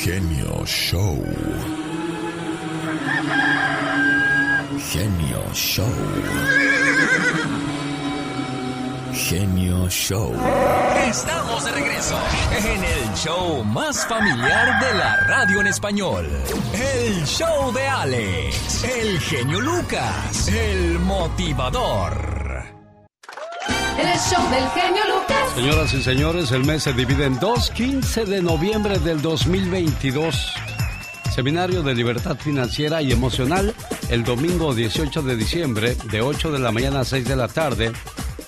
Genio Show. Genio Show. Genio Show. Estamos de regreso en el show más familiar de la radio en español. El show de Alex, el genio Lucas, el motivador. El show del genio Lucas. Señoras y señores, el mes se divide en dos. 15 de noviembre del 2022. Seminario de Libertad Financiera y Emocional el domingo 18 de diciembre de 8 de la mañana a 6 de la tarde.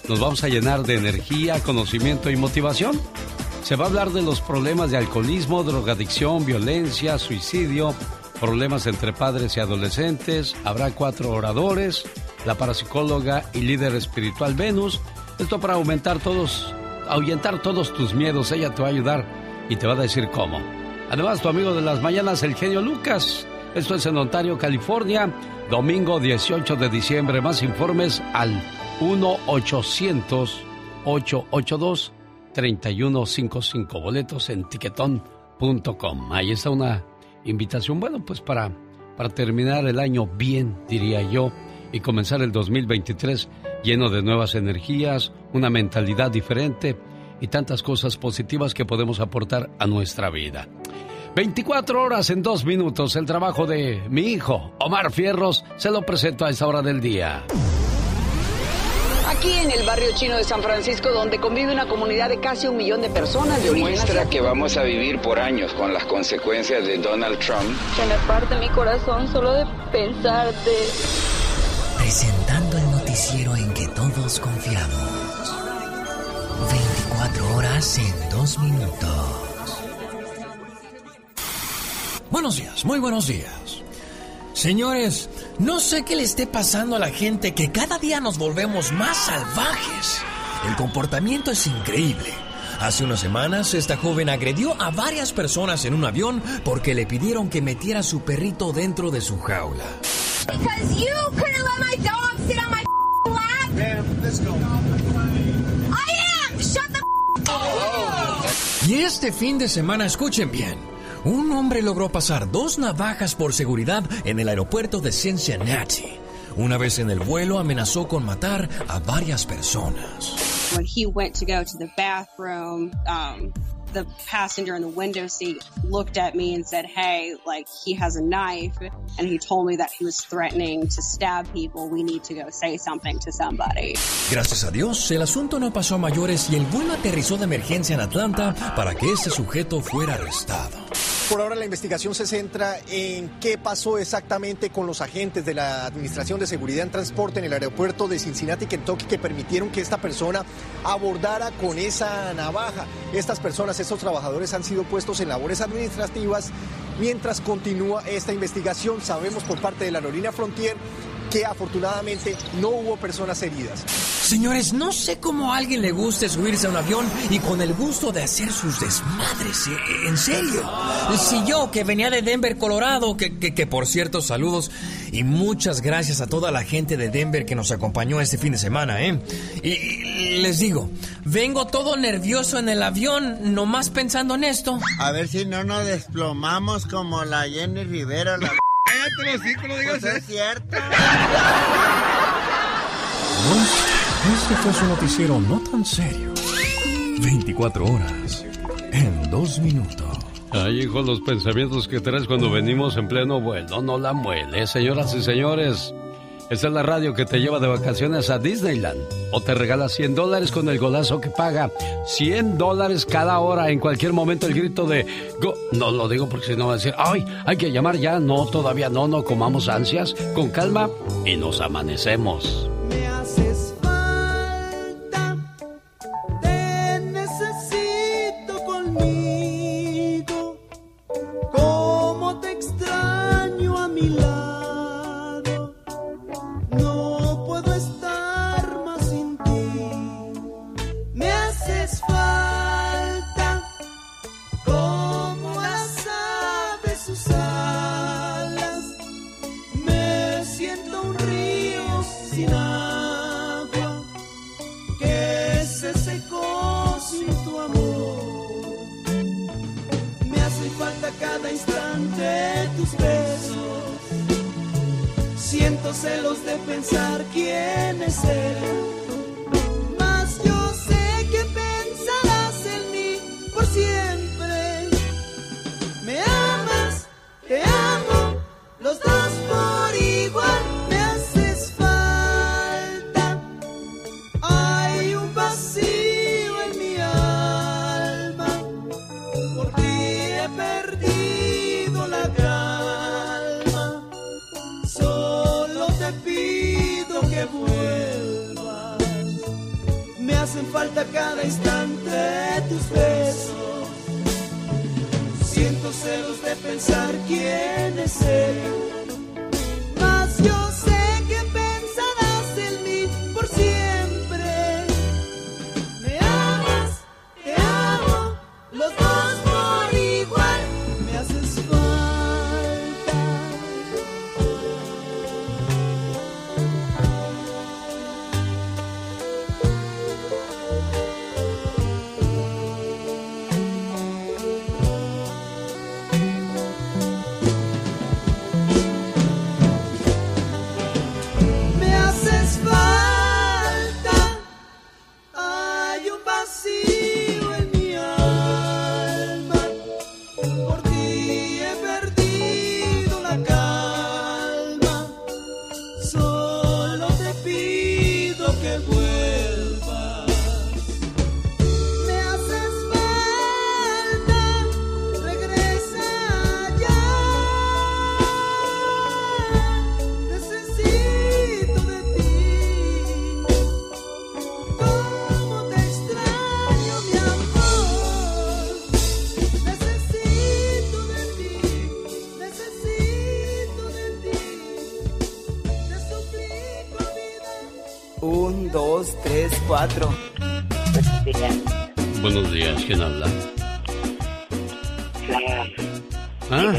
Nos vamos a llenar de energía, conocimiento y motivación. Se va a hablar de los problemas de alcoholismo, drogadicción, violencia, suicidio, problemas entre padres y adolescentes. Habrá cuatro oradores, la parapsicóloga y líder espiritual Venus esto para aumentar todos, ahuyentar todos tus miedos. Ella te va a ayudar y te va a decir cómo. Además, tu amigo de las mañanas, el genio Lucas. Esto es en Ontario, California, domingo 18 de diciembre. Más informes al 1-800-882-3155. Boletos en tiquetón.com. Ahí está una invitación, bueno, pues para, para terminar el año bien, diría yo, y comenzar el 2023 lleno de nuevas energías, una mentalidad diferente y tantas cosas positivas que podemos aportar a nuestra vida. 24 horas en dos minutos, el trabajo de mi hijo, Omar Fierros, se lo presento a esa hora del día. Aquí en el barrio chino de San Francisco, donde convive una comunidad de casi un millón de personas de origen Muestra que vamos a vivir por años con las consecuencias de Donald Trump. Se me parte mi corazón solo de pensarte. Presentando el noticiero en que todos confiamos. 24 horas en dos minutos. Buenos días, muy buenos días. Señores, no sé qué le esté pasando a la gente que cada día nos volvemos más salvajes. El comportamiento es increíble. Hace unas semanas, esta joven agredió a varias personas en un avión porque le pidieron que metiera a su perrito dentro de su jaula. Because you couldn't let my dog Y este fin de semana, escuchen bien, un hombre logró pasar dos navajas por seguridad en el aeropuerto de Cincinnati. Una vez en el vuelo amenazó con matar a varias personas. When he went to go to the bathroom, um, the passenger in the window seat looked at me and said, Hey, like he has a knife. And he told me that he was threatening to stab people. We need to go say something to somebody. Gracias a Dios, el asunto no pasó a mayores y el vuelo aterrizó de emergencia en Atlanta para que ese sujeto fuera arrestado. Por ahora la investigación se centra en qué pasó exactamente con los agentes de la Administración de Seguridad en Transporte en el aeropuerto de Cincinnati, Kentucky, que permitieron que esta persona abordara con esa navaja. Estas personas, estos trabajadores han sido puestos en labores administrativas mientras continúa esta investigación. Sabemos por parte de la Aerolínea Frontier que afortunadamente no hubo personas heridas. Señores, no sé cómo a alguien le guste subirse a un avión y con el gusto de hacer sus desmadres. eh, En serio. Si yo, que venía de Denver, Colorado, que, que, que, por cierto, saludos y muchas gracias a toda la gente de Denver que nos acompañó este fin de semana, ¿eh? Y, y les digo, vengo todo nervioso en el avión, nomás pensando en esto. A ver si no nos desplomamos como la Jenny Rivera. La... Cállate los hijos, no digas Pues es cierto. Este fue su noticiero no tan serio. 24 horas en dos minutos. Ay, hijo, los pensamientos que traes cuando venimos en pleno vuelo, no la muele, señoras y señores. Esta es la radio que te lleva de vacaciones a Disneyland. O te regala 100 dólares con el golazo que paga 100 dólares cada hora. En cualquier momento el grito de... Go no lo digo porque si no va a decir... ¡Ay! Hay que llamar ya. No, todavía no. No comamos ansias. Con calma. Y nos amanecemos. Celos de pensar quién es él. Cuatro. Buenos días, ¿quién habla? Ah,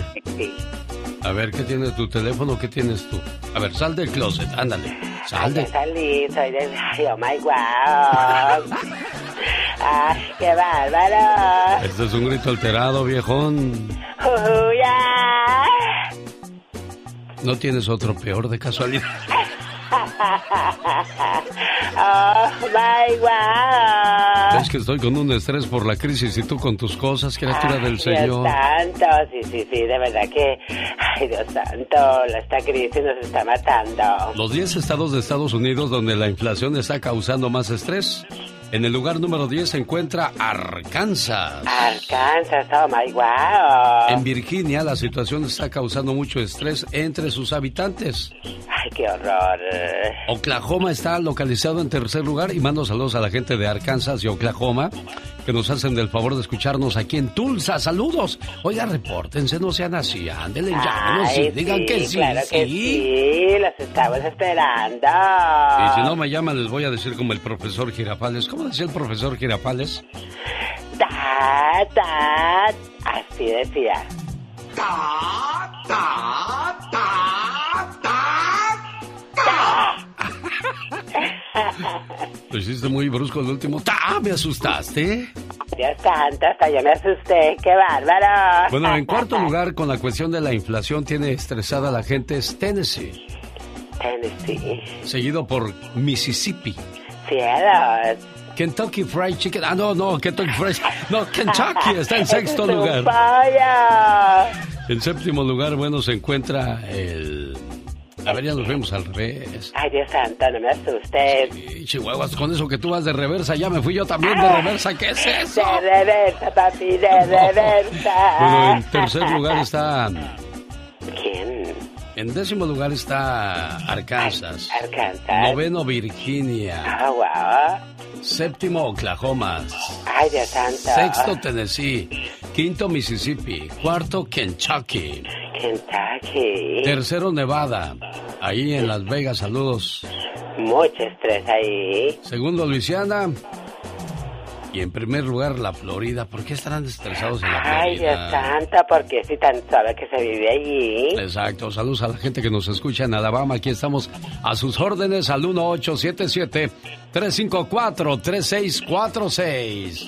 a ver, ¿qué tiene tu teléfono? ¿Qué tienes tú? A ver, sal del closet, ándale. Sal de... salí, soy de... Ay, oh my wow. Ay, qué bárbaro. Este es un grito alterado, viejón. Ay. ¿No tienes otro peor de casualidad? Oh my wow. Es que estoy con un estrés por la crisis y tú con tus cosas, criatura del Dios Señor. santo, sí, sí, sí, de verdad que... Ay, Dios santo, esta crisis nos está matando. Los 10 estados de Estados Unidos donde la inflación está causando más estrés. En el lugar número 10 se encuentra Arkansas. Arkansas, oh my wow. En Virginia la situación está causando mucho estrés entre sus habitantes. Ay, qué horror. Oklahoma está localizado en tercer lugar y mando saludos a la gente de Arkansas y Oklahoma que nos hacen del favor de escucharnos aquí en Tulsa. Saludos. Oiga, repórtense, no sean así. Ándele, llámenos Ay, y digan que sí. claro que sí, los estamos esperando. Y si no me llaman, les voy a decir como el profesor Girafales. ¿Cómo decía el profesor Girafales? Ta, ta, así decía. Lo hiciste muy brusco el último. ¡Ta! ¿Me asustaste? Dios santo, hasta yo me asusté, qué bárbaro. Bueno, en cuarto lugar, con la cuestión de la inflación, tiene estresada a la gente es Tennessee, Tennessee. seguido por Mississippi. Cielos. Kentucky Fried Chicken. Ah, no, no, Kentucky Fried No, Kentucky está en sexto ¡Es un lugar. pollo! En séptimo lugar, bueno, se encuentra el. A ver, ya nos vemos al revés. Ay, Dios santo, no me asustes. Y chihuahuas, con eso que tú vas de reversa, ya me fui yo también de reversa. ¿Qué es eso? De reversa, papi, de reversa. Bueno, en tercer lugar está. ¿Quién? En décimo lugar está Arkansas. Arkansas. Noveno, Virginia. Ah, wow. Séptimo, Oklahoma. Ay, Dios santo. Sexto, Tennessee. Quinto, Mississippi. Cuarto, Kentucky. Kentucky. Tercero, Nevada. Ahí en Las Vegas, saludos. Mucho estrés ahí. Segundo, Luisiana. Y en primer lugar, la Florida. ¿Por qué estarán estresados en la Ay, Dios Florida? santo, porque si tan suave que se vive allí. Exacto. Saludos a la gente que nos escucha en Alabama. Aquí estamos a sus órdenes al 1877-354-3646.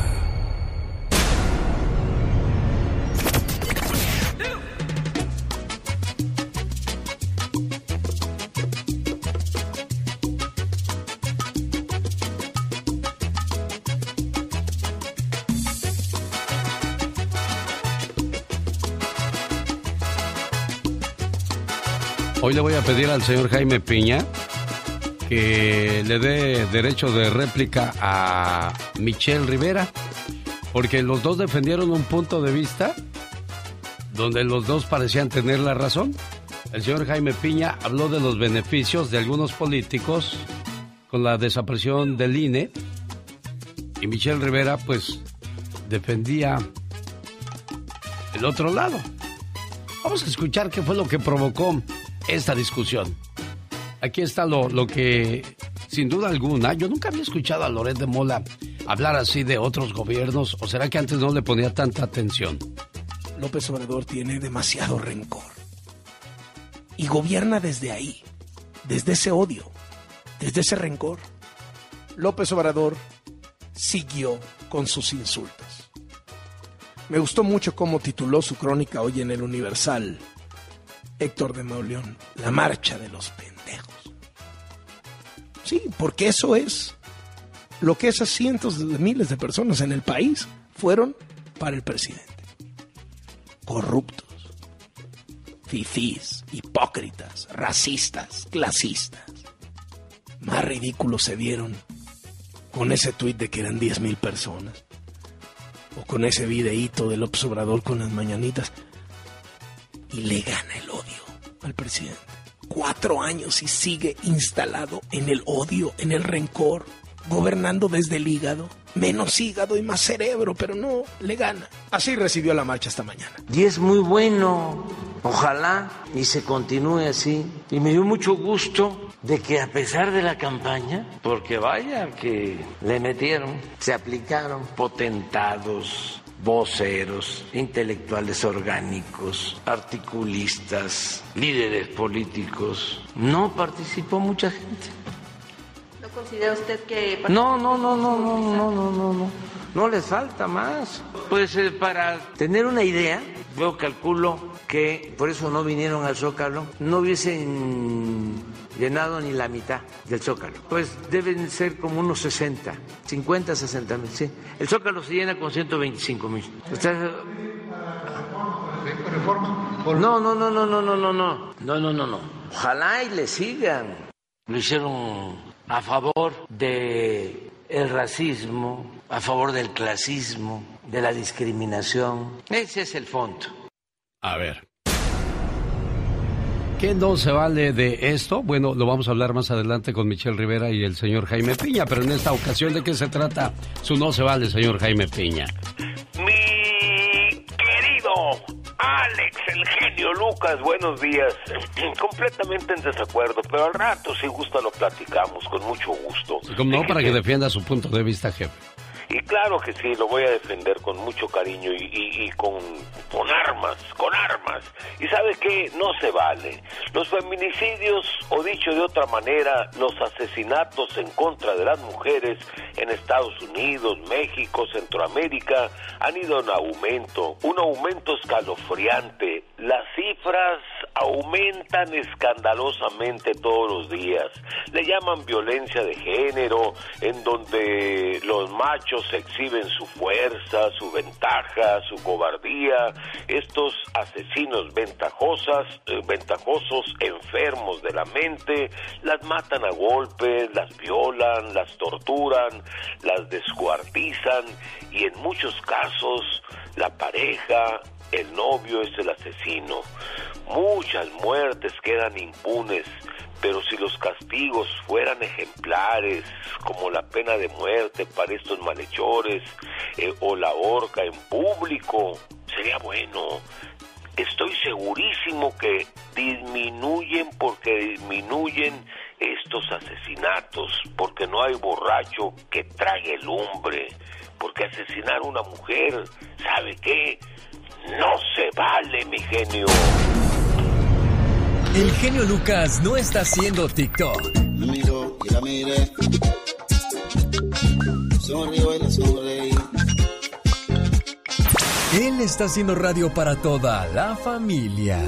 Pedir al señor Jaime Piña que le dé derecho de réplica a Michelle Rivera, porque los dos defendieron un punto de vista donde los dos parecían tener la razón. El señor Jaime Piña habló de los beneficios de algunos políticos con la desaparición del INE y Michelle Rivera pues defendía el otro lado. Vamos a escuchar qué fue lo que provocó esta discusión. Aquí está lo, lo que, sin duda alguna, yo nunca había escuchado a Loret de Mola hablar así de otros gobiernos, o será que antes no le ponía tanta atención. López Obrador tiene demasiado rencor. Y gobierna desde ahí, desde ese odio, desde ese rencor. López Obrador siguió con sus insultos. Me gustó mucho cómo tituló su crónica hoy en el Universal. Héctor de Mauleón, la marcha de los pendejos. Sí, porque eso es lo que esas cientos de miles de personas en el país fueron para el presidente. Corruptos, fifís, hipócritas, racistas, clasistas. Más ridículos se vieron con ese tuit de que eran 10 mil personas. O con ese videíto del observador con las mañanitas. Y le gana el odio al presidente. Cuatro años y sigue instalado en el odio, en el rencor, gobernando desde el hígado. Menos hígado y más cerebro, pero no, le gana. Así recibió la marcha esta mañana. Y es muy bueno, ojalá y se continúe así. Y me dio mucho gusto de que a pesar de la campaña, porque vaya que le metieron, se aplicaron potentados, voceros, intelectuales orgánicos, articulistas, líderes políticos, no participó mucha gente. ¿No considera usted que... No, no, no, no, no, no, no, no, no. No les falta más. Pues eh, para tener una idea, yo calculo que por eso no vinieron al Zócalo, no hubiesen llenado ni la mitad del Zócalo. Pues deben ser como unos 60, 50, 60 mil, sí. El Zócalo se llena con 125 mil. No, no, no, no, no, no, no, no, no, no, no, no. Ojalá y le sigan. Lo hicieron a favor de el racismo, a favor del clasismo, de la discriminación. Ese es el fondo. A ver. ¿Qué no se vale de esto? Bueno, lo vamos a hablar más adelante con Michelle Rivera y el señor Jaime Piña, pero en esta ocasión, ¿de qué se trata su no se vale, señor Jaime Piña? Mi querido Alex, el genio Lucas, buenos días. Completamente en desacuerdo, pero al rato, si gusta, lo platicamos con mucho gusto. Como no, para que defienda su punto de vista, jefe. Y claro que sí, lo voy a defender con mucho cariño y, y, con, con armas, con armas. Y sabe qué, no se vale. Los feminicidios, o dicho de otra manera, los asesinatos en contra de las mujeres en Estados Unidos, México, Centroamérica, han ido en aumento, un aumento escalofriante. Las cifras aumentan escandalosamente todos los días. Le llaman violencia de género, en donde los machos exhiben su fuerza, su ventaja, su cobardía. Estos asesinos ventajosas, eh, ventajosos, enfermos de la mente, las matan a golpes, las violan, las torturan, las descuartizan y en muchos casos la pareja, el novio es el asesino. Muchas muertes quedan impunes, pero si los castigos fueran ejemplares, como la pena de muerte para estos malhechores eh, o la horca en público, sería bueno. Estoy segurísimo que disminuyen porque disminuyen estos asesinatos, porque no hay borracho que trague lumbre, porque asesinar a una mujer, ¿sabe qué? No se vale, mi genio. El genio Lucas no está haciendo TikTok. Me miró y la miré. Sonrío y le sonreí. Él está haciendo radio para toda la familia.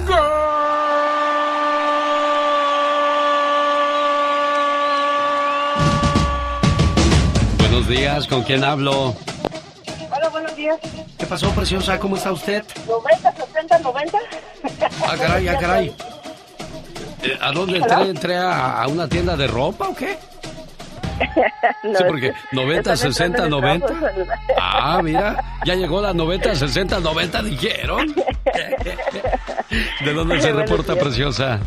Buenos días, ¿con quién hablo? Días. ¿Qué pasó, preciosa? ¿Cómo está usted? 90, 60, 90. Ah, caray, ah, caray. Eh, ¿A dónde entré? ¿Entré a, a una tienda de ropa o qué? No, Sí, porque es que 90, están 60, entrando en 90. el trabajo. Ah, mira, ya llegó la 90, 60, 90, dijeron. ¿De dónde se reporta, preciosa?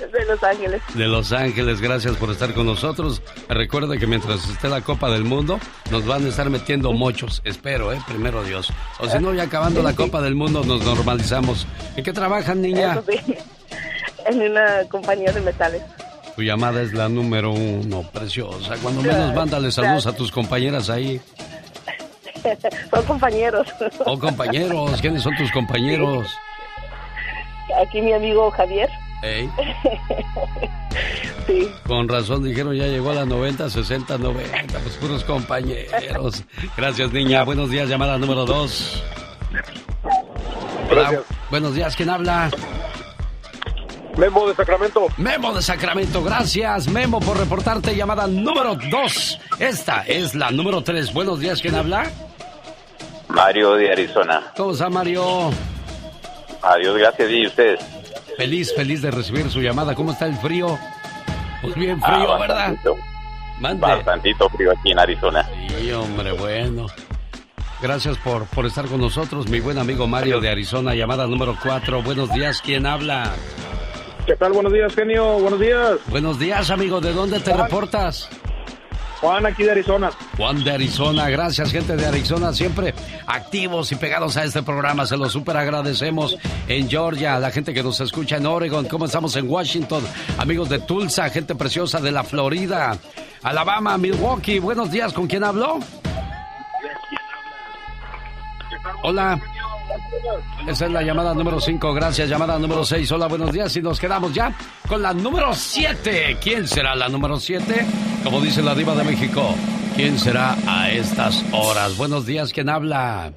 De Los Ángeles. De Los Ángeles, gracias por estar con nosotros. Recuerda que mientras esté la Copa del Mundo, nos van a estar metiendo mochos. Espero, ¿eh? Primero Dios. O si no, ya acabando la Copa del Mundo, nos normalizamos. ¿En qué trabajan, niña? Sí. En una compañía de metales. Tu llamada es la número uno, preciosa. Cuando menos mándale saludos a tus compañeras ahí. Son compañeros. O compañeros, ¿quiénes son tus compañeros? Aquí mi amigo Javier. Ey, Sí. con razón dijeron ya llegó a la 90, 60, 90, pues puros compañeros. Gracias, niña. Buenos días, llamada número dos. Hola, buenos días, ¿quién habla? Memo de Sacramento. Memo de Sacramento, gracias Memo por reportarte llamada número 2. Esta es la número 3. Buenos días, ¿quién habla? Mario de Arizona. ¿Cómo está Mario? Adiós, gracias. ¿Y ustedes? Feliz, feliz de recibir su llamada. ¿Cómo está el frío? Pues bien frío, Ah, ¿verdad? bastantito. Mande. Bastantito frío aquí en Arizona. Sí, hombre, bueno. Gracias por, por estar con nosotros, mi buen amigo Mario de Arizona, llamada número 4. Buenos días, ¿quién habla? ¿Qué tal? Buenos días, genio. Buenos días. Buenos días, amigo, ¿de dónde te reportas? Juan, aquí de Arizona. Juan de Arizona, gracias gente de Arizona, siempre activos y pegados a este programa, se lo súper agradecemos. En Georgia, la gente que nos escucha en Oregon, ¿cómo estamos en Washington? Amigos de Tulsa, gente preciosa de la Florida, Alabama, Milwaukee, buenos días, ¿con quién habló? Hola. Esa es la llamada número 5, gracias. Llamada número 6, hola, buenos días. Y nos quedamos ya con la número 7. ¿Quién será la número 7? Como dice la diva de México, ¿quién será a estas horas? Buenos días, ¿quién habla?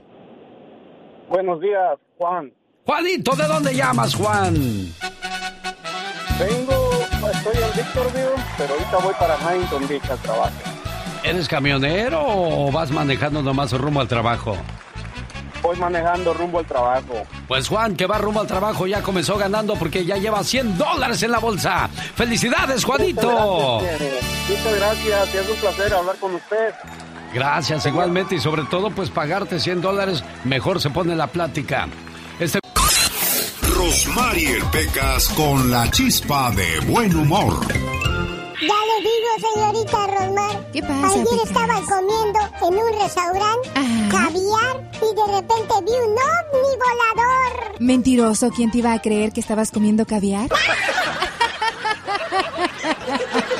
Buenos días, Juan. Juanito, ¿de dónde llamas, Juan? Vengo, estoy en Victorville, pero ahorita voy para Huntington Beach al trabajo. ¿Eres camionero o vas manejando nomás rumbo al trabajo? Voy manejando rumbo al trabajo. Pues Juan, que va rumbo al trabajo, ya comenzó ganando porque ya lleva 100 dólares en la bolsa. ¡Felicidades, Juanito! Muchas gracias, Muchas gracias, es un placer hablar con usted. Gracias, igualmente, y sobre todo, pues pagarte 100 dólares, mejor se pone la plática. Este... Rosmarie Pecas con la chispa de buen humor. Ya le digo, señorita Rosmar. ¿Qué pasa, Ayer estaba comiendo en un restaurante caviar y de repente vi un ovni volador. Mentiroso, ¿quién te iba a creer que estabas comiendo caviar?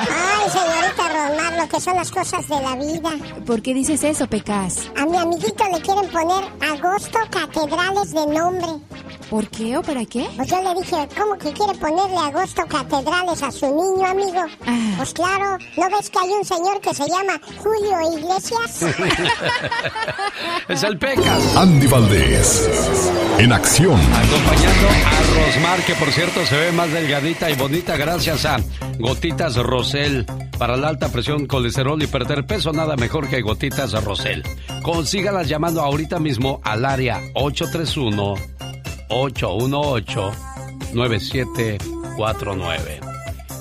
Ay, señorita Rosmar, lo que son las cosas de la vida. ¿Por qué dices eso, Pecas? A mi amiguito le quieren poner Agosto Catedrales de nombre. ¿Por qué o para qué? Pues yo le dije, ¿cómo que quiere ponerle Agosto Catedrales a su niño, amigo? Ah. Pues claro, ¿no ves que hay un señor que se llama Julio Iglesias? es el Pecas. Andy Valdés, en acción. Acompañando a Rosmar, que por cierto se ve más delgadita y bonita gracias a Gotitas Rosel. Para la alta presión, colesterol y perder peso, nada mejor que Gotitas Rosel. Consígalas llamando ahorita mismo al área 831-818-9749.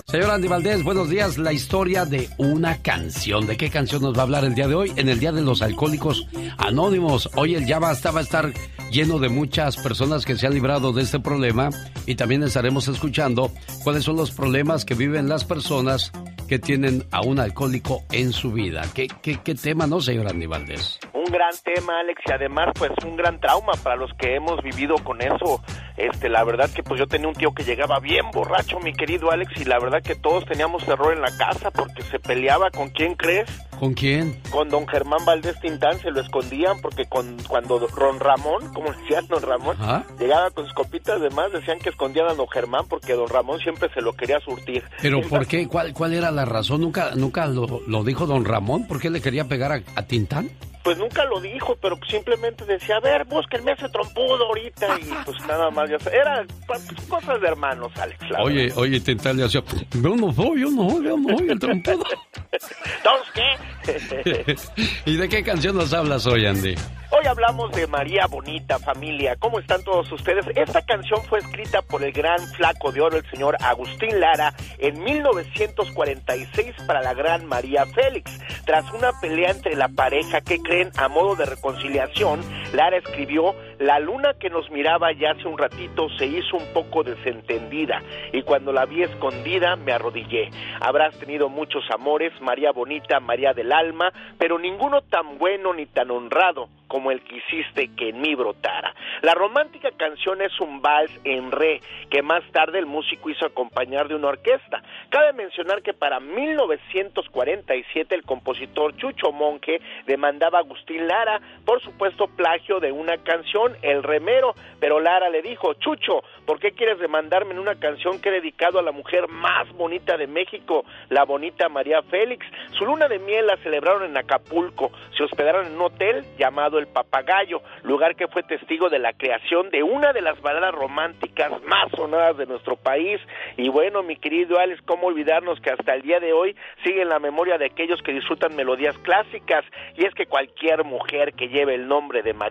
Señor Andy Valdés, buenos días. La historia de una canción. ¿De qué canción nos va a hablar el día de hoy? En el Día de los Alcohólicos Anónimos. Hoy el ya basta va a estar lleno de muchas personas que se han librado de este problema y también estaremos escuchando cuáles son los problemas que viven las personas que tienen a un alcohólico en su vida. ¿Qué, qué, qué tema, no, señor Andy? Un gran tema, Alex, y además pues un gran trauma para los que hemos vivido con eso. Este, la verdad que pues yo tenía un tío que llegaba bien borracho, mi querido Alex, y la verdad que todos teníamos terror en la casa porque se peleaba con quién crees? ¿Con quién? Con don Germán Valdés Tintán se lo escondían porque con, cuando Ron Ramón, como decía don Ramón, llegaba con sus copitas de más, decían que escondían a don Germán porque don Ramón siempre se lo quería surtir. ¿Pero por qué? ¿Cuál, cuál era la razón? ¿Nunca, nunca lo, lo dijo don Ramón? ¿Por qué le quería pegar a, a Tintán? Pues nunca lo dijo, pero simplemente decía, a ver, búsquenme ese trompudo ahorita y pues nada más, ya. Era pues, cosas de hermanos, Alex. Oye, oye, Tintán le hacía, yo no soy, yo no, yo no soy el trompudo. ¿Todos qué? ¿Y de qué canción nos hablas hoy, Andy? Hoy hablamos de María Bonita, familia. ¿Cómo están todos ustedes? Esta canción fue escrita por el gran flaco de oro, el señor Agustín Lara, en 1946 para la gran María Félix. Tras una pelea entre la pareja que a modo de reconciliación, Lara escribió, la luna que nos miraba ya hace un ratito se hizo un poco desentendida y cuando la vi escondida me arrodillé. Habrás tenido muchos amores, María Bonita, María del Alma, pero ninguno tan bueno ni tan honrado como el que hiciste que en mí brotara. La romántica canción es un vals en re que más tarde el músico hizo acompañar de una orquesta. Cabe mencionar que para 1947 el compositor Chucho Monje demandaba a Agustín Lara por supuesto plagio de una canción, El Remero, pero Lara le dijo, Chucho, ¿por qué quieres demandarme en una canción que he dedicado a la mujer más bonita de México, la bonita María Félix? Su luna de miel la celebraron en Acapulco, se hospedaron en un hotel llamado El Papagayo, lugar que fue testigo de la creación de una de las baladas románticas más sonadas de nuestro país. Y bueno, mi querido Alex, ¿cómo olvidarnos que hasta el día de hoy sigue en la memoria de aquellos que disfrutan melodías clásicas? Y es que cualquier mujer que lleve el nombre de María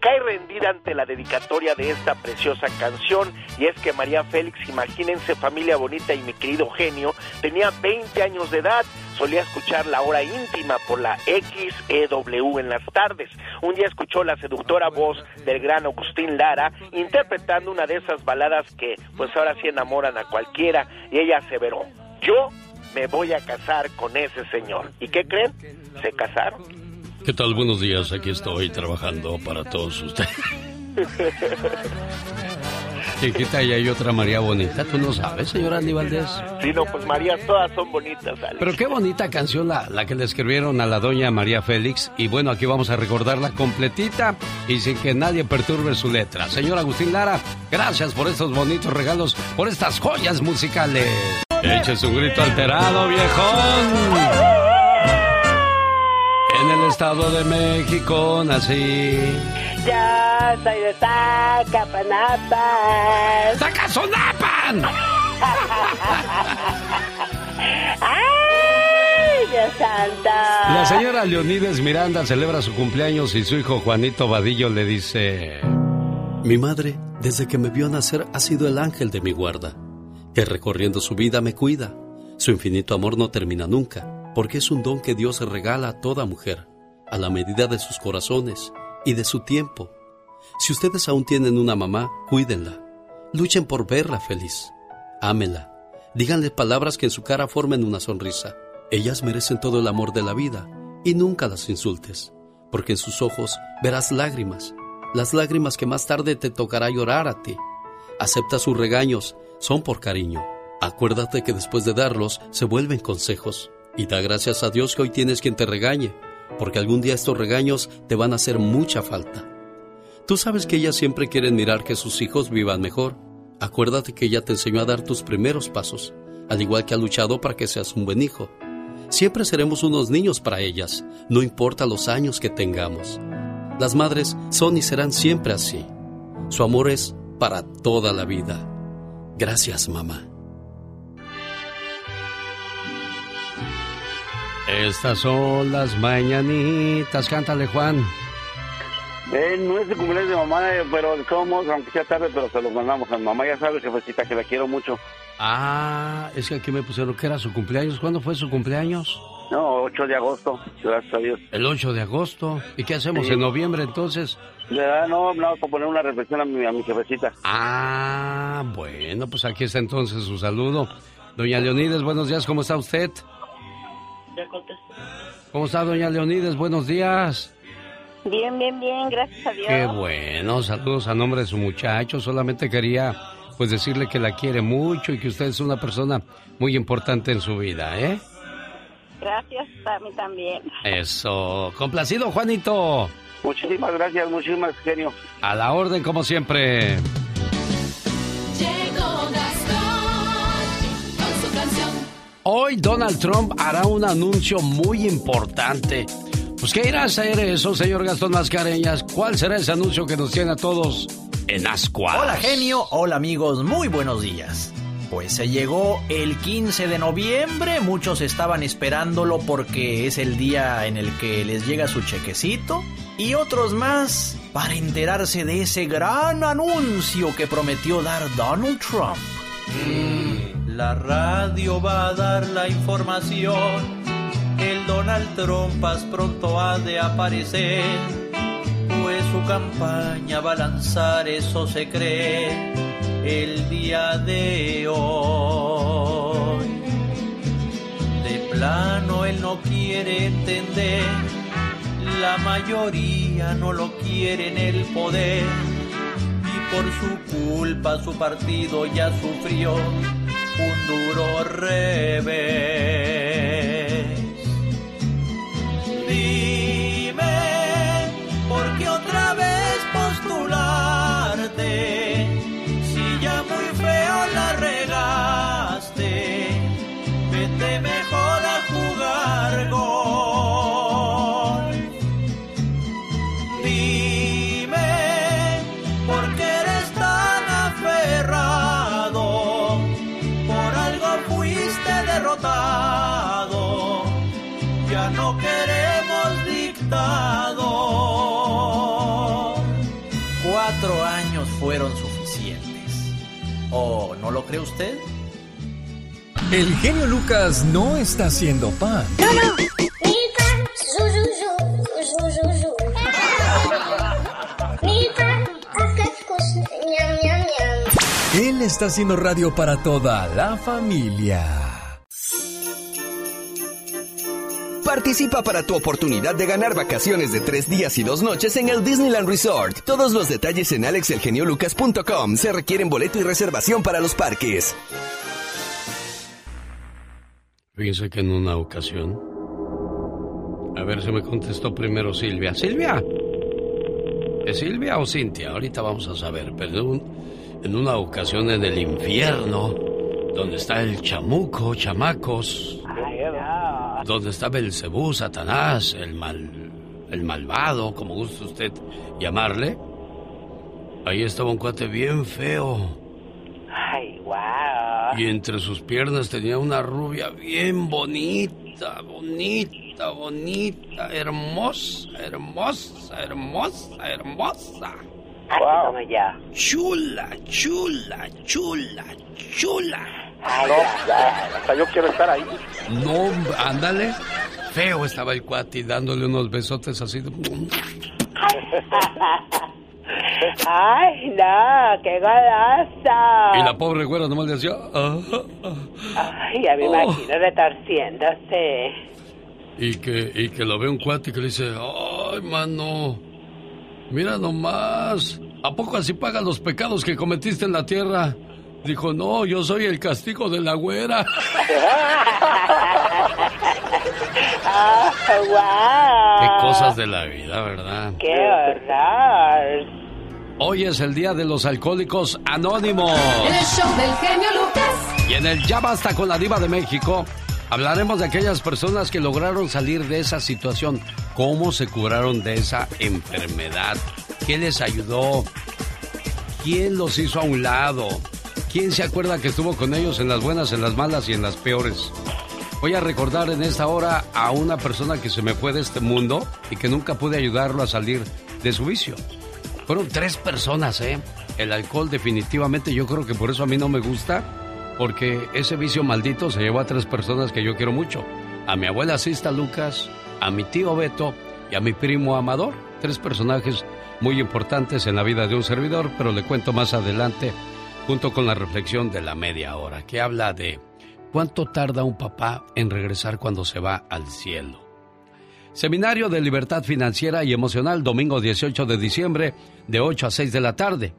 cae rendida ante la dedicatoria de esta preciosa canción. Y es que María Félix, imagínense familia bonita y mi querido genio, tenía 20 años de edad solía escuchar la hora íntima por la XEW en las tardes. Un día escuchó la seductora voz del gran Agustín Lara interpretando una de esas baladas que pues ahora sí enamoran a cualquiera y ella aseveró, yo me voy a casar con ese señor. ¿Y qué creen? Se casaron. ¿Qué tal? Buenos días, aquí estoy trabajando para todos ustedes. Chiquita, y hay otra María bonita, ¿tú no sabes, señora Andy Valdés? Sí, no, pues María, todas son bonitas, Alex. Pero qué bonita canción la, la que le escribieron a la doña María Félix. Y bueno, aquí vamos a recordarla completita y sin que nadie perturbe su letra. Señor Agustín Lara, gracias por estos bonitos regalos, por estas joyas musicales. Eches un grito alterado, viejón. En el Estado de México nací. Yo soy de Zacapanapan. ¡Zacazonapan! ¡Ay, Dios santo! La señora Leonides Miranda celebra su cumpleaños y su hijo Juanito Vadillo le dice... Mi madre, desde que me vio nacer, ha sido el ángel de mi guarda, que recorriendo su vida me cuida. Su infinito amor no termina nunca, porque es un don que Dios regala a toda mujer, a la medida de sus corazones y de su tiempo. Si ustedes aún tienen una mamá, cuídenla. Luchen por verla feliz. Ámenla. Díganle palabras que en su cara formen una sonrisa. Ellas merecen todo el amor de la vida y nunca las insultes, porque en sus ojos verás lágrimas, las lágrimas que más tarde te tocará llorar a ti. Acepta sus regaños, son por cariño. Acuérdate que después de darlos se vuelven consejos y da gracias a Dios que hoy tienes quien te regañe, porque algún día estos regaños te van a hacer mucha falta. Tú sabes que ellas siempre quieren mirar que sus hijos vivan mejor. Acuérdate que ella te enseñó a dar tus primeros pasos, al igual que ha luchado para que seas un buen hijo. Siempre seremos unos niños para ellas, no importa los años que tengamos. Las madres son y serán siempre así. Su amor es para toda la vida. Gracias, mamá. Estas son las mañanitas. Cántale, Juan. Eh, no es el cumpleaños de mamá, eh, pero somos, aunque sea tarde, pero se los mandamos a mamá. Ya sabe, jefecita, que la quiero mucho. Ah, es que aquí me pusieron que era su cumpleaños. ¿Cuándo fue su cumpleaños? No, 8 de agosto, gracias a Dios. El 8 de agosto. ¿Y qué hacemos Sí. en noviembre entonces? No, no, para poner una reflexión a mi, a mi jefecita. Ah, bueno, pues aquí está entonces su saludo. Doña Leonides, buenos días, ¿cómo está usted? ¿Cómo está, doña Leonides? Buenos días. Bien, bien, bien, gracias a Dios. Qué bueno, saludos a nombre de su muchacho. Solamente quería pues decirle que la quiere mucho y que usted es una persona muy importante en su vida, ¿eh? Gracias, a mí también. Eso. Complacido, Juanito. Muchísimas gracias, muchísimas genio. A la orden, como siempre. Hoy Donald Trump hará un anuncio muy importante. Pues, ¿qué irá a hacer eso, señor Gastón Mascareñas? ¿Cuál será ese anuncio que nos tiene a todos en ascuas? Hola genio, hola amigos, muy buenos días. Pues se llegó el 15 de noviembre, muchos estaban esperándolo porque es el día en el que les llega su chequecito y otros más para enterarse de ese gran anuncio que prometió dar Donald Trump. La radio va a dar la información, el Donald Trump más pronto ha de aparecer, pues su campaña va a lanzar, eso se cree el día de hoy. De plano él no quiere entender, la mayoría no lo quiere en el poder. Y por su culpa su partido ya sufrió un duro revés. Cree usted? El genio Lucas no está haciendo pan. Él está haciendo radio para toda la familia. Participa para tu oportunidad de ganar vacaciones de tres días y dos noches en el Disneyland Resort. Todos los detalles en alexelgeniolucas.com. Se requieren boleto y reservación para los parques. Fíjense que en una ocasión. A ver si me contestó primero Silvia. ¡Silvia! ¿Es Silvia o Cintia? Ahorita vamos a saber. Pero en, un- en una ocasión en el infierno, donde está el chamuco, chamacos, donde está Belcebú, Satanás, el mal, el malvado, como gusta usted llamarle, ahí estaba un cuate bien feo. Ay, wow. Y entre sus piernas tenía una rubia bien bonita, bonita, bonita, hermosa, hermosa, hermosa, hermosa. Como yo. Chula, chula, chula, No, hasta yo quiero estar ahí. No, ándale. Feo estaba el cuate y dándole unos besotes así. de- Ay, no, qué goloso. Y la pobre güera nomás le decía. "Ah, ah". Ay, ya me Oh. imagino retorciéndose. Y que, y que lo ve un cuate y que le dice, ay, mano, mira nomás, ¿a poco así pagas los pecados que cometiste en la tierra? Dijo, no, yo soy el castigo de la güera. Ah, wow. Qué cosas de la vida, ¿verdad? Qué horror. Hoy es el Día de los Alcohólicos Anónimos. El show del genio Lucas. Y en el Ya Basta con la Diva de México, hablaremos de aquellas personas que lograron salir de esa situación, cómo se curaron de esa enfermedad, qué les ayudó, quién los hizo a un lado, quién se acuerda que estuvo con ellos en las buenas, en las malas y en las peores. Voy a recordar en esta hora a una persona que se me fue de este mundo y que nunca pude ayudarlo a salir de su vicio. Fueron tres personas, ¿eh? El alcohol definitivamente, yo creo que por eso a mí no me gusta, porque ese vicio maldito se llevó a tres personas que yo quiero mucho. A mi abuela Sista Lucas, a mi tío Beto y a mi primo Amador. Tres personajes muy importantes en la vida de un servidor, pero le cuento más adelante, junto con la reflexión de la media hora, que habla de cuánto tarda un papá en regresar cuando se va al cielo. Seminario de Libertad Financiera y Emocional, domingo 18 de diciembre, de 8 a 6 de la tarde,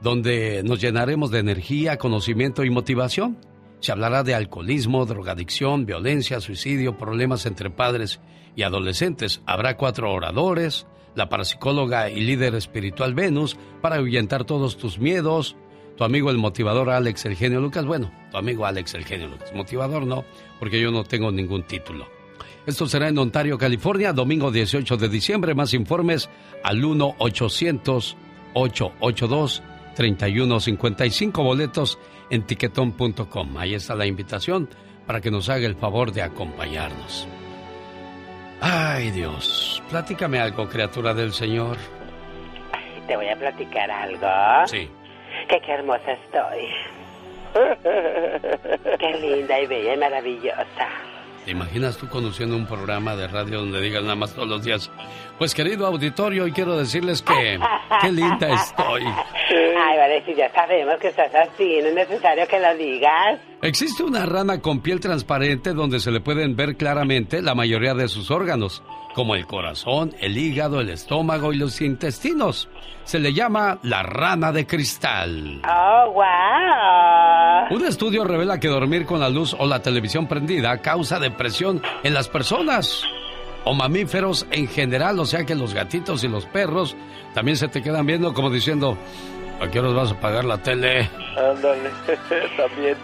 donde nos llenaremos de energía, conocimiento y motivación. Se hablará de alcoholismo, drogadicción, violencia, suicidio, problemas entre padres y adolescentes. Habrá cuatro oradores, la parapsicóloga y líder espiritual Venus, para ahuyentar todos tus miedos. Tu amigo el motivador Alex El Genio Lucas. Bueno, tu amigo Alex El Genio Lucas. Motivador no, porque yo no tengo ningún título. Esto será en Ontario, California, domingo 18 de diciembre. Más informes al 1-800-882-3155. Boletos en tiquetón.com. Ahí está la invitación para que nos haga el favor de acompañarnos. Ay, Dios. Platícame algo, criatura del Señor. Te voy a platicar algo. Sí. Qué hermosa estoy. Qué linda y bella y maravillosa. ¿Te imaginas tú conduciendo un programa de radio donde digas nada más todos los días? Pues querido auditorio, y quiero decirles que qué linda estoy. Ay, vale, si ya sabemos que estás así, no es necesario que lo digas. Existe una rana con piel transparente donde se le pueden ver claramente la mayoría de sus órganos, como el corazón, el hígado, el estómago y los intestinos. Se le llama la rana de cristal. Oh, wow. Un estudio revela que dormir con la luz o la televisión prendida causa depresión en las personas o mamíferos en general, o sea que los gatitos y los perros también se te quedan viendo como diciendo, ¿a qué horas vas a pagar la tele? Ándale, también.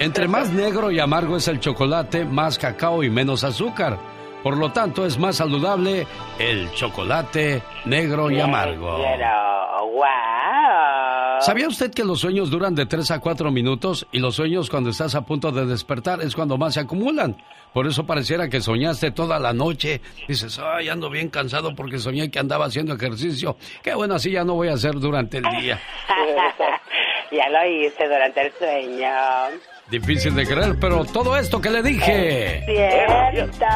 Entre más negro y amargo es el chocolate, más cacao y menos azúcar. Por lo tanto, es más saludable el chocolate negro y amargo. Pero, wow. ¿Sabía usted que los sueños duran de 3 a 4 minutos y los sueños cuando estás a punto de despertar es cuando más se acumulan? Por eso pareciera que soñaste toda la noche. Dices, ay, ando bien cansado porque soñé que andaba haciendo ejercicio. Qué bueno, así ya no voy a hacer durante el día. ya lo hice durante el sueño. Difícil de creer, pero todo esto que le dije. Cierto.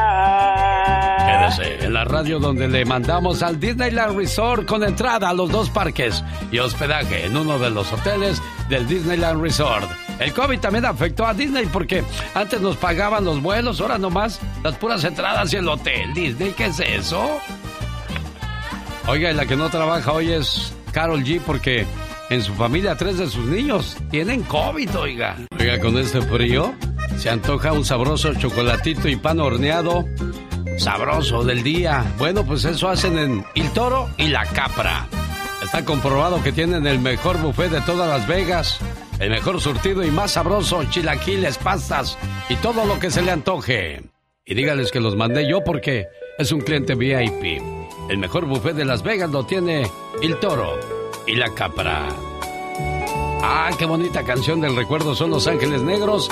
Quédese en la radio donde le mandamos al Disneyland Resort con entrada a los dos parques y hospedaje en uno de los hoteles del Disneyland Resort. El COVID también afectó a Disney porque antes nos pagaban los vuelos, ahora nomás las puras entradas y el hotel. Disney, ¿qué es eso? Oiga, y la que no trabaja hoy es Carol G porque en su familia tres de sus niños tienen COVID, oiga. Oiga, con este frío se antoja un sabroso chocolatito y pan horneado sabroso del día. Bueno, pues eso hacen en El Toro y La Capra. Está comprobado que tienen el mejor buffet de todas Las Vegas, el mejor surtido y más sabroso, chilaquiles, pastas y todo lo que se le antoje. Y dígales que los mandé yo porque es un cliente VIP. El mejor buffet de Las Vegas lo tiene El Toro y La Capra. Ah, qué bonita canción del recuerdo son Los Ángeles Negros,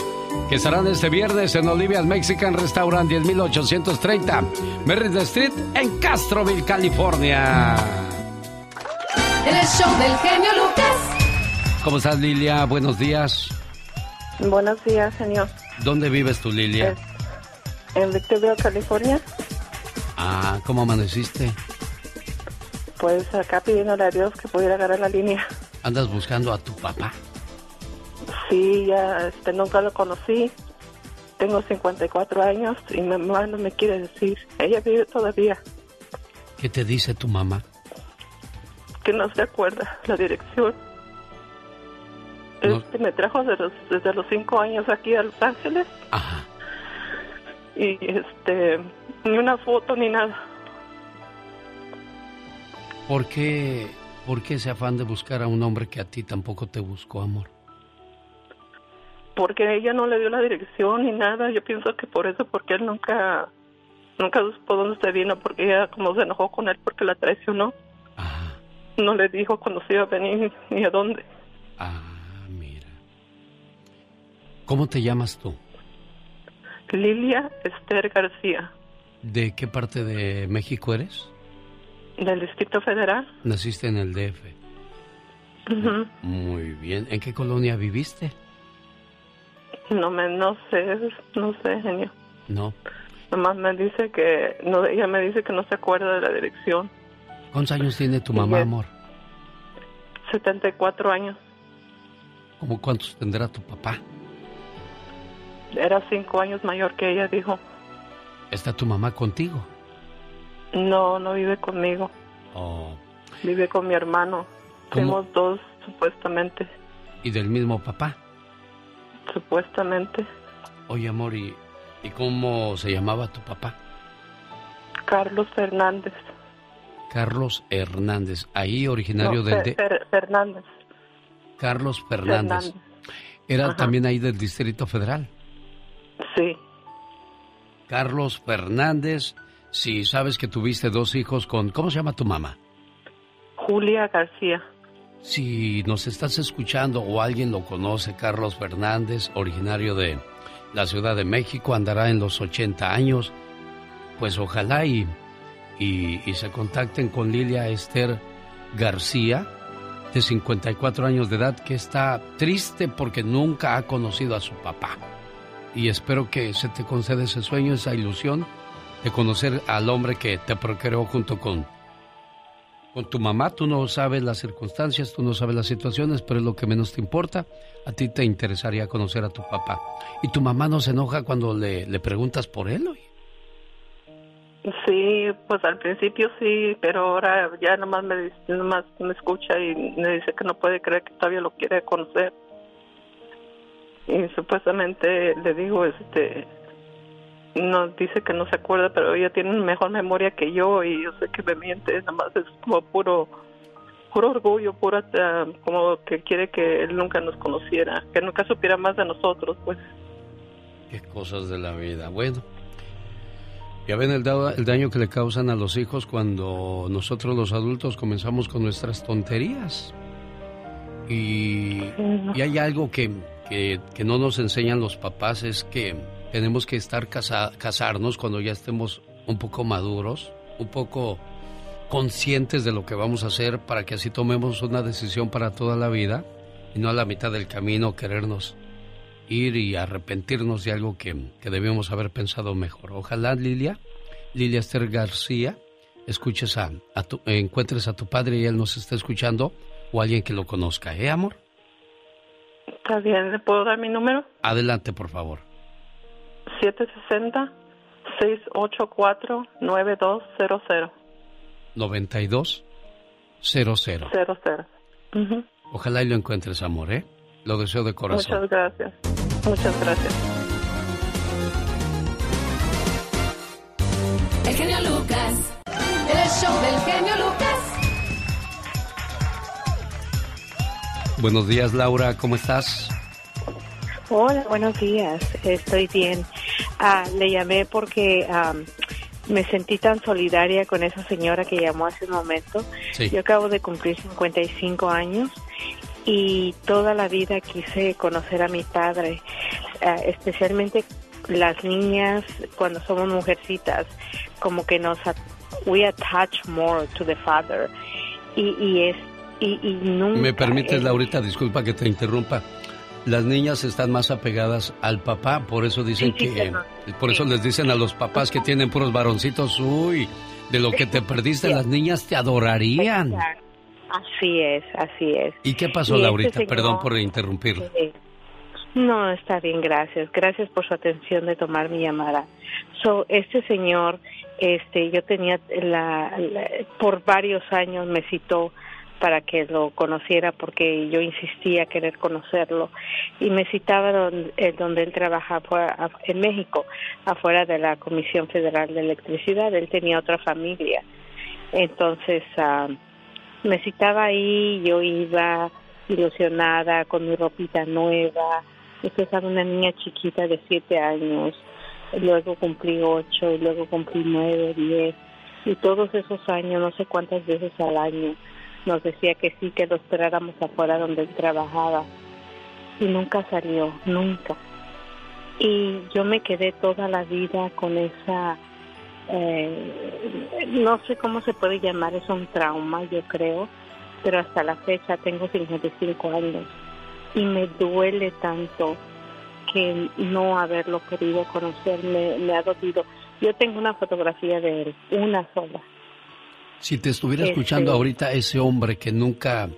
que estarán este viernes en Olivia's Mexican Restaurant 10830 Merritt Street en Castroville, California. El show del genio Lucas. ¿Cómo estás, Lilia? Buenos días. Buenos días, señor. ¿Dónde vives tú, Lilia? En Victorville, California. Ah, ¿cómo amaneciste? Pues acá pidiéndole a Dios que pudiera agarrar la línea. ¿Andas buscando a tu papá? Sí, ya este, nunca lo conocí. Tengo 54 años y mi mamá no me quiere decir. Ella vive todavía, ¿Qué te dice tu mamá? que no se acuerda la dirección. No. Este, me trajo de los- desde los 5 años aquí a Los Ángeles. Ajá. Y este, ni una foto ni nada. ¿Por qué, ¿Por qué ese afán de buscar a un hombre que a ti tampoco te buscó, amor? Porque ella no le dio la dirección ni nada. Yo pienso que por eso, porque él nunca, nunca supo dónde se vino, porque ella como se enojó con él porque la traicionó. No le dijo cuando se iba a venir ni a dónde. ¿Cómo te llamas tú? Lilia Esther García, ¿De qué parte de México eres? Del Distrito Federal. Naciste en el DF. Ujú. Muy bien. ¿En qué colonia viviste? No me, no sé, no sé, genio. No. Nomás me dice que, no, ella me dice que no se acuerda de la dirección. ¿Cuántos años tiene tu mamá, amor? 74 años. ¿Cómo cuántos tendrá tu papá? Era cinco años mayor que ella, dijo. ¿Está tu mamá contigo? No, no vive conmigo. Oh. Vive con mi hermano. Somos dos, supuestamente. ¿Y del mismo papá? Supuestamente. Oye, amor, ¿y, y cómo se llamaba tu papá? Carlos Fernández. Carlos Hernández, ahí originario No, del... De- Fer- Fernández. Carlos Fernández. Fernández. Era Ajá. también ahí del Distrito Federal. Sí. Carlos Fernández, si sabes que tuviste dos hijos con... ¿Cómo se llama tu mamá? Julia García. Si nos estás escuchando o alguien lo conoce, Carlos Fernández, originario de la Ciudad de México, andará en los 80 años, pues ojalá y, y, y se contacten con Lilia Esther García, de 54 años de edad, que está triste porque nunca ha conocido a su papá. Y espero que se te conceda ese sueño, esa ilusión de conocer al hombre que te procreó junto con con tu mamá, tú no sabes las circunstancias, tú no sabes las situaciones, pero es lo que menos te importa. A ti te interesaría conocer a tu papá. ¿Y tu mamá no se enoja cuando le, le preguntas por él? oye? Sí, pues al principio sí, pero ahora ya nomás me, nomás me escucha y me dice que no puede creer que todavía lo quiere conocer. Y supuestamente le digo, este, no dice que no se acuerda, pero ella tiene mejor memoria que yo y yo sé que me miente, nomás es como puro, puro orgullo, pura, ah, como que quiere que él nunca nos conociera, que nunca supiera más de nosotros, pues. Qué cosas de la vida. Bueno, ya ven el, da- el daño que le causan a los hijos cuando nosotros los adultos comenzamos con nuestras tonterías. Y, y hay algo que, que, que no nos enseñan los papás, es que tenemos que estar casa- casarnos cuando ya estemos un poco maduros, un poco conscientes de lo que vamos a hacer para que así tomemos una decisión para toda la vida y no a la mitad del camino querernos ir y arrepentirnos de algo que, que debíamos haber pensado mejor. Ojalá, Lilia, Lilia Esther García, escuches a, a tu- encuentres a tu padre y él nos esté escuchando o alguien que lo conozca, ¿eh, amor? Está bien, ¿le puedo dar mi número? Adelante, por favor. 760-684-9200. 92 00. 00. Ujú. Ojalá y lo encuentres, amor, ¿eh? Lo deseo de corazón. Muchas gracias. Muchas gracias. El genio Lucas. El show del genio Lucas. Buenos días, Laura, ¿cómo estás? Hola, buenos días. Estoy bien. Ah, le llamé porque am, me sentí tan solidaria con esa señora que llamó hace un momento. Sí. Yo acabo de cumplir 55 años y toda la vida quise conocer a mi padre, ah, especialmente las niñas cuando somos mujercitas, como que nos we attach more to the father y, y es y, y nunca ¿Me permites, es- Laurita? Disculpa que te interrumpa. Las niñas están más apegadas al papá, por eso dicen Sí, sí, que, por eso les dicen a los papás que tienen puros varoncitos, uy, de lo que te perdiste, las niñas te adorarían. Así es, así es. ¿Y qué pasó, Y este Laurita? señor- Perdón por interrumpirla. Sí. No, está bien, gracias. Gracias por su atención de tomar mi llamada. So, este señor, este, yo tenía la, la- por varios años me citó para que lo conociera porque yo insistía querer conocerlo y me citaba donde, eh, donde él trabajaba en México, afuera de la Comisión Federal de Electricidad. Él tenía otra familia. Entonces, ah, me citaba ahí, yo iba ilusionada con mi ropita nueva. Después era una niña chiquita de siete años. Luego cumplí ocho, luego cumplí nueve, diez. Y todos esos años, no sé cuántas veces al año, nos decía que sí, que lo esperáramos afuera donde él trabajaba. Y nunca salió, nunca. Y yo me quedé toda la vida con esa, eh, no sé cómo se puede llamar, es un trauma, yo creo, pero hasta la fecha tengo 55 años y me duele tanto que no haberlo querido conocer, me, me ha dolido. Yo tengo una fotografía de él, una sola. Si te estuviera Este- escuchando ahorita ese hombre que nunca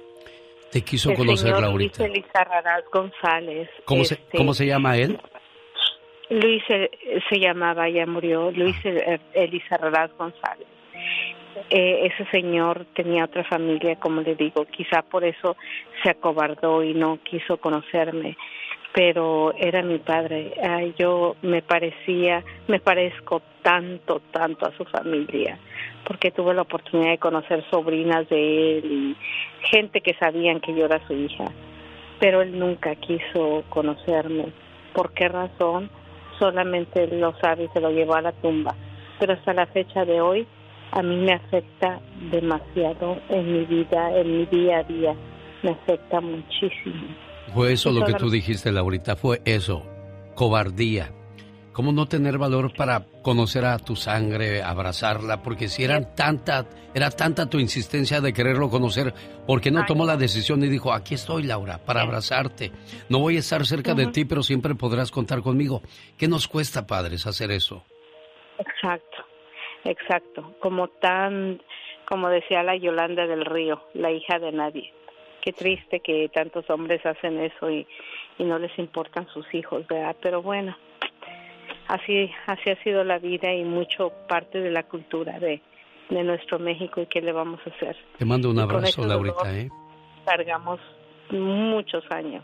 te quiso conocer, señor Laurita, Luis Elizarraraz González. ¿cómo se, este, ¿cómo se llama él? Luis eh, se llamaba, ya murió, Luis eh, Elisa Raraz González. Eh, ese señor tenía otra familia, como le digo, quizá por eso se acobardó y no quiso conocerme, pero era mi padre. Ay, yo me parecía, me parezco tanto, tanto a su familia, porque tuve la oportunidad de conocer sobrinas de él y gente que sabían que yo era su hija, pero él nunca quiso conocerme. ¿Por qué razón? Solamente lo sabe y se lo llevó a la tumba. Pero hasta la fecha de hoy a mí me afecta demasiado en mi vida, en mi día a día. Me afecta muchísimo. Fue eso lo que tú dijiste, Laurita, fue eso, cobardía. ¿Cómo no tener valor para conocer a tu sangre, abrazarla? Porque si eran tanta, era tanta tu insistencia de quererlo conocer, ¿por qué no tomó la decisión y dijo, aquí estoy, Laura, para abrazarte? No voy a estar cerca de ti, pero siempre podrás contar conmigo. ¿Qué nos cuesta, padres, hacer eso? Exacto, exacto. Como tan, como decía la Yolanda del Río, la hija de nadie. Qué triste que tantos hombres hacen eso y, y no les importan sus hijos, ¿verdad? Pero bueno, así, así ha sido la vida y mucho parte de la cultura de, de nuestro México y qué le vamos a hacer. Te mando un abrazo, Laurita, ¿eh? Cargamos muchos años.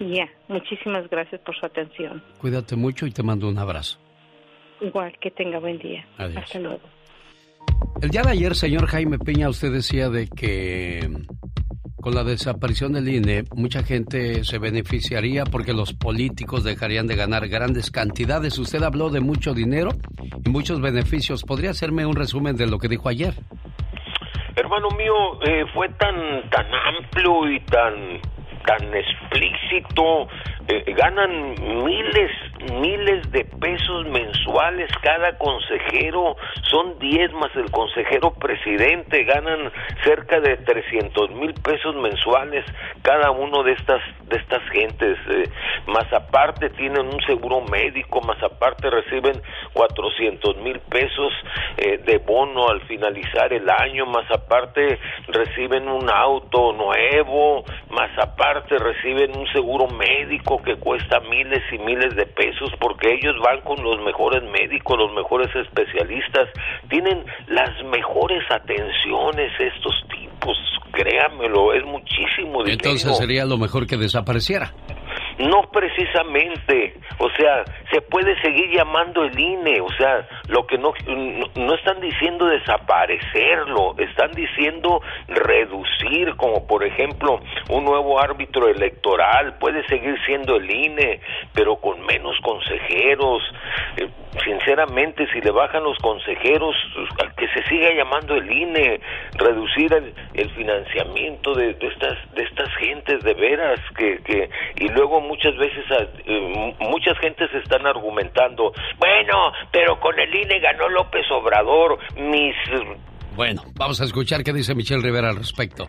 Ya, muchísimas gracias por su atención. Cuídate mucho y te mando un abrazo. Igual que tenga buen día. Adiós. Hasta luego. El día de ayer, señor Jaime Peña, usted decía de que con la desaparición del INE, mucha gente se beneficiaría porque los políticos dejarían de ganar grandes cantidades. Usted habló de mucho dinero y muchos beneficios. ¿Podría hacerme un resumen de lo que dijo ayer? Hermano mío, eh, fue tan tan amplio y tan tan explícito. Eh, ganan miles miles de pesos mensuales cada consejero. Son 10 más el consejero presidente. Ganan cerca de 300 mil pesos mensuales cada uno de estas de estas gentes. eh, más aparte tienen un seguro médico. Más aparte reciben 400 mil pesos eh, de bono al finalizar el año, más aparte reciben un auto nuevo, más aparte reciben un seguro médico que cuesta miles y miles de pesos porque ellos van con los mejores médicos, los mejores especialistas, tienen las mejores atenciones estos tipos, créamelo, es muchísimo dinero. Entonces sería lo mejor que desapareciera. No precisamente, o sea, se puede seguir llamando el INE, o sea, lo que no, no, están diciendo desaparecerlo, están diciendo reducir, como por ejemplo un nuevo árbitro electoral, puede seguir siendo el INE, pero con menos consejeros. Eh, sinceramente, si le bajan los consejeros, a que se siga llamando el INE, reducir el, el financiamiento de, de estas de estas gentes de veras que, que y luego muchas veces a- eh, muchas gentes están argumentando bueno pero con el INE ganó López Obrador mis Bueno, vamos a escuchar qué dice Michelle Rivera al respecto.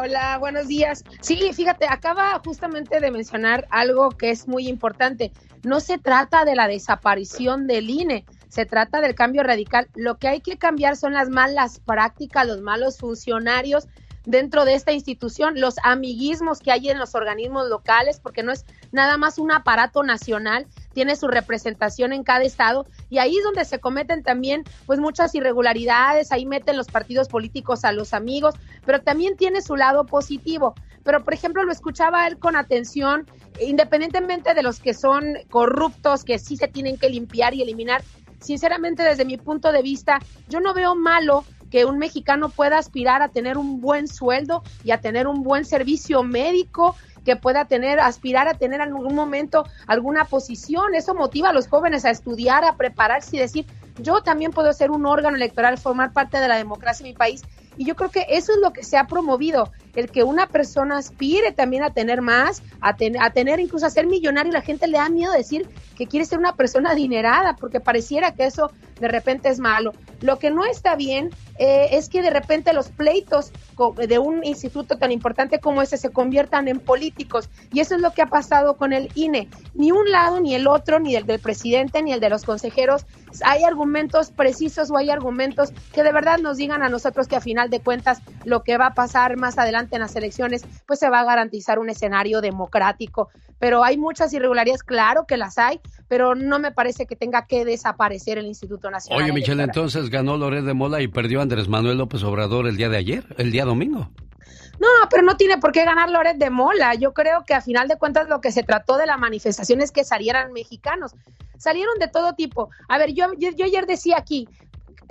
Hola, buenos días. Sí, fíjate, acaba justamente de mencionar algo que es muy importante. No se trata de la desaparición del INE, se trata del cambio radical. Lo que hay que cambiar son las malas prácticas, los malos funcionarios dentro de esta institución, los amiguismos que hay en los organismos locales, porque no es nada más un aparato nacional, tiene su representación en cada estado y ahí es donde se cometen también pues muchas irregularidades, ahí meten los partidos políticos a los amigos, pero también tiene su lado positivo. Pero por ejemplo lo escuchaba él con atención, independientemente de los que son corruptos, que sí se tienen que limpiar y eliminar, sinceramente desde mi punto de vista, yo no veo malo que un mexicano pueda aspirar a tener un buen sueldo y a tener un buen servicio médico, que pueda tener, aspirar a tener en algún momento alguna posición. Eso motiva a los jóvenes a estudiar, a prepararse y decir, yo también puedo ser un órgano electoral, formar parte de la democracia en mi país. Y yo creo que eso es lo que se ha promovido, el que una persona aspire también a tener más, a, ten- a tener incluso a ser millonario. La gente le da miedo decir que quiere ser una persona adinerada, porque pareciera que eso de repente es malo. Lo que no está bien eh, es que de repente los pleitos de un instituto tan importante como ese se conviertan en políticos. Y eso es lo que ha pasado con el INE. Ni un lado, ni el otro, ni el del presidente, ni el de los consejeros. Hay argumentos precisos o hay argumentos que de verdad nos digan a nosotros que a final de cuentas lo que va a pasar más adelante en las elecciones, pues se va a garantizar un escenario democrático. Pero hay muchas irregularidades, claro que las hay, pero no me parece que tenga que desaparecer el Instituto Nacional. Oye, Michelle, entonces ganó Loret de Mola y perdió Andrés Manuel López Obrador el día de ayer, el día domingo. No, pero no tiene por qué ganar Loret de Mola. Yo creo que a final de cuentas lo que se trató de la manifestación es que salieran mexicanos. Salieron de todo tipo. A ver, yo, yo, yo ayer decía aquí,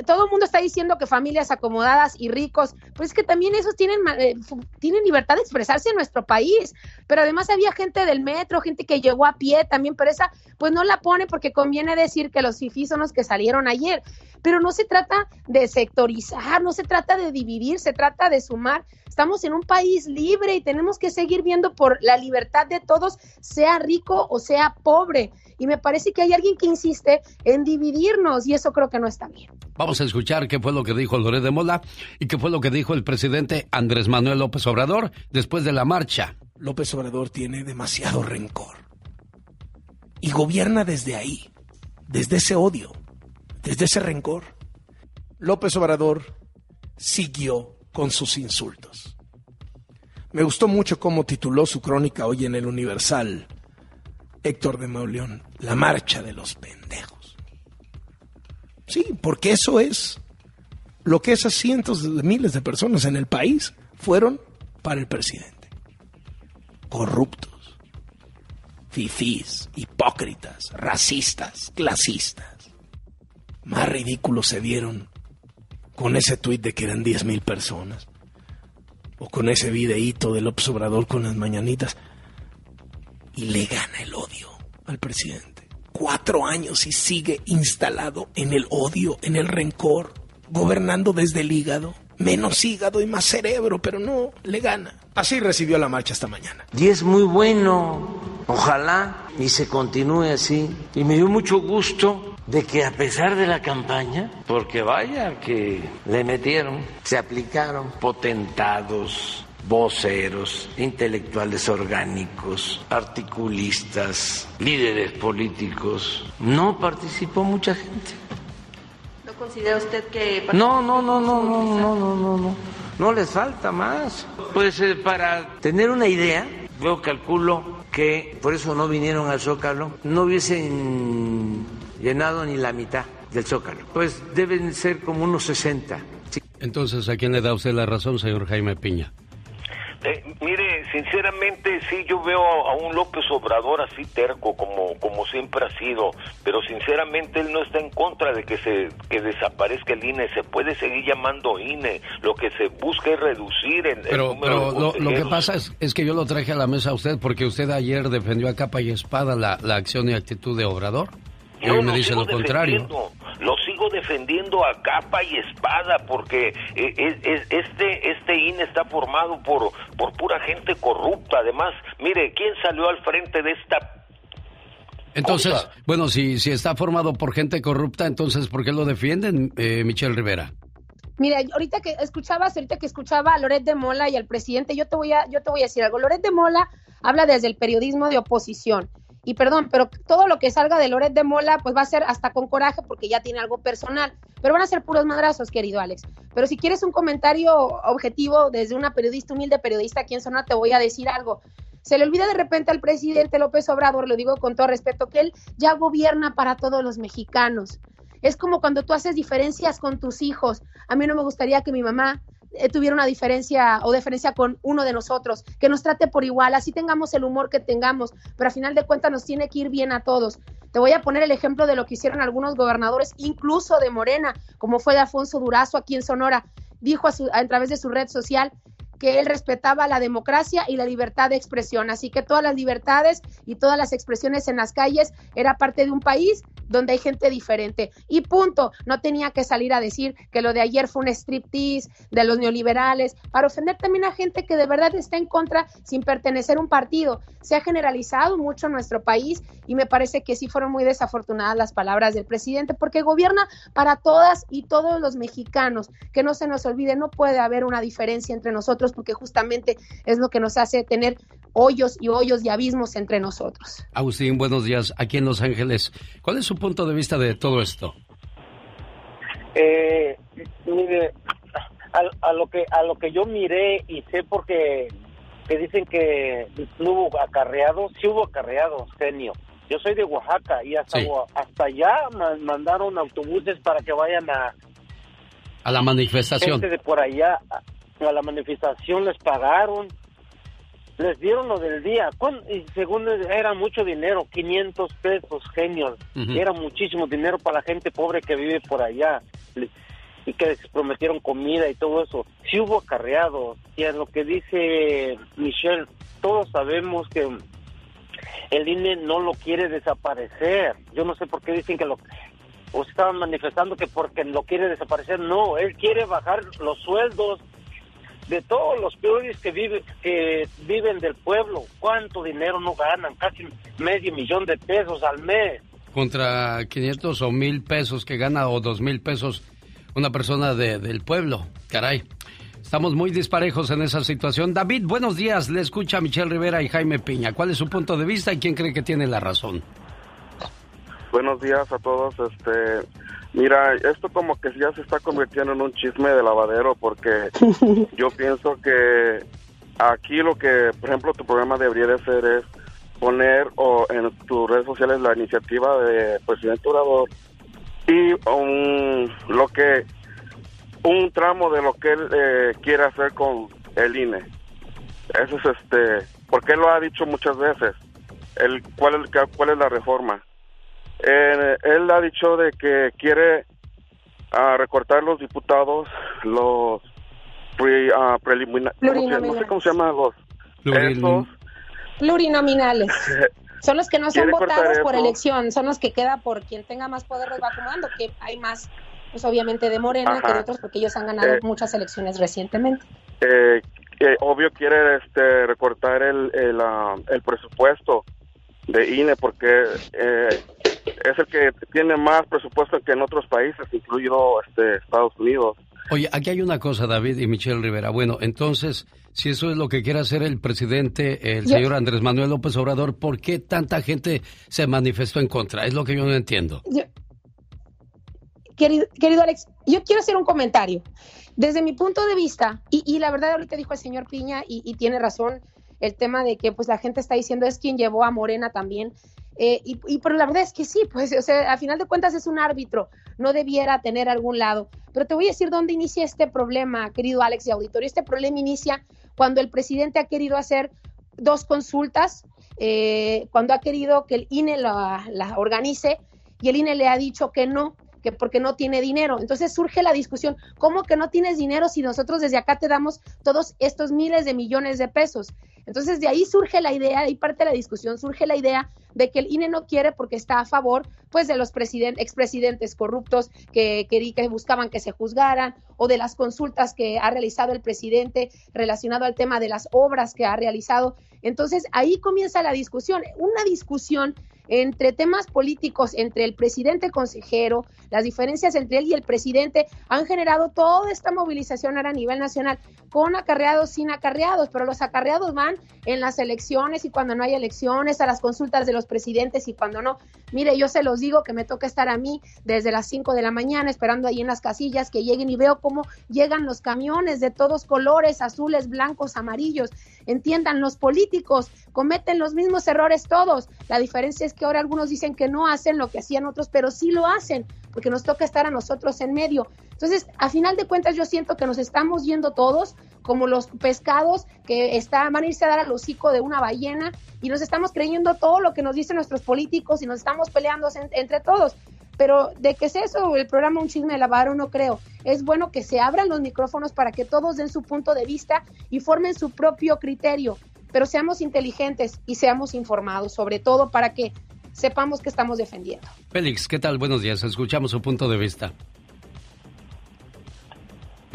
todo el mundo está diciendo que familias acomodadas y ricos, pues es que también esos tienen, eh, tienen libertad de expresarse en nuestro país. Pero además había gente del metro, gente que llegó a pie también, pero esa pues no la pone porque conviene decir que los fifís son los que salieron ayer. Pero no se trata de sectorizar, no se trata de dividir, se trata de sumar. Estamos en un país libre y tenemos que seguir viendo por la libertad de todos, sea rico o sea pobre. Y me parece que hay alguien que insiste en dividirnos y eso creo que no está bien. A escuchar qué fue lo que dijo Loret de Mola y qué fue lo que dijo el presidente Andrés Manuel López Obrador después de la marcha. López Obrador tiene demasiado rencor. Y gobierna desde ahí, desde ese odio, desde ese rencor. López Obrador siguió con sus insultos. Me gustó mucho cómo tituló su crónica hoy en el Universal Héctor de Mauleón, La marcha de los pendejos. Sí, porque eso es lo que esas cientos de miles de personas en el país fueron para el presidente. Corruptos, fifís, hipócritas, racistas, clasistas. Más ridículos se vieron con ese tuit de que eran 10 mil personas. O con ese videíto del Obrador con las mañanitas. Y le gana el odio al presidente. Cuatro años y sigue instalado en el odio, en el rencor, gobernando desde el hígado. Menos hígado y más cerebro, pero no, le gana. Así recibió la marcha esta mañana. Y es muy bueno, ojalá y se continúe así. Y me dio mucho gusto de que a pesar de la campaña, porque vaya que le metieron, se aplicaron potentados, voceros, intelectuales orgánicos, articulistas, líderes políticos, no participó mucha gente. ¿No considera usted que... No, no, no, no, no, no, no, no, no. No les falta más. Pues eh, para tener una idea, yo calculo que por eso no vinieron al Zócalo, no hubiesen llenado ni la mitad del Zócalo. Pues deben ser como unos 60. Entonces, ¿a quién le da usted la razón, señor Jaime Piña? Eh, mire, sinceramente sí, yo veo a un López Obrador así terco como, como siempre ha sido, pero sinceramente él no está en contra de que se que desaparezca el INE, se puede seguir llamando INE, lo que se busca es reducir el, el Pero, número pero de lo, lo que pasa es, es que yo lo traje a la mesa a usted porque usted ayer defendió a capa y espada la, la acción y actitud de Obrador. Yo hoy me lo dice sigo lo contrario. defendiendo, Lo sigo defendiendo a capa y espada porque eh, es- es- este este INE está formado por por pura gente corrupta. Además, mire, ¿quién salió al frente de esta Entonces, bueno, si, si está formado por gente corrupta, entonces, ¿por qué lo defienden, eh, Michelle Rivera? Mira, ahorita que escuchabas, ahorita que escuchaba a Loret de Mola y al presidente, yo te voy a, yo te voy a decir algo. Loret de Mola habla desde el periodismo de oposición. Y perdón, pero todo lo que salga de Loret de Mola, pues va a ser hasta con coraje porque ya tiene algo personal. Pero van a ser puros madrazos, querido Alex. Pero si quieres un comentario objetivo desde una periodista, humilde periodista aquí en Sonora, te voy a decir algo. Se le olvida de repente al presidente López Obrador, lo digo con todo respeto, que él ya gobierna para todos los mexicanos. Es como cuando tú haces diferencias con tus hijos. A mí no me gustaría que mi mamá tuviera una diferencia o diferencia con uno de nosotros, que nos trate por igual, así tengamos el humor que tengamos, pero a final de cuentas nos tiene que ir bien a todos. Te voy a poner el ejemplo de lo que hicieron algunos gobernadores, incluso de Morena, como fue de Alfonso Durazo aquí en Sonora. Dijo a, su- a través de su red social que él respetaba la democracia y la libertad de expresión. Así que todas las libertades y todas las expresiones en las calles era parte de un país donde hay gente diferente. Y punto, no tenía que salir a decir que lo de ayer fue un striptease de los neoliberales, para ofender también a gente que de verdad está en contra sin pertenecer a un partido. Se ha generalizado mucho en nuestro país y me parece que sí fueron muy desafortunadas las palabras del presidente, porque gobierna para todas y todos los mexicanos. Que no se nos olvide, no puede haber una diferencia entre nosotros, porque justamente es lo que nos hace tener hoyos y hoyos y abismos entre nosotros. Agustín, buenos días. Aquí en Los Ángeles, ¿cuál es su punto de vista de todo esto? Eh, mire, a, a lo que a lo que yo miré y sé porque que dicen que no hubo acarreados, sí hubo acarreados, genio. Yo soy de Oaxaca y hasta, Sí. Hasta allá ma- mandaron autobuses para que vayan a A la manifestación. gente de por allá a, la manifestación, les pagaron, les dieron lo del día. ¿Cuán- Y según era mucho dinero, 500 pesos, genios. Ujú. Era muchísimo dinero para la gente pobre que vive por allá y que les prometieron comida y todo eso. Sí hubo acarreados. Y a lo que dice Michelle, todos sabemos que el INE no lo quiere desaparecer. Yo no sé por qué dicen que lo o estaban manifestando que porque lo quiere desaparecer. No, él quiere bajar los sueldos de todos los peores que vive, que viven del pueblo. ¿Cuánto dinero no ganan? Casi medio millón de pesos al mes. Contra 500 o 1000 pesos que gana o 2000 pesos una persona de- del pueblo. Caray. Estamos muy disparejos en esa situación. David, buenos días. Le escucha Michelle Rivera y Jaime Piña. ¿Cuál es su punto de vista y quién cree que tiene la razón? Buenos días a todos. Este, mira, esto como que ya se está convirtiendo en un chisme de lavadero porque yo pienso que aquí lo que, por ejemplo, tu programa debería de hacer es poner o en tus redes sociales la iniciativa de presidente Obrador y un, lo que un tramo de lo que él eh, quiere hacer con el INE. Eso es este, porque él lo ha dicho muchas veces. El, ¿cuál, es, ¿Cuál es la reforma? Eh, él ha dicho de que quiere ah, recortar los diputados, los pre, ah, prelimina- ¿cómo se- no sé Plurinominales. cómo se llaman los Plurinominales. Son los que no son votados por elección, son los que queda por quien tenga más poder los va acumulando, que hay más, pues obviamente de Morena que de otros, porque ellos han ganado Eh. muchas elecciones recientemente. eh, obvio quiere este recortar el el, ah, el presupuesto de INE porque eh, es el que tiene más presupuesto que en otros países, incluido este Estados Unidos. Oye, aquí hay una cosa, David y Michelle Rivera. Bueno, entonces, si eso es lo que quiere hacer el presidente, el Yo- señor Andrés Manuel López Obrador, ¿por qué tanta gente se manifestó en contra? Es lo que yo no entiendo. Yo- querido, querido Alex, yo quiero hacer un comentario. Desde mi punto de vista, y, y la verdad ahorita dijo el señor Piña, y, y tiene razón, el tema de que pues la gente está diciendo es quien llevó a Morena también. Eh, y, y pero la verdad es que sí, pues, o sea, a final de cuentas es un árbitro, no debiera tener algún lado. Pero te voy a decir dónde inicia este problema, querido Alex y auditorio. Este problema inicia cuando el presidente ha querido hacer dos consultas, eh, cuando ha querido que el INE la, la organice y el INE le ha dicho que no, que porque no tiene dinero. Entonces surge la discusión, ¿cómo que no tienes dinero si nosotros desde acá te damos todos estos miles de millones de pesos? Entonces de ahí surge la idea, de ahí parte la discusión, surge la idea de que el INE no quiere porque está a favor pues de los president- expresidentes corruptos que, que, que buscaban que se juzgaran o de las consultas que ha realizado el presidente relacionado al tema de las obras que ha realizado. Entonces ahí comienza la discusión, una discusión entre temas políticos, entre el presidente consejero, las diferencias entre él y el presidente han generado toda esta movilización ahora a nivel nacional, con acarreados, sin acarreados, pero los acarreados van en las elecciones y cuando no hay elecciones, a las consultas de los presidentes y cuando no. Mire, yo se los digo que me toca estar a mí desde las 5 de la mañana esperando ahí en las casillas que lleguen y veo cómo llegan los camiones de todos colores, azules, blancos, amarillos. Entiendan, los políticos cometen los mismos errores todos. La diferencia es que ahora algunos dicen que no hacen lo que hacían otros, pero sí lo hacen, porque nos toca estar a nosotros en medio. Entonces, a final de cuentas, yo siento que nos estamos yendo todos como los pescados que está, van a irse a dar al hocico de una ballena y nos estamos creyendo todo lo que nos dicen nuestros políticos y nos estamos peleando en- entre todos. Pero de que es eso, el programa Un Chisme de Lavaro, no creo. Es bueno que se abran los micrófonos para que todos den su punto de vista y formen su propio criterio. Pero seamos inteligentes y seamos informados, sobre todo para que sepamos que estamos defendiendo. Félix, ¿qué tal? Buenos días, escuchamos su punto de vista.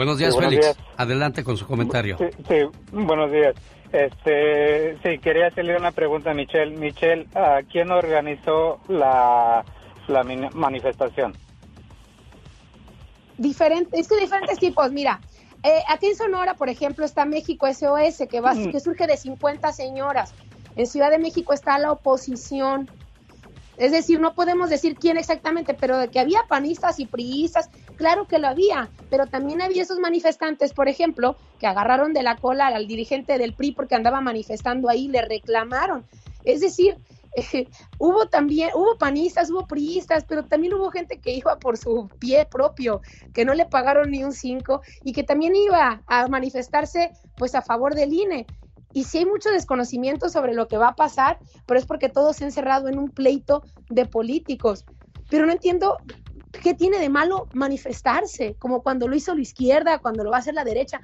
Buenos días, Félix. Adelante con su comentario. Sí, sí, buenos días. Este, sí, quería hacerle una pregunta a Michelle. Michelle, ¿a quién organizó la, la manifestación? Diferentes, es que diferentes tipos, mira, eh, aquí en Sonora, por ejemplo, está México SOS, que, va, Mm. que surge de 50 señoras. En Ciudad de México está la oposición. Es decir, no podemos decir quién exactamente, pero de que había panistas y priistas, claro que lo había, pero también había esos manifestantes, por ejemplo, que agarraron de la cola al dirigente del PRI porque andaba manifestando ahí, le reclamaron. Es decir, eh, hubo también, hubo panistas, hubo priistas, pero también hubo gente que iba por su pie propio, que no le pagaron ni un cinco y que también iba a manifestarse pues a favor del INE. Y sí hay mucho desconocimiento sobre lo que va a pasar, pero es porque todo se ha encerrado en un pleito de políticos. Pero no entiendo qué tiene de malo manifestarse, como cuando lo hizo la izquierda, cuando lo va a hacer la derecha.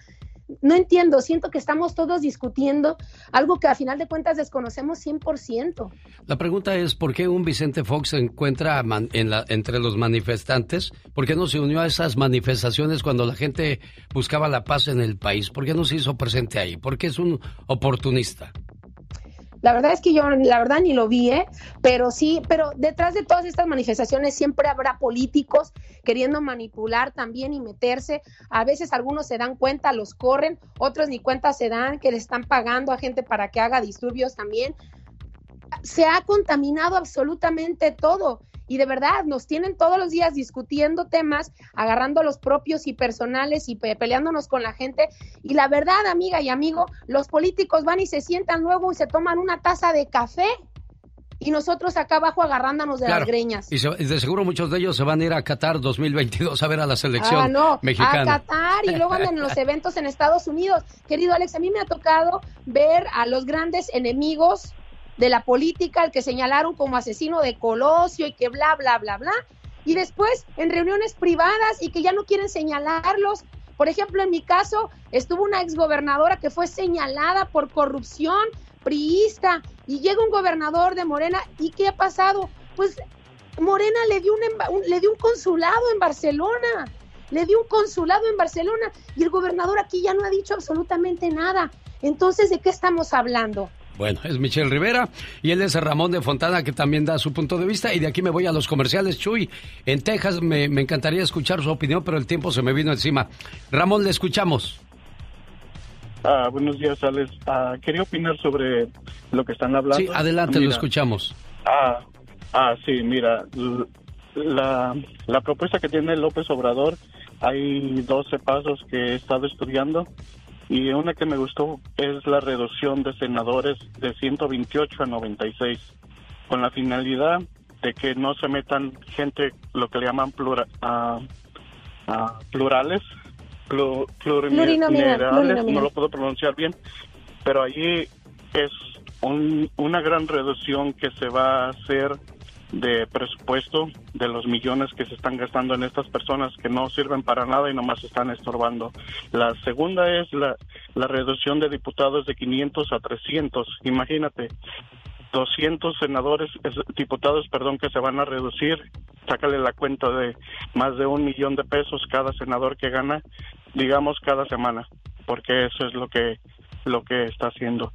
No entiendo, siento que estamos todos discutiendo algo que a final de cuentas desconocemos 100%. La pregunta es, ¿por qué un Vicente Fox se encuentra entre los manifestantes? ¿Por qué no se unió a esas manifestaciones cuando la gente buscaba la paz en el país? ¿Por qué no se hizo presente ahí? ¿Por qué es un oportunista? La verdad es que yo, la verdad, ni lo vi, ¿eh? Pero sí, pero detrás de todas estas manifestaciones siempre habrá políticos queriendo manipular también y meterse. A veces algunos se dan cuenta, los corren, otros ni cuenta se dan, que le están pagando a gente para que haga disturbios también. Se ha contaminado absolutamente todo. Y de verdad, nos tienen todos los días discutiendo temas, agarrando los propios y personales y pe- peleándonos con la gente. Y la verdad, amiga y amigo, los políticos van y se sientan luego y se toman una taza de café y nosotros acá abajo agarrándonos de Claro. las greñas. Y, se- de seguro muchos de ellos se van a ir a Qatar 2022 a ver a la selección Ah, no, mexicana. a Qatar y luego andan en los eventos en Estados Unidos. Querido Alex, a mí me ha tocado ver a los grandes enemigos de la política, el que señalaron como asesino de Colosio y que bla, bla, bla, bla. Y después en reuniones privadas y que ya no quieren señalarlos. Por ejemplo, en mi caso, estuvo una exgobernadora que fue señalada por corrupción priista y llega un gobernador de Morena y ¿qué ha pasado? Pues Morena le dio un- le dio un consulado en Barcelona, le dio un consulado en Barcelona y el gobernador aquí ya no ha dicho absolutamente nada. Entonces, ¿de qué estamos hablando? Bueno, es Michelle Rivera y él es Ramón de Fontana que también da su punto de vista y de aquí me voy a los comerciales. Chuy, en Texas me, me encantaría escuchar su opinión, pero el tiempo se me vino encima. Ramón, le escuchamos. Ah, buenos días, Alex. Ah, quería opinar sobre lo que están hablando. Sí, adelante, lo Mira, escuchamos. Ah, ah, sí, mira, la, la propuesta que tiene López Obrador, hay 12 pasos que he estado estudiando y una que me gustó es la reducción de senadores de 128 a 96, con la finalidad de que no se metan gente, lo que le llaman plura- plurales, plu- Plurinominal, plurinominales, plurinominal. no lo puedo pronunciar bien, pero allí es un- una gran reducción que se va a hacer de presupuesto de los millones que se están gastando en estas personas que no sirven para nada y nomás están estorbando. La segunda es la, la reducción de diputados de 500 a 300. Imagínate, 200 senadores, es- diputados, perdón, que se van a reducir. Sácale la cuenta de más de un millón de pesos cada senador que gana, digamos, cada semana, porque eso es lo que, lo que está haciendo.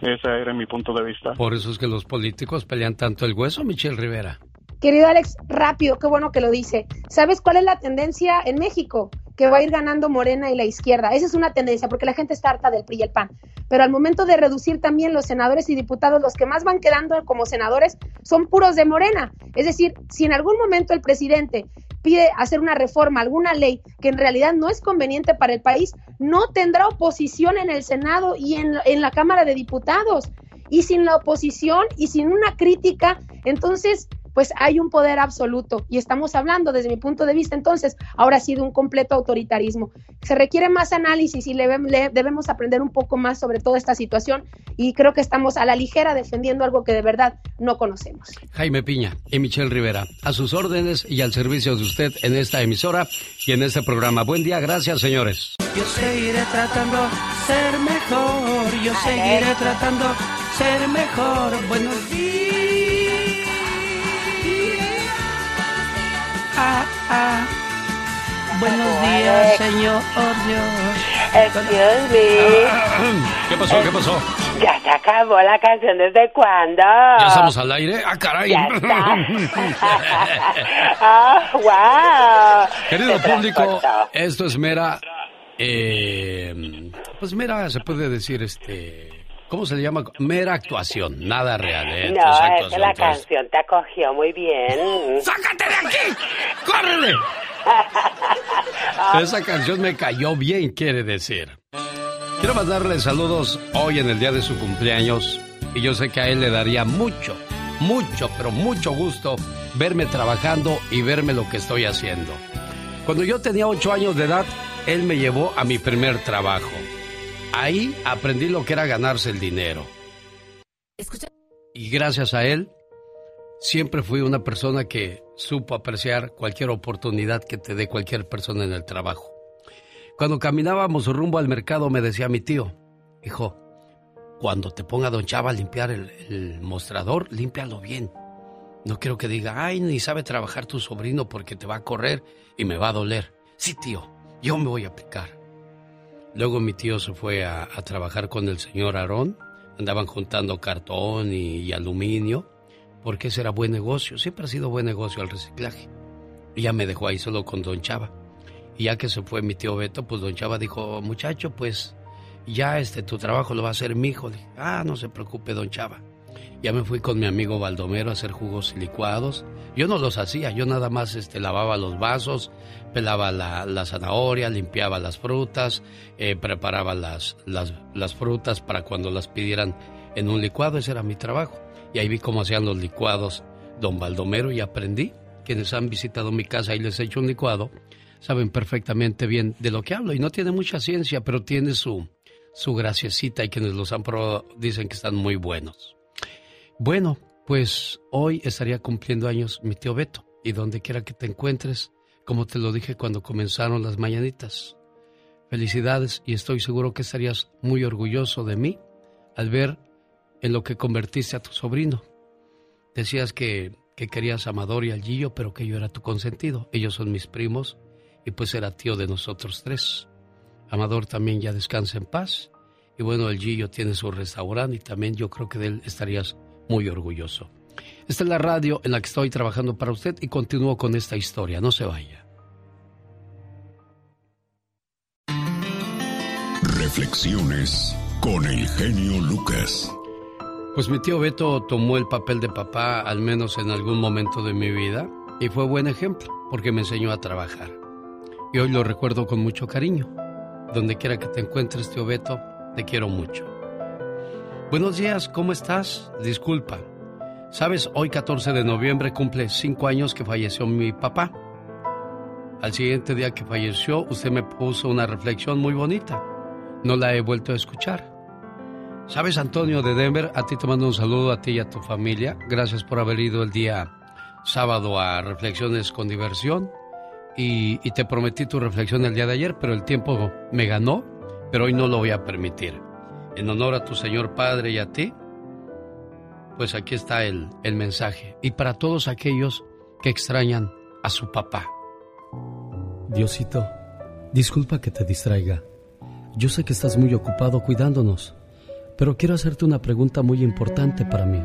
Ese era mi punto de vista. Por eso es que los políticos pelean tanto el hueso, Michelle Rivera. Querido Alex, rápido, qué bueno que lo dice. ¿Sabes cuál es la tendencia en México? Que va a ir ganando Morena y la izquierda. Esa es una tendencia porque la gente está harta del PRI y el PAN. Pero al momento de reducir también los senadores y diputados, los que más van quedando como senadores son puros de Morena. Es decir, si en algún momento el presidente pide hacer una reforma, alguna ley que en realidad no es conveniente para el país, no tendrá oposición en el Senado y en, en la Cámara de Diputados. Y sin la oposición y sin una crítica, entonces pues hay un poder absoluto y estamos hablando desde mi punto de vista entonces ahora sí de un completo autoritarismo. Se requiere más análisis y le, le- debemos aprender un poco más sobre toda esta situación y creo que estamos a la ligera defendiendo algo que de verdad no conocemos. Jaime Piña y Michelle Rivera, a sus órdenes y al servicio de usted en esta emisora y en este programa. Buen día, gracias, señores. Yo seguiré tratando ser mejor, yo seguiré tratando ser mejor. Buenos días. Buenos días, señor Excuse me. ¿Qué pasó? ¿Qué pasó? Ya se acabó la canción desde cuándo. ¿Ya estamos al aire? ¡Ah, caray! Ya está. Ah, wow. Querido público, transportó. esto es mera... eh, pues mera, se puede decir, este... ¿Cómo se le llama? Mera actuación, nada real, ¿eh? No, es que la canción te acogió muy bien. ¡Sácate de aquí! ¡Córrele! Esa canción me cayó bien, quiere decir. Quiero mandarle saludos hoy en el día de su cumpleaños y yo sé que a él le daría mucho, mucho, pero mucho gusto verme trabajando y verme lo que estoy haciendo. Cuando yo tenía ocho años de edad, él me llevó a mi primer trabajo. Ahí aprendí lo que era ganarse el dinero. Y gracias a él, siempre fui una persona que supo apreciar cualquier oportunidad que te dé cualquier persona en el trabajo. Cuando caminábamos rumbo al mercado me decía mi tío, hijo, cuando te ponga Don Chava a limpiar el, el mostrador, límpialo bien. No quiero que diga, ay, ni sabe trabajar tu sobrino porque te va a correr y me va a doler. Sí, tío, yo me voy a aplicar. Luego mi tío se fue a, trabajar con el señor Aarón. Andaban juntando cartón y, y aluminio, porque ese era buen negocio. Siempre ha sido buen negocio el reciclaje. Y ya me dejó ahí solo con Don Chava. Y ya que se fue mi tío Beto, pues Don Chava dijo, muchacho, pues ya este tu trabajo lo va a hacer mi hijo. Dije, ah, no se preocupe, Don Chava. Ya me fui con mi amigo Baldomero a hacer jugos licuados. Yo no los hacía, yo nada más este, lavaba los vasos, pelaba la, la zanahoria, limpiaba las frutas, eh, preparaba las, las, las frutas para cuando las pidieran en un licuado. Ese era mi trabajo. Y ahí vi cómo hacían los licuados don Baldomero y aprendí. Quienes han visitado mi casa y les he hecho un licuado, saben perfectamente bien de lo que hablo. Y no tiene mucha ciencia, pero tiene su, su graciecita y quienes los han probado dicen que están muy buenos. Bueno, pues hoy estaría cumpliendo años mi tío Beto y donde quiera que te encuentres, como te lo dije cuando comenzaron las mañanitas. Felicidades y estoy seguro que estarías muy orgulloso de mí al ver en lo que convertiste a tu sobrino. Decías que, que querías a Amador y al Gillo, pero que yo era tu consentido. Ellos son mis primos y pues era tío de nosotros tres. Amador también ya descansa en paz. Y bueno, el Gillo tiene su restaurante y también yo creo que de él estarías muy orgulloso. Esta es la radio en la que estoy trabajando para usted y continúo con esta historia. No se vaya. Reflexiones con el genio Lucas. Pues mi tío Beto tomó el papel de papá al menos en algún momento de mi vida y fue buen ejemplo porque me enseñó a trabajar. Y hoy lo recuerdo con mucho cariño. Donde quiera que te encuentres, tío Beto, te quiero mucho. Buenos días, ¿cómo estás? Disculpa. Sabes, hoy 14 de noviembre cumple cinco años que falleció mi papá. Al siguiente día que falleció, usted me puso una reflexión muy bonita. No la he vuelto a escuchar. Sabes, Antonio de Denver, a ti te mando un saludo a ti y a tu familia. Gracias por haber ido el día sábado a Reflexiones con Diversión. Y, y te prometí tu reflexión el día de ayer, pero el tiempo me ganó, pero hoy no lo voy a permitir. En honor a tu Señor Padre y a ti, pues aquí está el, el mensaje. Y para todos aquellos que extrañan a su papá. Diosito, disculpa que te distraiga. Yo sé que estás muy ocupado cuidándonos, pero quiero hacerte una pregunta muy importante para mí.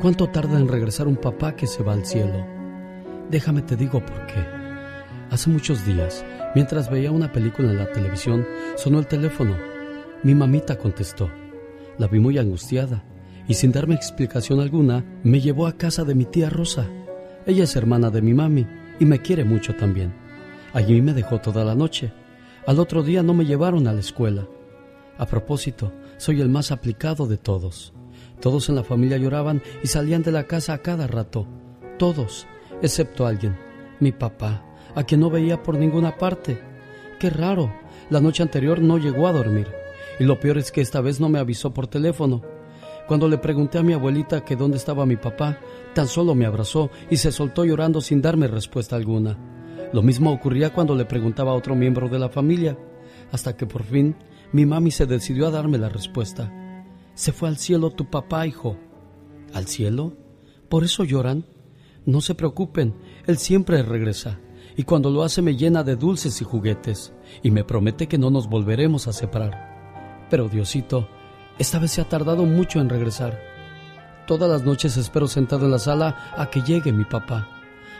¿Cuánto tarda en regresar un papá que se va al cielo? Déjame te digo por qué. Hace muchos días, mientras veía una película en la televisión, sonó el teléfono. Mi mamita contestó. La vi muy angustiada y sin darme explicación alguna, me llevó a casa de mi tía Rosa. Ella es hermana de mi mami y me quiere mucho también. Allí me dejó toda la noche. Al otro día no me llevaron a la escuela. A propósito, soy el más aplicado de todos. Todos en la familia lloraban y salían de la casa a cada rato. Todos, excepto alguien, mi papá, a quien no veía por ninguna parte. Qué raro, la noche anterior no llegó a dormir. Y lo peor es que esta vez no me avisó por teléfono. Cuando le pregunté a mi abuelita que dónde estaba mi papá, tan solo me abrazó y se soltó llorando sin darme respuesta alguna. Lo mismo ocurría cuando le preguntaba a otro miembro de la familia, hasta que por fin mi mami se decidió a darme la respuesta. Se fue al cielo tu papá, hijo. ¿Al cielo? ¿Por eso lloran? No se preocupen, él siempre regresa. y cuando lo hace me llena de dulces y juguetes y me promete que no nos volveremos a separar. Pero Diosito, esta vez se ha tardado mucho en regresar. Todas las noches espero sentado en la sala a que llegue mi papá.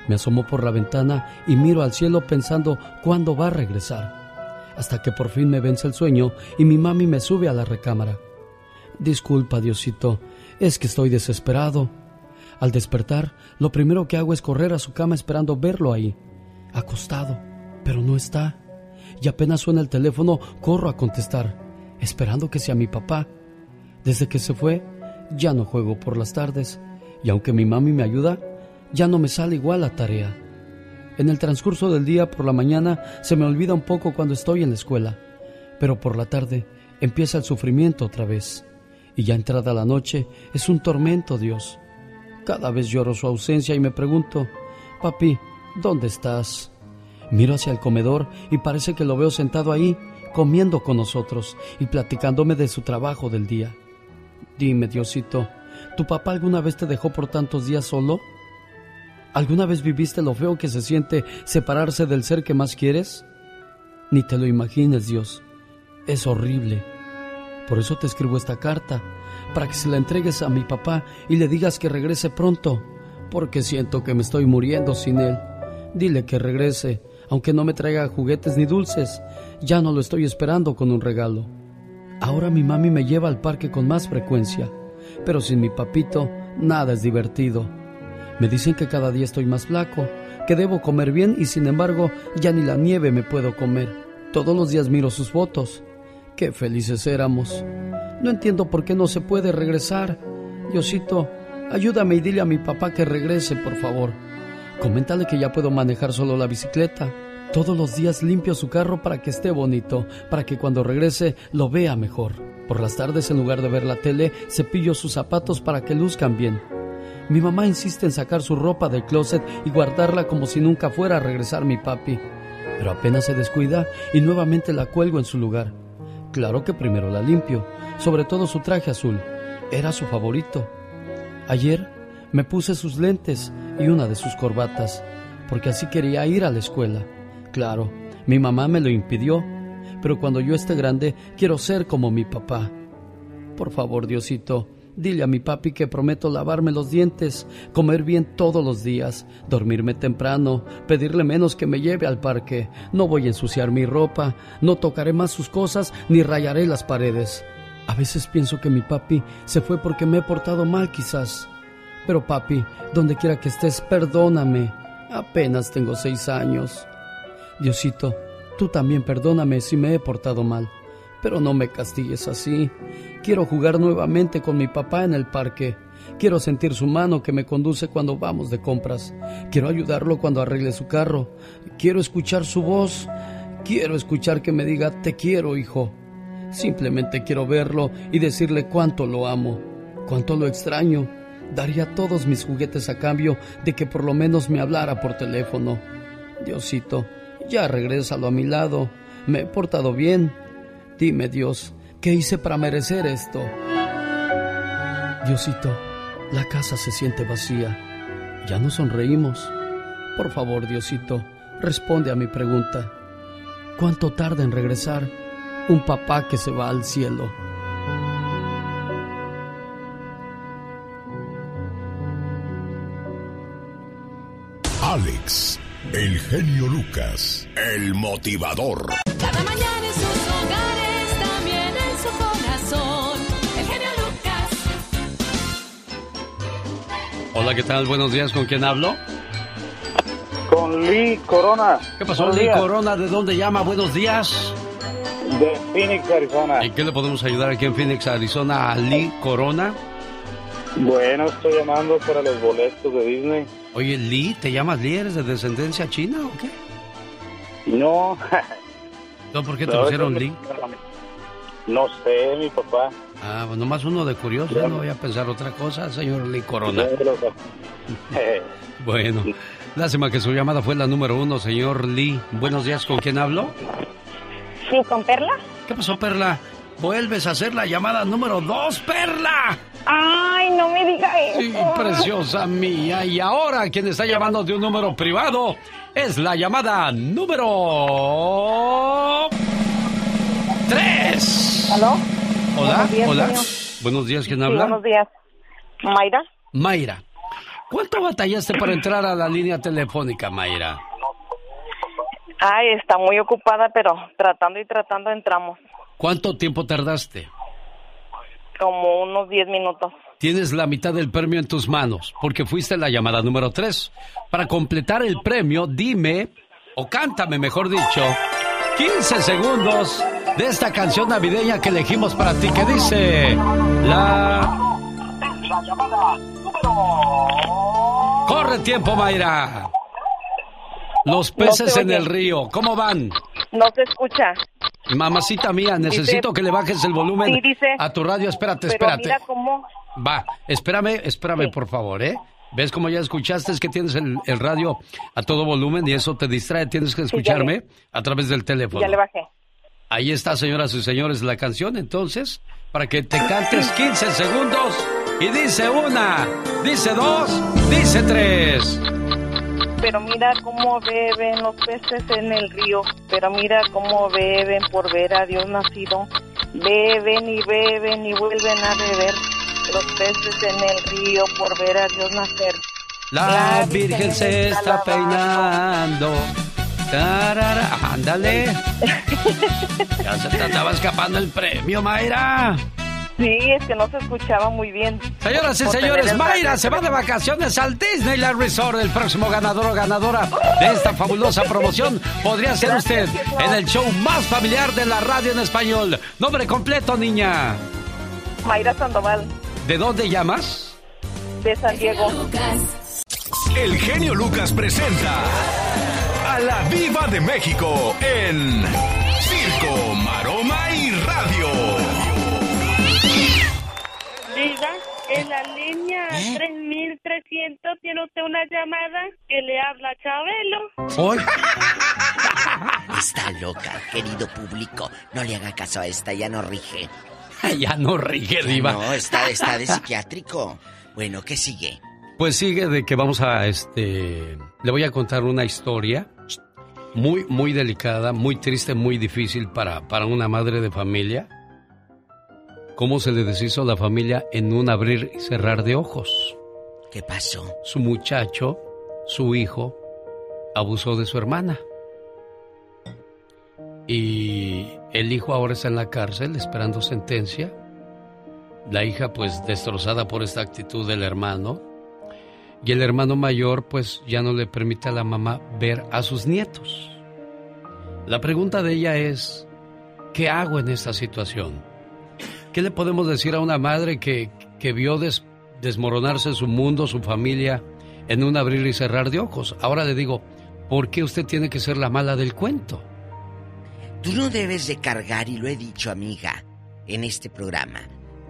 Me asomo por la ventana y miro al cielo pensando cuándo va a regresar. Hasta que por fin me vence el sueño y mi mami me sube a la recámara. Disculpa, Diosito, es que estoy desesperado. Al despertar, lo primero que hago es correr a su cama esperando verlo ahí, acostado, pero no está. Y apenas suena el teléfono, corro a contestar, esperando que sea mi papá. Desde que se fue, ya no juego por las tardes, y aunque mi mami me ayuda, ya no me sale igual la tarea. En el transcurso del día por la mañana se me olvida un poco cuando estoy en la escuela, pero por la tarde empieza el sufrimiento otra vez. Y ya entrada la noche es un tormento, Dios. Cada vez lloro su ausencia y me pregunto, papi, ¿dónde estás? Miro hacia el comedor y parece que lo veo sentado ahí, comiendo con nosotros y platicándome de su trabajo del día. Dime, Diosito, ¿tu papá alguna vez te dejó por tantos días solo? ¿Alguna vez viviste lo feo que se siente separarse del ser que más quieres? Ni te lo imagines, Dios. Es horrible. Por eso te escribo esta carta, para que se la entregues a mi papá y le digas que regrese pronto, porque siento que me estoy muriendo sin él. Dile que regrese, aunque no me traiga juguetes ni dulces. Ya no lo estoy esperando con un regalo. Ahora mi mami me lleva al parque con más frecuencia, pero sin mi papito nada es divertido. Me dicen que cada día estoy más flaco, que debo comer bien y sin embargo ya ni la nieve me puedo comer. Todos los días miro sus fotos. Qué felices éramos. No entiendo por qué no se puede regresar. Diosito, ayúdame y dile a mi papá que regrese, por favor. Coméntale que ya puedo manejar solo la bicicleta. Todos los días limpio su carro para que esté bonito, para que cuando regrese lo vea mejor. Por las tardes, en lugar de ver la tele, cepillo sus zapatos para que luzcan bien. Mi mamá insiste en sacar su ropa del closet y guardarla como si nunca fuera a regresar mi papi. Pero apenas se descuida y nuevamente la cuelgo en su lugar. Claro que primero la limpio, sobre todo su traje azul. Era su favorito. Ayer me puse sus lentes y una de sus corbatas, porque así quería ir a la escuela. Claro, mi mamá me lo impidió, pero cuando yo esté grande quiero ser como mi papá. Por favor, Diosito, dile a mi papi que prometo lavarme los dientes, comer bien todos los días, dormirme temprano, pedirle menos que me lleve al parque. No voy a ensuciar mi ropa, no tocaré más sus cosas ni rayaré las paredes. A veces pienso que mi papi se fue porque me he portado mal quizás. Pero papi, donde quiera que estés, perdóname. Apenas tengo seis años. Diosito, tú también perdóname si me he portado mal, pero no me castigues así. Quiero jugar nuevamente con mi papá en el parque. Quiero sentir su mano que me conduce cuando vamos de compras. Quiero ayudarlo cuando arregle su carro. Quiero escuchar su voz. Quiero escuchar que me diga te quiero, hijo. Simplemente quiero verlo y decirle cuánto lo amo, cuánto lo extraño. Daría todos mis juguetes a cambio de que por lo menos me hablara por teléfono. Diosito, ya regrésalo a mi lado. Me he portado bien. Dime, Dios, ¿qué hice para merecer esto? Diosito, la casa se siente vacía. Ya no sonreímos. Por favor, Diosito, responde a mi pregunta. ¿Cuánto tarda en regresar un papá que se va al cielo? Alex, el genio Lucas, el motivador. Cada mañana en sus hogares, también en su corazón. El genio Lucas. Hola, ¿qué tal? Buenos días, ¿con quién hablo? Con Lee Corona. ¿Qué pasó, Buenos Lee días. Corona? ¿De dónde llama? Buenos días. De Phoenix, Arizona. ¿En qué le podemos ayudar aquí en Phoenix, Arizona, a Lee Corona? Bueno, estoy llamando para los boletos de Disney. Oye, Lee, ¿te llamas Lee? ¿Eres de descendencia china o qué? No. ¿No, ¿Por qué te pusieron Lee? No sé, mi papá. Ah, pues nomás uno de curioso, no voy a pensar otra cosa, señor Lee Corona. Bueno, lástima que su llamada fue la número uno, señor Lee. Buenos días, ¿con quién hablo? Sí, con Perla. ¿Qué pasó, Perla? Vuelves a hacer la llamada número dos, Perla. Ay, no me diga eso. Sí, preciosa mía. Y ahora quien está llamando de un número privado es la llamada número 3. ¿Aló? Hola, Buenos días, hola. señor. Buenos días, ¿quién Sí, habla? buenos días. Mayra. Mayra. ¿Cuánto batallaste para entrar a la línea telefónica, Mayra? Ay, está muy ocupada, pero tratando y tratando entramos. ¿Cuánto tiempo tardaste? Como unos 10 minutos. Tienes la mitad del premio en tus manos, porque fuiste la llamada número 3. Para completar el premio, dime, o cántame, mejor dicho, 15 segundos de esta canción navideña que elegimos para ti, que dice... La... Corre tiempo, Mayra. Los peces en el río, ¿cómo van? No se escucha. Mamacita mía, necesito Dice- que le bajes el volumen Sí, dice- a tu radio. Espérate, Pero espérate. mira cómo... Va, espérame, espérame, por favor, ¿eh? ¿Ves cómo ya escuchaste? Es que tienes el, el radio a todo volumen y eso te distrae. Tienes que escucharme a través del teléfono. Ya le bajé. Ahí está, señoras y señores, la canción. Entonces, para que te cantes 15 segundos y dice una, dice dos, dice tres. Pero mira cómo beben los peces en el río. Pero mira cómo beben por ver a Dios nacido. Beben y beben y vuelven a beber los peces en el río por ver a Dios nacer. La Virgen se está peinando. Tarara, ándale. Ya se te andaba escapando el premio, Mayra. Sí, es que no se escuchaba muy bien. Señoras y señores, Mayra se va de vacaciones al Disneyland Resort. El próximo ganador o ganadora de esta fabulosa promoción podría ser usted en el show más familiar de la radio en español. Nombre completo, niña. Mayra Sandoval, ¿De dónde llamas? de San Diego. El genio Lucas presenta a la Viva de México en Diga, en la línea 3300 tiene usted una llamada que le habla Chabelo. Hoy. Está loca, querido público. No le haga caso a esta, ya no rige. ya no rige, diva. No, está, está de psiquiátrico. Bueno, ¿qué sigue? Pues sigue de que vamos a, este, le voy a contar una historia muy, muy delicada, muy triste, muy difícil para, para una madre de familia. Cómo se le deshizo a la familia en un abrir y cerrar de ojos. ¿Qué pasó? Su muchacho, su hijo, abusó de su hermana. Y el hijo ahora está en la cárcel esperando sentencia. La hija pues destrozada por esta actitud del hermano. Y el hermano mayor pues ya no le permite a la mamá ver a sus nietos. La pregunta de ella es, ¿qué hago en esta situación? ¿Qué le podemos decir a una madre que, que vio des- desmoronarse su mundo, su familia, en un abrir y cerrar de ojos? Ahora le digo, ¿por qué usted tiene que ser la mala del cuento? Tú no debes de cargar, y lo he dicho, amiga, en este programa,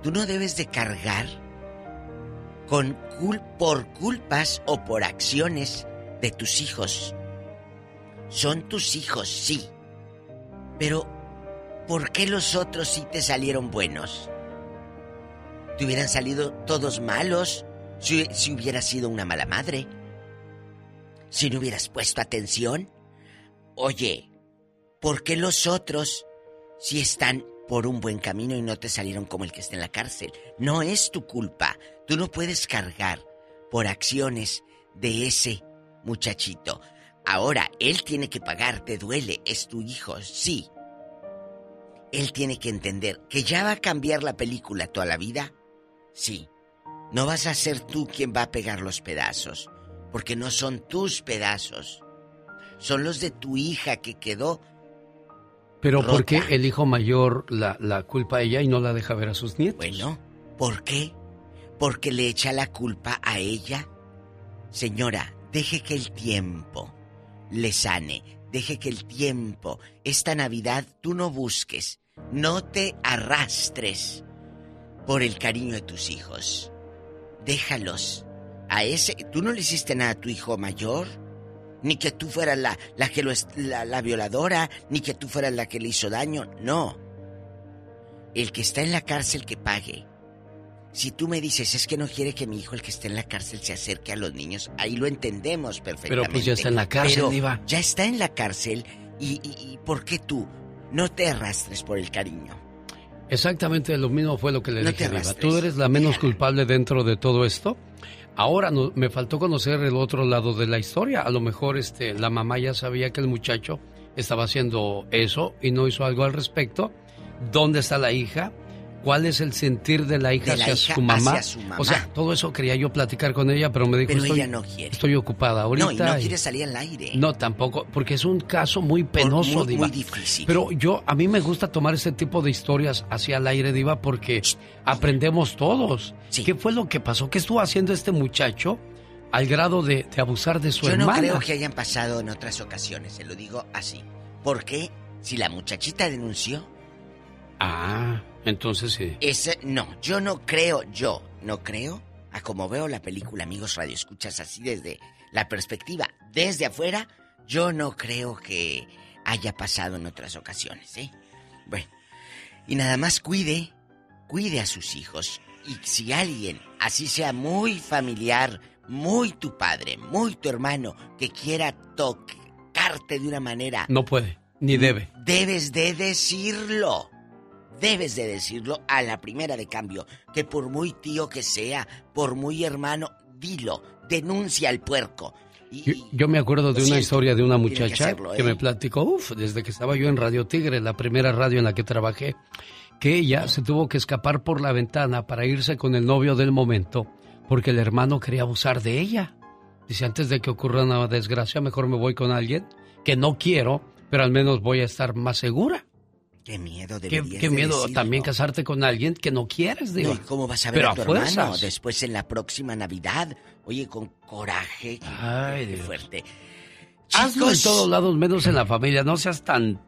tú no debes de cargar con por culpas o por acciones de tus hijos. Son tus hijos, sí. Pero, ¿por qué los otros sí te salieron buenos? ¿Te hubieran salido todos malos si, si hubieras sido una mala madre? ¿Si no hubieras puesto atención? Oye, ¿por qué los otros si están por un buen camino y no te salieron como el que está en la cárcel? No es tu culpa. Tú no puedes cargar por acciones de ese muchachito. Ahora, él tiene que pagar, te duele, es tu hijo, sí. Él tiene que entender que ya va a cambiar la película toda la vida. Sí. No vas a ser tú quien va a pegar los pedazos, porque no son tus pedazos. Son los de tu hija que quedó Pero ¿por qué el hijo mayor la, la culpa a ella y no la deja ver a sus nietos? Bueno, ¿por qué? ¿Porque le echa la culpa a ella? Señora, deje que el tiempo le sane, deje que el tiempo, esta Navidad tú no busques, no te arrastres por el cariño de tus hijos. Déjalos. A ese, tú no le hiciste nada a tu hijo mayor, ni que tú fueras la, la que lo la, la violadora, ni que tú fueras la que le hizo daño, no. El que está en la cárcel que pague. Si tú me dices, es que no quiere que mi hijo, el que esté en la cárcel, se acerque a los niños, ahí lo entendemos perfectamente. Pero pues ya está en la cárcel, Pero Diva. Ya está en la cárcel y, y- y ¿por qué tú no te arrastres por el cariño? Exactamente lo mismo fue lo que le No dije, Diva. Tú eres la menos culpable dentro de todo esto. Ahora no- me faltó conocer el otro lado de la historia. A lo mejor este, la mamá ya sabía que el muchacho estaba haciendo eso y no hizo algo al respecto. ¿Dónde está la hija? ¿Cuál es el sentir de la hija, De la hacia, hija su mamá? hacia su mamá. O sea, todo eso quería yo platicar con ella, pero me dijo, Pero estoy, ella no quiere. estoy ocupada ahorita. no, y no y- quiere salir al aire. no, tampoco, porque es un caso muy penoso, muy- Diva. muy difícil. Pero yo, a mí me gusta tomar este tipo de historias hacia el aire, Diva, porque aprendemos todos. ¿Qué fue lo que pasó? ¿Qué estuvo haciendo este muchacho al grado de, de abusar de su Yo no hermana? creo que hayan pasado en otras ocasiones, se lo digo así. ¿Por qué? Si la muchachita denunció, Ah, entonces sí. ese no, yo no creo, yo no creo, a como veo la película, amigos Radio Escuchas, así desde la perspectiva, desde afuera, yo no creo que haya pasado en otras ocasiones, ¿eh? Bueno, y nada más cuide, cuide a sus hijos. Y si alguien, así sea muy familiar, muy tu padre, muy tu hermano, que quiera tocarte de una manera No puede, ni debe. Debes de decirlo. Debes de decirlo a la primera de cambio. Que por muy tío que sea, por muy hermano, dilo. Denuncia al puerco. Yo, yo me acuerdo de una siento, historia de una que muchacha que, hacerlo, ¿eh? me platicó, uff, desde que estaba yo en Radio Tigre, la primera radio en la que trabajé, que ella se tuvo que escapar por la ventana para irse con el novio del momento porque el hermano quería abusar de ella. Dice, antes de que ocurra una desgracia, mejor me voy con alguien que no quiero, pero al menos voy a estar más segura. Qué miedo, Qué, qué miedo decirlo. también casarte con alguien que no quieres, digo. No, ¿y cómo vas a ver Pero a tu hermano después en la próxima Navidad? Oye, con coraje. Ay, qué Dios. fuerte. Hazlo en todos lados, menos en la familia. No seas tan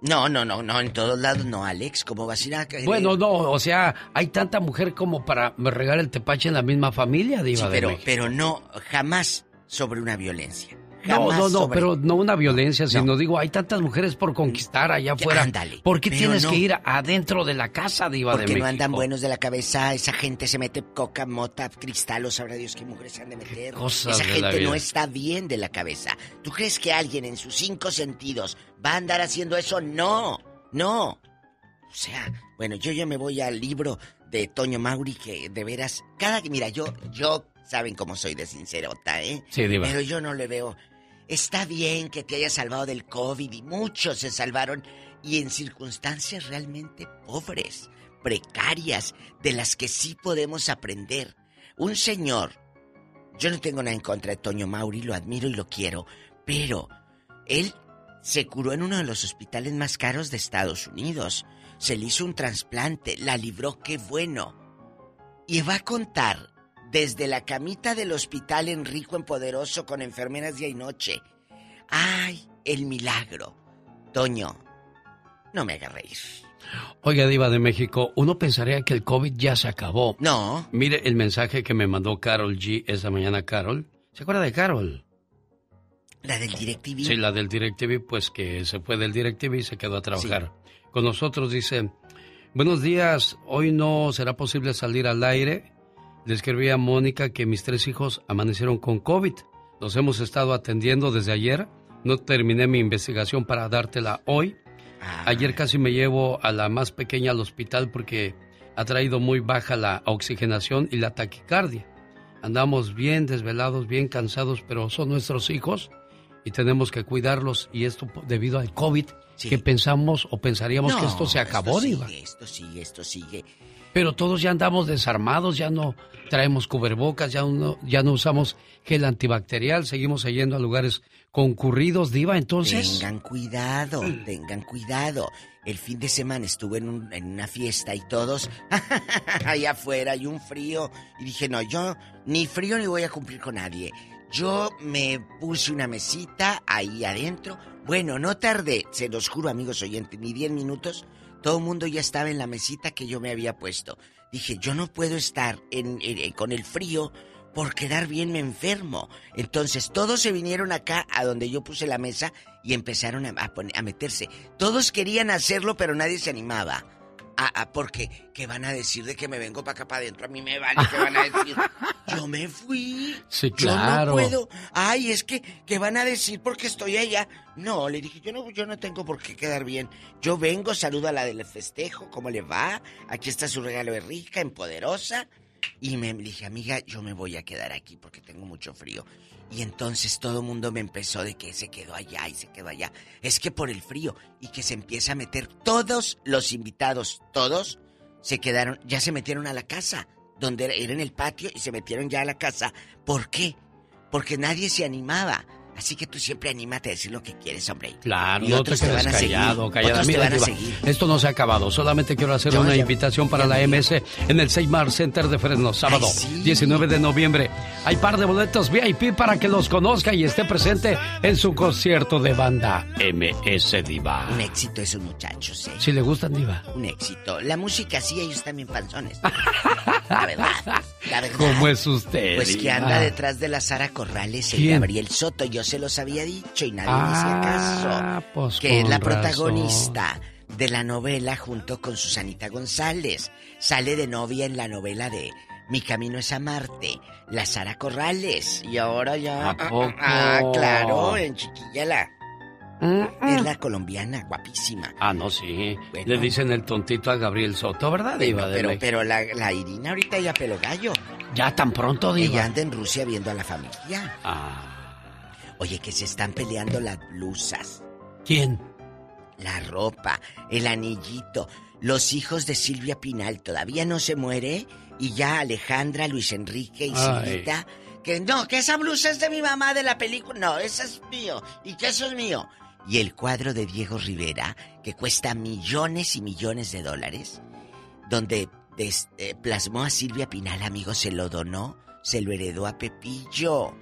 No, no, no, no, en todos lados no, Alex. ¿Cómo vas a ir a caer? Bueno, no, o sea, hay tanta mujer como para regar el tepache en la misma familia, Diva Sí, de pero, México. pero no, jamás sobre una violencia. No, Jamás no, no, sobre- pero no una violencia, sino digo, hay tantas mujeres por conquistar allá afuera. ándale, ¿Por qué tienes no. que ir adentro de la casa, Diva de Porque México? no andan buenos de la cabeza, esa gente se mete coca, mota, cristal, o sabrá Dios qué mujeres se han de meter. cosas esa de gente no está bien de la cabeza. ¿Tú crees que alguien en sus cinco sentidos va a andar haciendo eso? No, no. O sea, bueno, yo ya me voy al libro de Toño Mauri que de veras, cada que, mira, yo, yo, saben cómo soy de sincerota, ¿eh? Sí, Diva. Pero yo no le veo. Está bien que te hayas salvado del COVID y muchos se salvaron y en circunstancias realmente pobres, precarias, de las que sí podemos aprender. Un señor, yo no tengo nada en contra de Toño Mauri, lo admiro y lo quiero, pero él se curó en uno de los hospitales más caros de Estados Unidos. Se le hizo un trasplante, la libró, qué bueno. Y va a contar desde la camita del hospital en rico, en poderoso, con enfermeras día y noche. ¡Ay, el milagro! Toño, no me haga reír. Oiga, Diva de México, uno pensaría que el COVID ya se acabó. No. Mire el mensaje que me mandó Carol G esa mañana, Carol. ¿Se acuerda de Carol? La del DirecTV. Sí, la del DirecTV, pues que se fue del DirecTV y se quedó a trabajar. Con nosotros dice, buenos días, hoy no será posible salir al aire. Le escribí a Mónica que mis tres hijos amanecieron con COVID. Los hemos estado atendiendo desde ayer. No terminé mi investigación para dártela hoy. Ayer casi me llevo a la más pequeña al hospital porque ha traído muy baja la oxigenación y la taquicardia. Andamos bien desvelados, bien cansados, pero son nuestros hijos y tenemos que cuidarlos y esto debido al COVID que pensamos o pensaríamos que esto se acabó, esto Diva. Esto sigue, esto sigue. Pero todos ya andamos desarmados, ya no traemos cubrebocas, ya no, ya no usamos gel antibacterial, seguimos yendo a lugares concurridos, Diva, entonces... Tengan cuidado, tengan cuidado. El fin de semana estuve en, un- en una fiesta y todos allá afuera y un frío. Y dije, no, yo ni frío ni voy a cumplir con nadie. Yo me puse una mesita ahí adentro. Bueno, no tardé, se los juro, amigos oyentes, ni 10 minutos. Todo el mundo ya estaba en la mesita que yo me había puesto. Dije, yo no puedo estar en- con el frío por quedar bien me enfermo. Entonces todos se vinieron acá a donde yo puse la mesa y empezaron poner- a meterse. Todos querían hacerlo, pero nadie se animaba. Ah, ah, porque, ¿qué van a decir de que me vengo para acá para adentro? A mí me vale, ¿qué van a decir? Yo me fui. Sí, Yo no puedo. Ay, es que, ¿qué van a decir porque estoy allá? No, le dije, yo no, yo no tengo por qué quedar bien. Yo vengo, saludo a la del festejo, ¿cómo le va? Aquí está su regalo de rica, en poderosa. Y me dije, amiga, yo me voy a quedar aquí porque tengo mucho frío. Y entonces todo el mundo me empezó de que se quedó allá y se quedó allá. Es que por el frío y que se empieza a meter todos los invitados, todos se quedaron, ya se metieron a la casa, donde era en el patio y se metieron ya a la casa. ¿Por qué? Porque nadie se animaba. Así que tú siempre anímate a decir lo que quieres, hombre. Claro, Y no te otros quedes van a seguir, callado, callada. otros te Mira, van a seguir. esto no se ha acabado. Solamente quiero hacer una invitación para la MS en el Seymour Center de Fresno, sábado Ay, sí. 19 de noviembre. Hay par de boletos VIP para que los conozca y esté presente en su concierto de banda MS Diva. Un éxito esos muchachos, ¿eh? Si le gustan, Diva. Un éxito. La música sí, ellos también panzones. La verdad, la verdad. ¿Cómo es usted? Pues que anda detrás de la Sara Corrales, el ¿Quién? Gabriel Soto. Yo se los había dicho y nadie me Ah, hacía caso. pues que es la razón. protagonista de la novela junto con Susanita González. Sale de novia en la novela de Mi camino es amarte, la Sara Corrales. Y ahora ya. ¿A poco? Ah, claro, en Chiquillala. Es la colombiana, guapísima. Ah, no, sí. Bueno. Le dicen el tontito a Gabriel Soto, ¿verdad, Diva? Pero, pero, México? pero la, la Irina ahorita ya pelo gallo. Ya tan pronto, Diva. Ella anda en Rusia viendo a la familia. Ah. Oye, que se están peleando las blusas, ¿Quién? la ropa, el anillito. Los hijos de Silvia Pinal todavía no se muere y ya Alejandra, Luis Enrique y. Silvita. Que no, que esa blusa es de mi mamá de la película. No, esa es mío. Y que eso es mío. Y el cuadro de Diego Rivera, que cuesta millones y millones de dólares, donde des- eh, plasmó a Silvia Pinal, amigo, se lo donó, se lo heredó a Pepillo.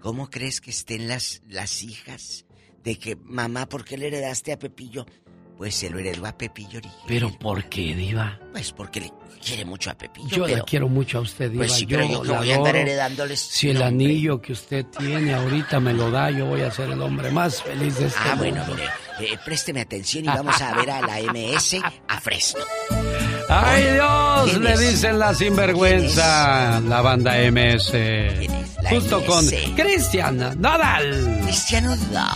¿Cómo crees que estén las, las hijas? De que, mamá, ¿por qué le heredaste a Pepillo? Pues se lo heredó a Pepillo original. ¿Pero por qué, Diva? Pues porque le quiere mucho a Pepillo. Yo pero, la quiero mucho a usted, Diva. Pues sí, pero yo que la voy a andar heredándoles. Si el No, hombre. anillo que usted tiene ahorita me lo da, yo voy a ser el hombre más feliz de este Ah, bueno, mundo. mire, eh, présteme atención y vamos a ver a la MS a Fresno. ¡Ay, Dios! ¿Quién Le dicen la sinvergüenza. La banda MS. La Justo con. Cristian Nodal. Cristiano Nodal.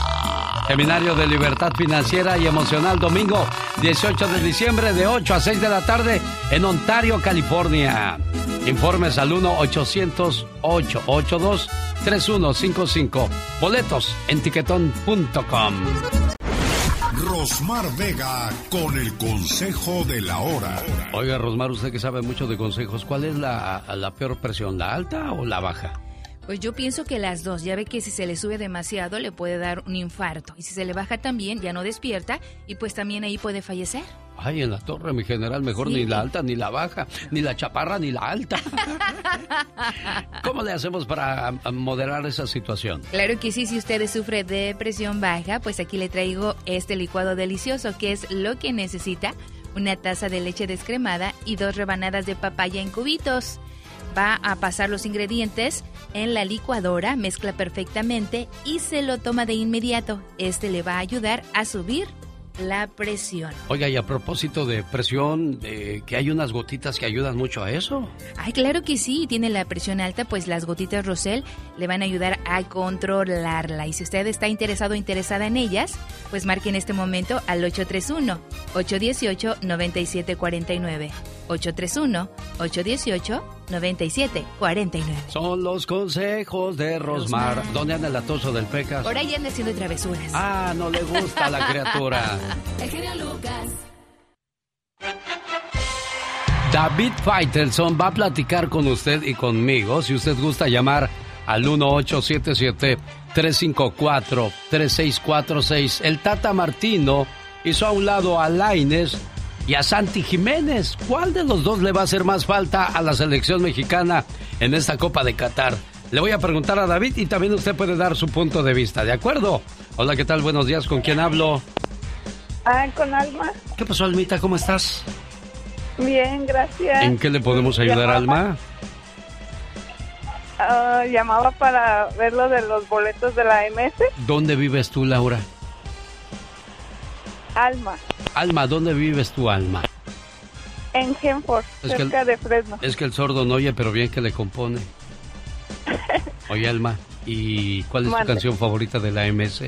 Seminario de Libertad Financiera y Emocional, domingo 18 de diciembre de 8 a 6 de la tarde en Ontario, California. Informes al 1-800-882-3155. Boletos en tiquetón.com. Rosmar Vega con el consejo de la hora. Oiga, Rosmar, usted que sabe mucho de consejos, ¿cuál es la, la peor presión, la alta o la baja? Pues yo pienso que las dos. Ya ve que si se le sube demasiado le puede dar un infarto. Y si se le baja también, ya no despierta y pues también ahí puede fallecer. Ay, en la torre, mi general, mejor Sí. ni la alta, ni la baja, ni la chaparra, ni la alta. ¿Cómo le hacemos para ah, moderar esa situación? Claro que sí, si usted sufre de presión baja, pues aquí le traigo este licuado delicioso que es lo que necesita. Una taza de leche descremada y dos rebanadas de papaya en cubitos. Va a pasar los ingredientes en la licuadora, mezcla perfectamente y se lo toma de inmediato. Este le va a ayudar a subir la presión. Oiga, y a propósito de presión, eh, que hay unas gotitas que ayudan mucho a eso. Ay, claro que sí, tiene la presión alta, pues las gotitas Rosel le van a ayudar a controlarla. Y si usted está interesado o interesada en ellas, pues marque en este momento al 831-818-9749. 831-818-9749. Son los consejos de Rosmar. Rosmar. ¿Dónde anda el atoso del pecas? Por ahí anda haciendo travesuras. Ah, no le gusta la criatura. El genio Lucas. David Faitelson va a platicar con usted y conmigo. Si usted gusta llamar al 1877-354-3646. El Tata Martino hizo a un lado a Laines y a Santi Jiménez. ¿Cuál de los dos le va a hacer más falta a la selección mexicana en esta Copa de Qatar? Le voy a preguntar a David y también usted puede dar su punto de vista, ¿de acuerdo? Hola, ¿qué tal? Buenos días, ¿con quién hablo? Ah, con Alma. ¿Qué pasó, Almita? ¿Cómo estás? Bien, gracias. ¿En qué le podemos ayudar, Llamaba- Alma? ah, llamaba para ver lo de los boletos de la MS. ¿Dónde vives tú, Laura? Alma, Alma, ¿dónde vives tú, Alma? En Genford, que el- cerca de Fresno. Es que el sordo no oye, pero bien que le compone. Oye, Alma, ¿y cuál es tu canción favorita de la MS?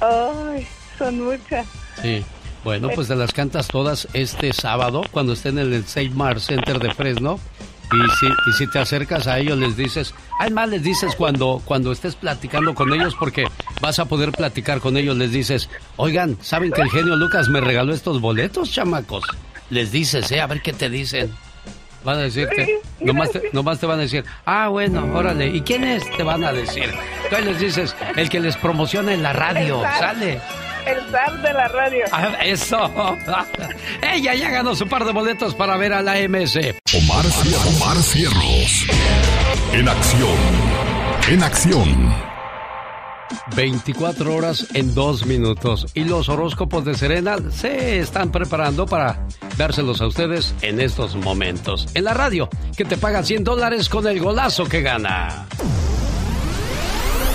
Ay, son muchas. Sí. Bueno, pues te las cantas todas este sábado cuando estén en el Saint Mar Center de Fresno. Y si, y si te acercas a ellos les dices, además les dices cuando, cuando estés platicando con ellos porque vas a poder platicar con ellos, les dices, oigan, ¿saben que el genio Lucas me regaló estos boletos, chamacos? Les dices, eh, a ver qué te dicen. Van a decirte, nomás te, nomás te van a decir, ah, bueno, órale, ¿y quién es? Te van a decir. Entonces les dices, el que les promociona en la radio, sale. El zar de la radio. Ah, Eso. Ella ya ganó su par de boletos para ver a la MS. Omar, Omar Cierros. En acción. En acción. 24 horas en 2 minutos. Y los horóscopos de Serena se están preparando para dárselos a ustedes en estos momentos. En la radio, que te paga 100 dólares con el golazo que gana.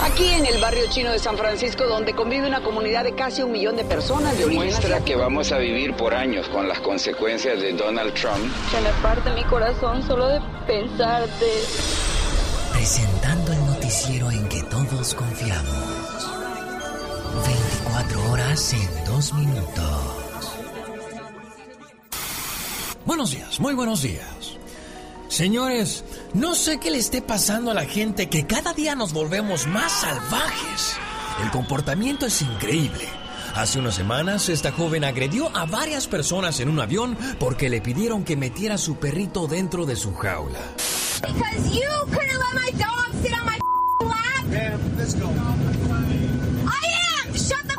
Aquí en el barrio chino de San Francisco, donde convive una comunidad de casi un millón de personas de origen Muestra que vamos a vivir por años con las consecuencias de Donald Trump. Se me parte mi corazón solo de pensarte. Presentando el noticiero en que todos confiamos. 24 horas en 2 minutos. Buenos días, muy buenos días. Señores, no sé qué le esté pasando a la gente que cada día nos volvemos más salvajes. El comportamiento es increíble. Hace unas semanas esta joven agredió a varias personas en un avión porque le pidieron que metiera a su perrito dentro de su jaula. Because you couldn't let my dog sit on my lap. Damn, let's go. I am. Shut the.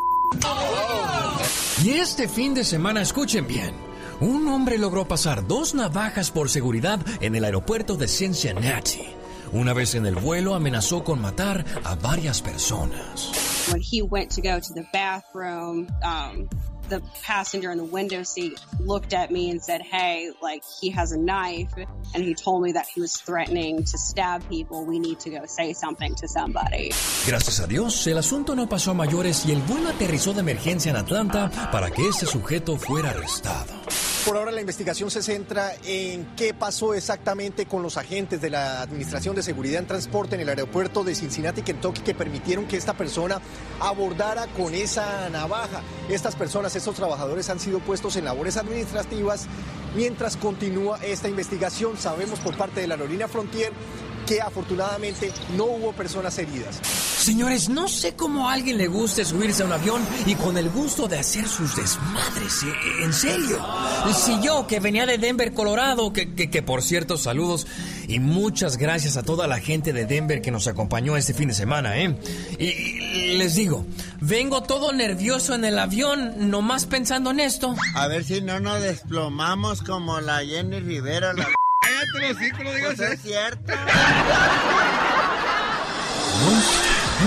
Y este fin de semana, escuchen bien, un hombre logró pasar dos navajas por seguridad en el aeropuerto de Cincinnati. Una vez en el vuelo amenazó con matar a varias personas. when he went to go to the bathroom, um, the passenger in the window seat looked at me and said, Hey, like he has a knife. And he told me that he was threatening to stab people. We need to go say something to somebody. Gracias a Dios, el asunto no pasó a mayores y el vuelo aterrizó de emergencia en Atlanta para que este sujeto fuera arrestado. Por ahora la investigación se centra en qué pasó exactamente con los agentes de la Administración de Seguridad en Transporte en el aeropuerto de Cincinnati, Kentucky, que permitieron que esta persona abordara con esa navaja. Estas personas, estos trabajadores han sido puestos en labores administrativas mientras continúa esta investigación. Sabemos por parte de la aerolínea Frontier que afortunadamente no hubo personas heridas. Señores, no sé cómo a alguien le guste subirse a un avión y con el gusto de hacer sus desmadres. eh, En serio. Si yo, que venía de Denver, Colorado, que, que, que por cierto, saludos y muchas gracias a toda la gente de Denver que nos acompañó este fin de semana, ¿eh? Y, y les digo, vengo todo nervioso en el avión, nomás pensando en esto. A ver si no nos desplomamos como la Jenny Rivera. La... Cállate los digas es cierto.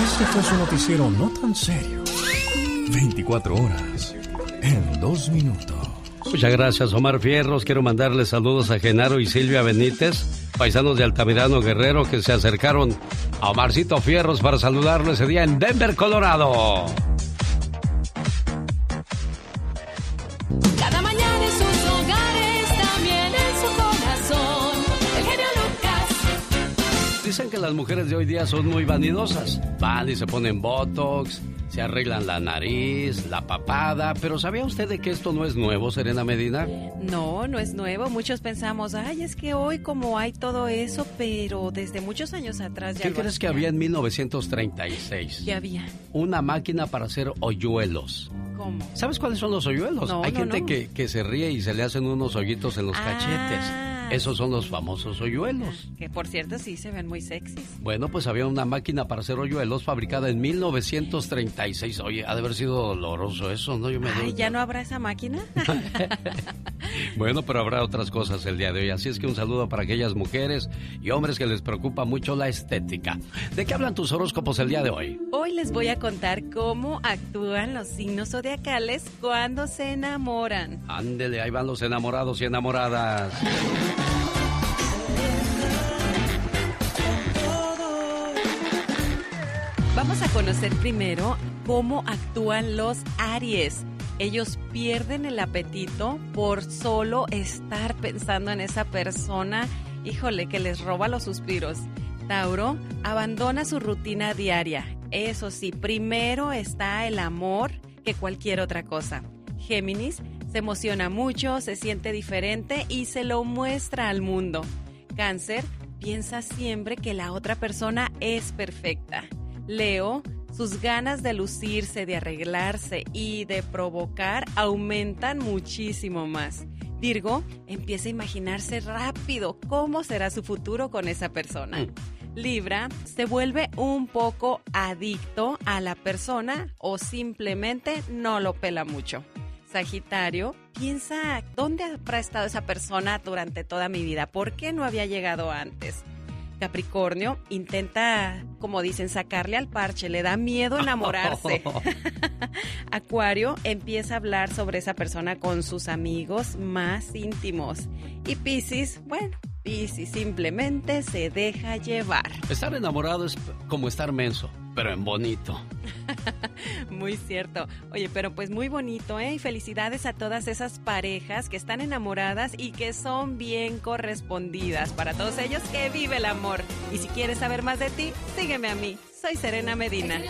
Este fue su noticiero no tan serio. 24 horas en 2 minutos. Muchas gracias, Omar Fierros. Quiero mandarle saludos a Genaro y Silvia Benítez, paisanos de Altamirano Guerrero, que se acercaron a Omarcito Fierros para saludarlo ese día en Denver, Colorado. Dicen que las mujeres de hoy día son muy vanidosas. Van y se ponen botox, se arreglan la nariz, la papada. Pero ¿sabía usted de que esto no es nuevo, Serena Medina? No, no es nuevo. Muchos pensamos, ay, es que hoy como hay todo eso, pero desde muchos años atrás ya ¿Qué lo crees que había en 1936? ¿Qué había? Una máquina para hacer hoyuelos. ¿Cómo? ¿Sabes cuáles son los hoyuelos? No, Hay no, gente no. Que, que se ríe y se le hacen unos hoyitos en los Ah. cachetes. Esos son los famosos hoyuelos. Que por cierto sí se ven muy sexys. Bueno, pues había una máquina para hacer hoyuelos fabricada en 1936. Oye, ha de haber sido doloroso eso, ¿no? Yo me Ay, doy- ¿ya no habrá esa máquina? Bueno, pero habrá otras cosas el día de hoy. Así es que un saludo para aquellas mujeres y hombres que les preocupa mucho la estética. ¿De qué hablan tus horóscopos el día de hoy? Hoy les voy a contar cómo actúan los signos zodiacales cuando se enamoran. Ándele, ahí van los enamorados y enamoradas. Vamos a conocer primero cómo actúan los Aries. Ellos pierden el apetito por solo estar pensando en esa persona, híjole, que les roba los suspiros. Tauro abandona su rutina diaria. Eso sí, primero está el amor que cualquier otra cosa. Géminis se emociona mucho, se siente diferente y se lo muestra al mundo. Cáncer piensa siempre que la otra persona es perfecta. Leo, sus ganas de lucirse, de arreglarse y de provocar aumentan muchísimo más. Virgo empieza a imaginarse rápido cómo será su futuro con esa persona. Libra se vuelve un poco adicto a la persona o simplemente no lo pela mucho. Sagitario piensa dónde habrá estado esa persona durante toda mi vida, por qué no había llegado antes. Capricornio intenta, como dicen, sacarle al parche, le da miedo enamorarse. Acuario empieza a hablar sobre esa persona con sus amigos más íntimos. Y Piscis, bueno, Piscis simplemente se deja llevar. Estar enamorado es como estar menso, pero en bonito. muy cierto. Oye, pero pues muy bonito, ¿eh? Y felicidades a todas esas parejas que están enamoradas y que son bien correspondidas. Para todos ellos, que vive el amor. Y si quieres saber más de ti, sígueme a mí. Soy Serena Medina.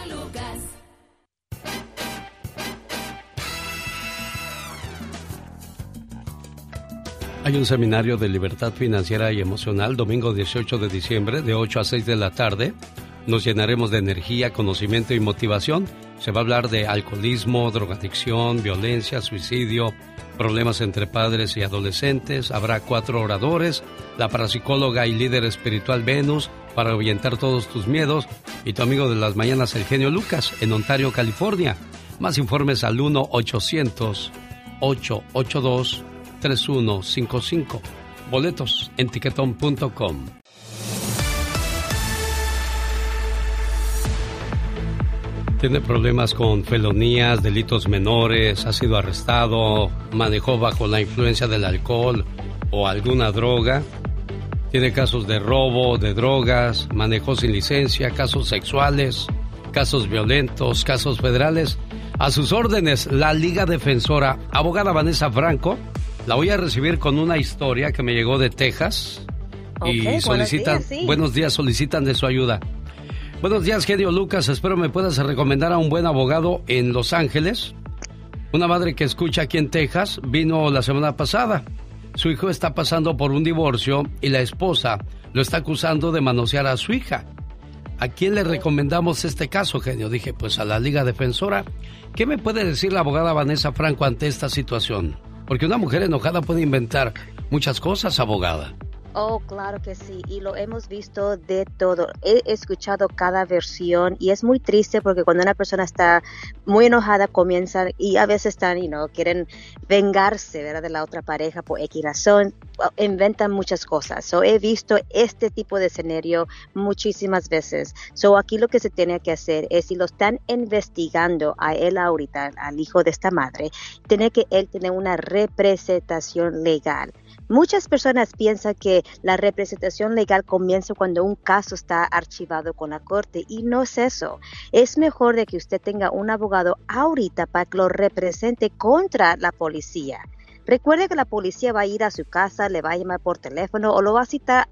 Hay un seminario de libertad financiera y emocional domingo 18 de diciembre de 8 a 6 de la tarde. Nos llenaremos de energía, conocimiento y motivación. Se va a hablar de alcoholismo, drogadicción, violencia, suicidio, problemas entre padres y adolescentes. Habrá cuatro oradores, la parapsicóloga y líder espiritual Venus para ahuyentar todos tus miedos y tu amigo de las mañanas, el genio Lucas, en Ontario, California. Más informes al 1-800-882. 3155. Boletos en tiquetón.com. Tiene problemas con felonías, delitos menores, ha sido arrestado, manejó bajo la influencia del alcohol o alguna droga. Tiene casos de robo, de drogas, manejó sin licencia, casos sexuales, casos violentos, casos federales. A sus órdenes, la Liga Defensora, abogada Vanessa Franco, la voy a recibir con una historia que me llegó de Texas y solicitan, buenos días, solicitan de su ayuda. Buenos días, genio Lucas. Espero me puedas recomendar a un buen abogado en Los Ángeles. Una madre que escucha aquí en Texas vino la semana pasada. Su hijo está pasando por un divorcio y la esposa lo está acusando de manosear a su hija. ¿A quién le recomendamos este caso, genio? Dije, pues a la Liga Defensora. ¿Qué me puede decir la abogada Vanessa Franco ante esta situación? Porque una mujer enojada puede inventar muchas cosas, abogada. Oh, claro que sí, y lo hemos visto de todo. He escuchado cada versión y es muy triste porque cuando una persona está muy enojada comienza y a veces están, y no quieren vengarse ¿verdad? de la otra pareja por X razón, inventan muchas cosas. So, he visto este tipo de escenario muchísimas veces. So, aquí lo que se tiene que hacer es si lo están investigando a él ahorita, al hijo de esta madre, tiene que él tener una representación legal. Muchas personas piensan que la representación legal comienza cuando un caso está archivado con la corte y no es eso. Es mejor de que usted tenga un abogado ahorita para que lo represente contra la policía. Recuerde que la policía va a ir a su casa, le va a llamar por teléfono o lo va a citar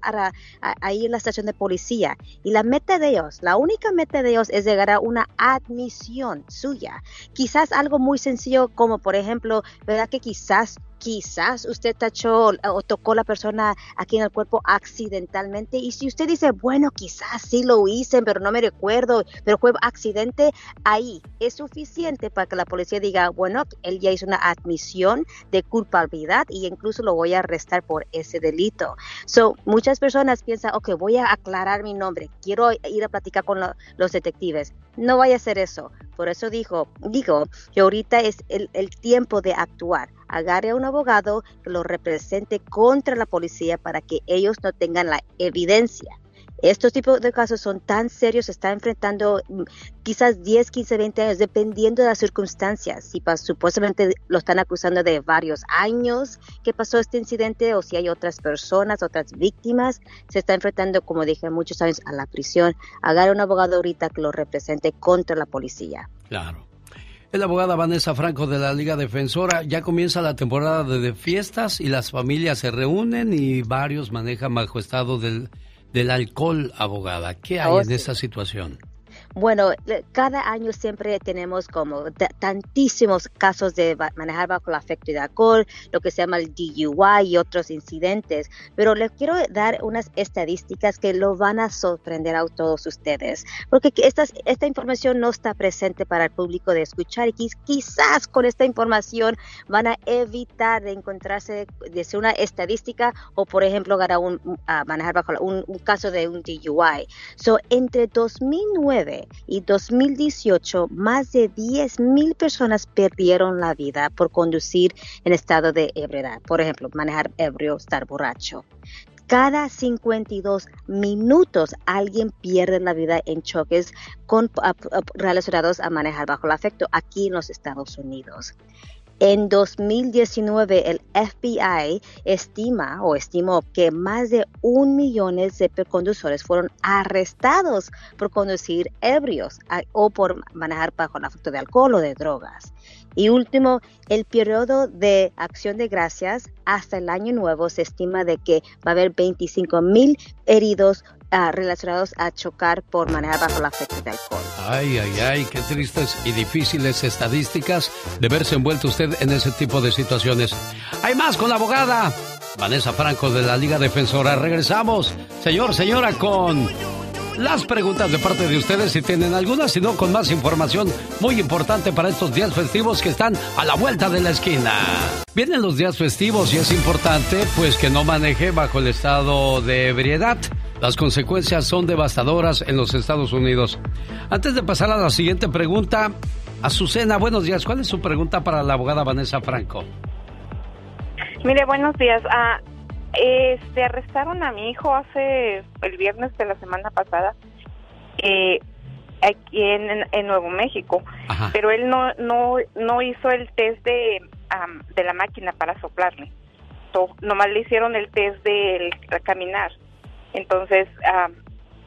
ahí en la estación de policía. Y la meta de ellos, la única meta de ellos es llegar a una admisión suya. Quizás algo muy sencillo como por ejemplo, ¿verdad que quizás quizás usted tachó o tocó la persona aquí en el cuerpo accidentalmente y si usted dice, bueno, quizás sí lo hice, pero no me recuerdo, pero fue accidente, ahí es suficiente para que la policía diga, bueno, él ya hizo una admisión de culpabilidad y incluso lo voy a arrestar por ese delito. So, muchas personas piensan, ok, voy a aclarar mi nombre, quiero ir a platicar con los detectives. No vaya a hacer eso. Por eso dijo, digo que ahorita es el, el tiempo de actuar agarre a un abogado que lo represente contra la policía para que ellos no tengan la evidencia. Estos tipos de casos son tan serios, se está enfrentando mm, quizás 10, 15, 20 años, dependiendo de las circunstancias. Si supuestamente lo están acusando de varios años que pasó este incidente o si hay otras personas, otras víctimas, se está enfrentando, como dije, muchos años a la prisión. Agarre un abogado ahorita que lo represente contra la policía. Claro. Es la Vanessa Franco de la Liga Defensora. Ya comienza la temporada de fiestas y las familias se reúnen y varios manejan bajo estado del, del alcohol, abogada. ¿Qué hay Oh, en sí. esa situación? Bueno, cada año siempre tenemos como ta- tantísimos casos de manejar bajo el afecto de alcohol, lo que se llama el DUI y otros incidentes, pero les quiero dar unas estadísticas que lo van a sorprender a todos ustedes, porque que estas, esta información no está presente para el público de escuchar y quiz- quizás con esta información van a evitar de encontrarse de ser una estadística o por ejemplo ganar un, a manejar bajo un, un caso de un DUI. So, entre 2009 y 2018, más de 10 mil personas perdieron la vida por conducir en estado de ebriedad. Por ejemplo, manejar ebrio, estar borracho. Cada 52 minutos alguien pierde la vida en choques con, a- a- relacionados a manejar bajo el afecto aquí en los Estados Unidos. En 2019, el FBI estima o estimó que más de un millón de conductores fueron arrestados por conducir ebrios o por manejar bajo el afecto de alcohol o de drogas. Y último, el periodo de acción de gracias hasta el año nuevo se estima de que va a haber 25 mil heridos ah, relacionados a chocar por manejar bajo el afecto de alcohol. Ay, ay, ay, qué tristes y difíciles estadísticas de verse envuelto usted en ese tipo de situaciones. Hay más con la abogada Vanessa Franco de la Liga Defensora. Regresamos, señor, señora, con las preguntas de parte de ustedes si tienen algunas, si no, con más información muy importante para estos días festivos que están a la vuelta de la esquina. Vienen los días festivos y es importante pues que no maneje bajo el estado de ebriedad. Las consecuencias son devastadoras en los Estados Unidos. Antes de pasar a la siguiente pregunta, Azucena, buenos días. ¿Cuál es su pregunta para la abogada Vanessa Franco? Mire, buenos días. Ah, este, arrestaron a mi hijo hace el viernes de la semana pasada eh, aquí en, en Nuevo México, pero él no no no hizo el test de de la máquina para soplarle. So, nomás le hicieron el test del caminar. Entonces am,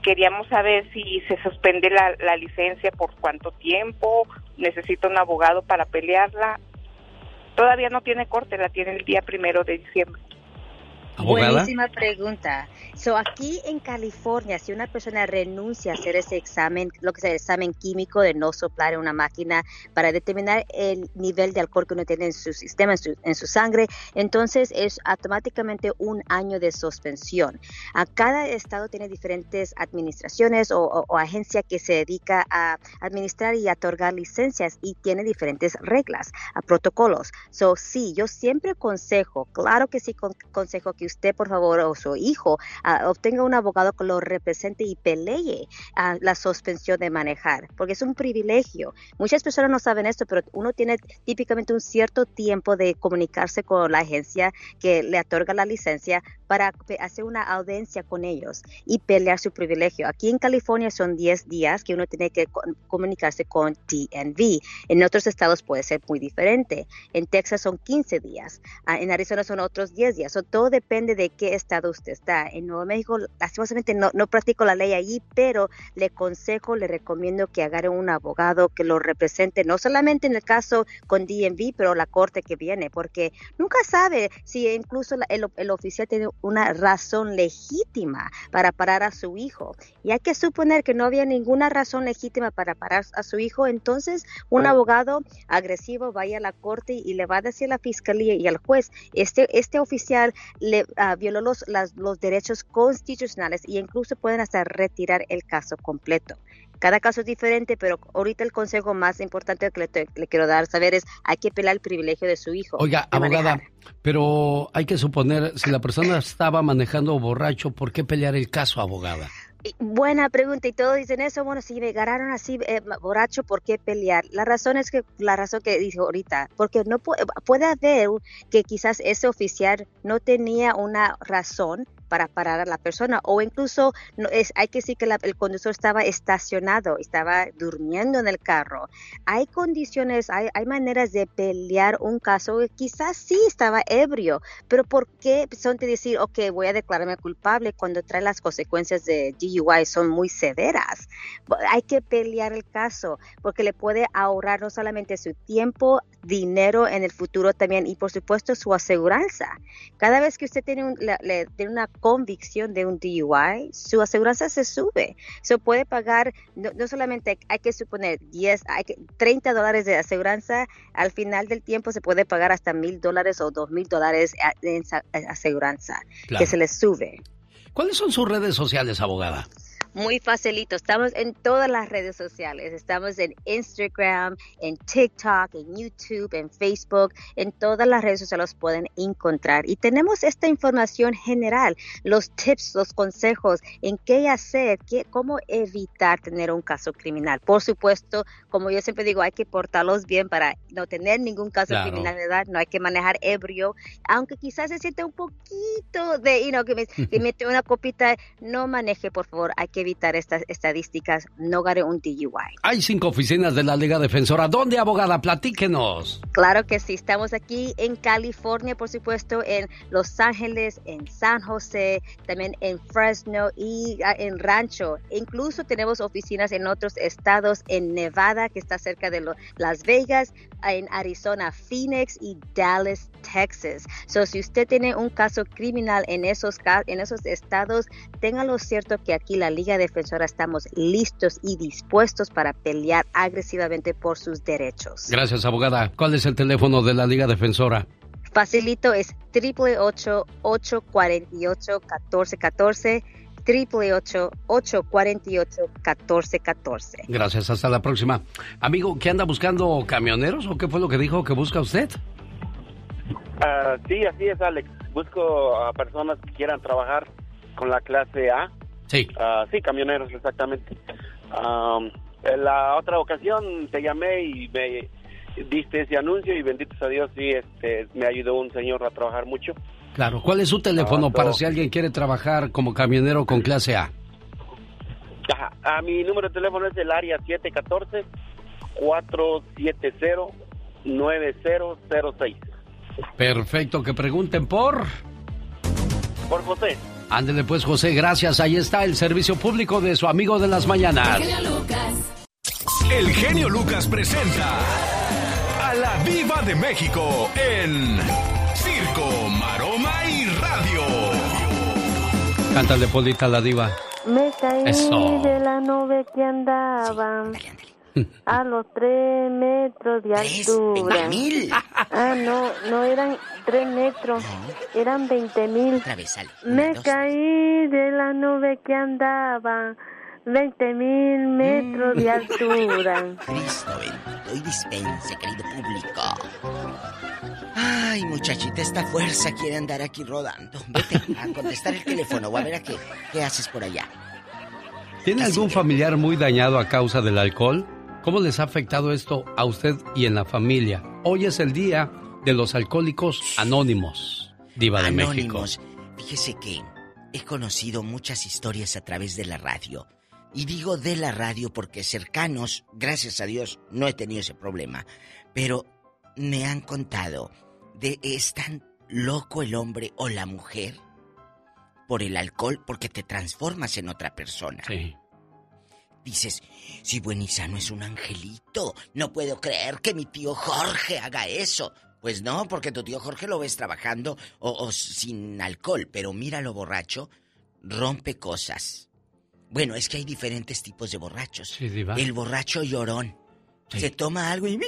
queríamos saber si se suspende la, la licencia por cuánto tiempo, necesita un abogado para pelearla. Todavía no tiene corte, la tiene el día primero de diciembre. Buenísima pregunta. So, aquí en California, si una persona renuncia a hacer ese examen, lo que es el examen químico de no soplar en una máquina para determinar el nivel de alcohol que uno tiene en su sistema, en su, en su sangre, entonces es automáticamente un año de suspensión. A cada estado tiene diferentes administraciones o, o, o agencia que se dedica a administrar y otorgar licencias y tiene diferentes reglas, a protocolos. So, sí, yo siempre aconsejo, claro que sí, con- consejo que usted, por favor, o su hijo, ah, obtenga un abogado que lo represente y pelee a la suspensión de manejar, porque es un privilegio. Muchas personas no saben esto, pero uno tiene típicamente un cierto tiempo de comunicarse con la agencia que le otorga la licencia para hacer una audiencia con ellos y pelear su privilegio. Aquí en California son 10 días que uno tiene que co- comunicarse con DNV. En otros estados puede ser muy diferente. En Texas son 15 días. Ah, en Arizona son otros 10 días. So, todo depende de qué estado usted está. En Nuevo México, lastimosamente no, no practico la ley allí, pero le consejo, le recomiendo que agarre un abogado que lo represente, no solamente en el caso con DNV, pero la corte que viene, porque nunca sabe si incluso el, el oficial tiene una razón legítima para parar a su hijo. Y hay que suponer que no había ninguna razón legítima para parar a su hijo, entonces un abogado agresivo vaya a la corte y le va a decir a la fiscalía y al juez, este, este oficial le ah, violó los, las- los derechos constitucionales y incluso pueden hasta retirar el caso completo. Cada caso es diferente, pero ahorita el consejo más importante que le, quiero dar saber es hay que pelar el privilegio de su hijo. Oiga, manejar. abogada, pero hay que suponer, si la persona estaba manejando borracho, ¿por qué pelear el caso, abogada? Buena pregunta y todos dicen eso, bueno, si me agarraron así eh, borracho, ¿por qué pelear? La razón es que, la razón que dijo ahorita, porque no pu- puede haber que quizás ese oficial no tenía una razón para parar a la persona o incluso no, es, hay que decir que la- el conductor estaba estacionado, estaba durmiendo en el carro. Hay condiciones, hay, hay maneras de pelear un caso, quizás sí estaba ebrio, pero ¿por qué son de decir, ok, voy a declararme culpable cuando trae las consecuencias de DUI son muy severas? Hay que pelear el caso porque le puede ahorrar no solamente su tiempo, dinero en el futuro también y por supuesto su aseguranza. Cada vez que usted tiene, un- le- tiene una convicción de un DUI, su aseguranza se sube. Se puede pagar, no, no solamente hay que suponer 10, hay que, 30 dólares de aseguranza, al final del tiempo se puede pagar hasta mil dólares o dos mil dólares en aseguranza, Claro. que se le sube. ¿Cuáles son sus redes sociales, abogada? Muy facilito. Estamos en todas las redes sociales. Estamos en Instagram, en TikTok, en YouTube, en Facebook. En todas las redes sociales los pueden encontrar. Y tenemos esta información general, los tips, los consejos en qué hacer, qué, cómo evitar tener un caso criminal. Por supuesto, como yo siempre digo, hay que portarlos bien para no tener ningún caso Claro. criminal, ¿verdad? No hay que manejar ebrio, aunque quizás se siente un poquito de, you know, que me, que mete una copita, no maneje, por favor. Hay que evitar estas estadísticas, no un DUI. Hay cinco oficinas de la Liga Defensora. ¿Dónde, abogada? Platíquenos. Claro que sí, estamos aquí en California, por supuesto, en Los Ángeles, en San José, también en Fresno y ah, en Rancho. Incluso tenemos oficinas en otros estados, en Nevada, que está cerca de Las Vegas, en Arizona, Phoenix y Dallas, Texas. So, si usted tiene un caso criminal en esos, en esos estados, téngalo cierto que aquí la Liga Defensora estamos listos y dispuestos para pelear agresivamente por sus derechos. Gracias, abogada. ¿Cuál es el teléfono de la Liga Defensora? Facilito es 888-848-1414, 888-848-1414. Gracias, hasta la próxima. Amigo, ¿qué anda buscando camioneros o qué fue lo que dijo que busca usted? Ah, sí, así es, Alex. Busco a personas que quieran trabajar con la clase A. Sí. Ah, sí, camioneros, exactamente. Am, en la otra ocasión te llamé y me diste ese anuncio y bendito sea Dios, sí, este, me ayudó un señor a trabajar mucho. Claro. ¿Cuál es su teléfono Ah, para si alguien quiere trabajar como camionero con clase A? Ajá. A mi número de teléfono es el área 714-470-9006. Perfecto, que pregunten por... Por José. Ándele pues, José, gracias. Ahí está el servicio público de su amigo de las mañanas. El genio Lucas presenta a la Viva de México en Circo, Maroma y Radio. Cántale, Polita, la diva. Me caí Eso. de la nube que andaba a los tres metros de altura. Ah, no, no eran tres metros, eran veinte mil. Me caí de la nube que andaba veinte mil metros de altura. Cristo bendito y dispense, querido público. Ay, muchachita, esta fuerza quiere andar aquí rodando. Vete a contestar el teléfono o a ver a qué, qué haces por allá. ¿Tiene algún familiar muy dañado a causa del alcohol? ¿Cómo les ha afectado esto a usted y en la familia? Hoy es el día de los alcohólicos anónimos, Diva de Anónimos. México. Fíjese que he conocido muchas historias a través de la radio. Y digo de la radio porque cercanos, gracias a Dios, no he tenido ese problema. Pero me han contado de es tan loco el hombre o la mujer por el alcohol porque te transformas en otra persona. Sí. Dices, si Buenizano es un angelito, no puedo creer que mi tío Jorge haga eso. Pues no, porque tu tío Jorge lo ves trabajando o, o sin alcohol, pero míralo borracho, rompe cosas. Bueno, es que hay diferentes tipos de borrachos. Sí, diva. El borracho llorón. Se toma algo y...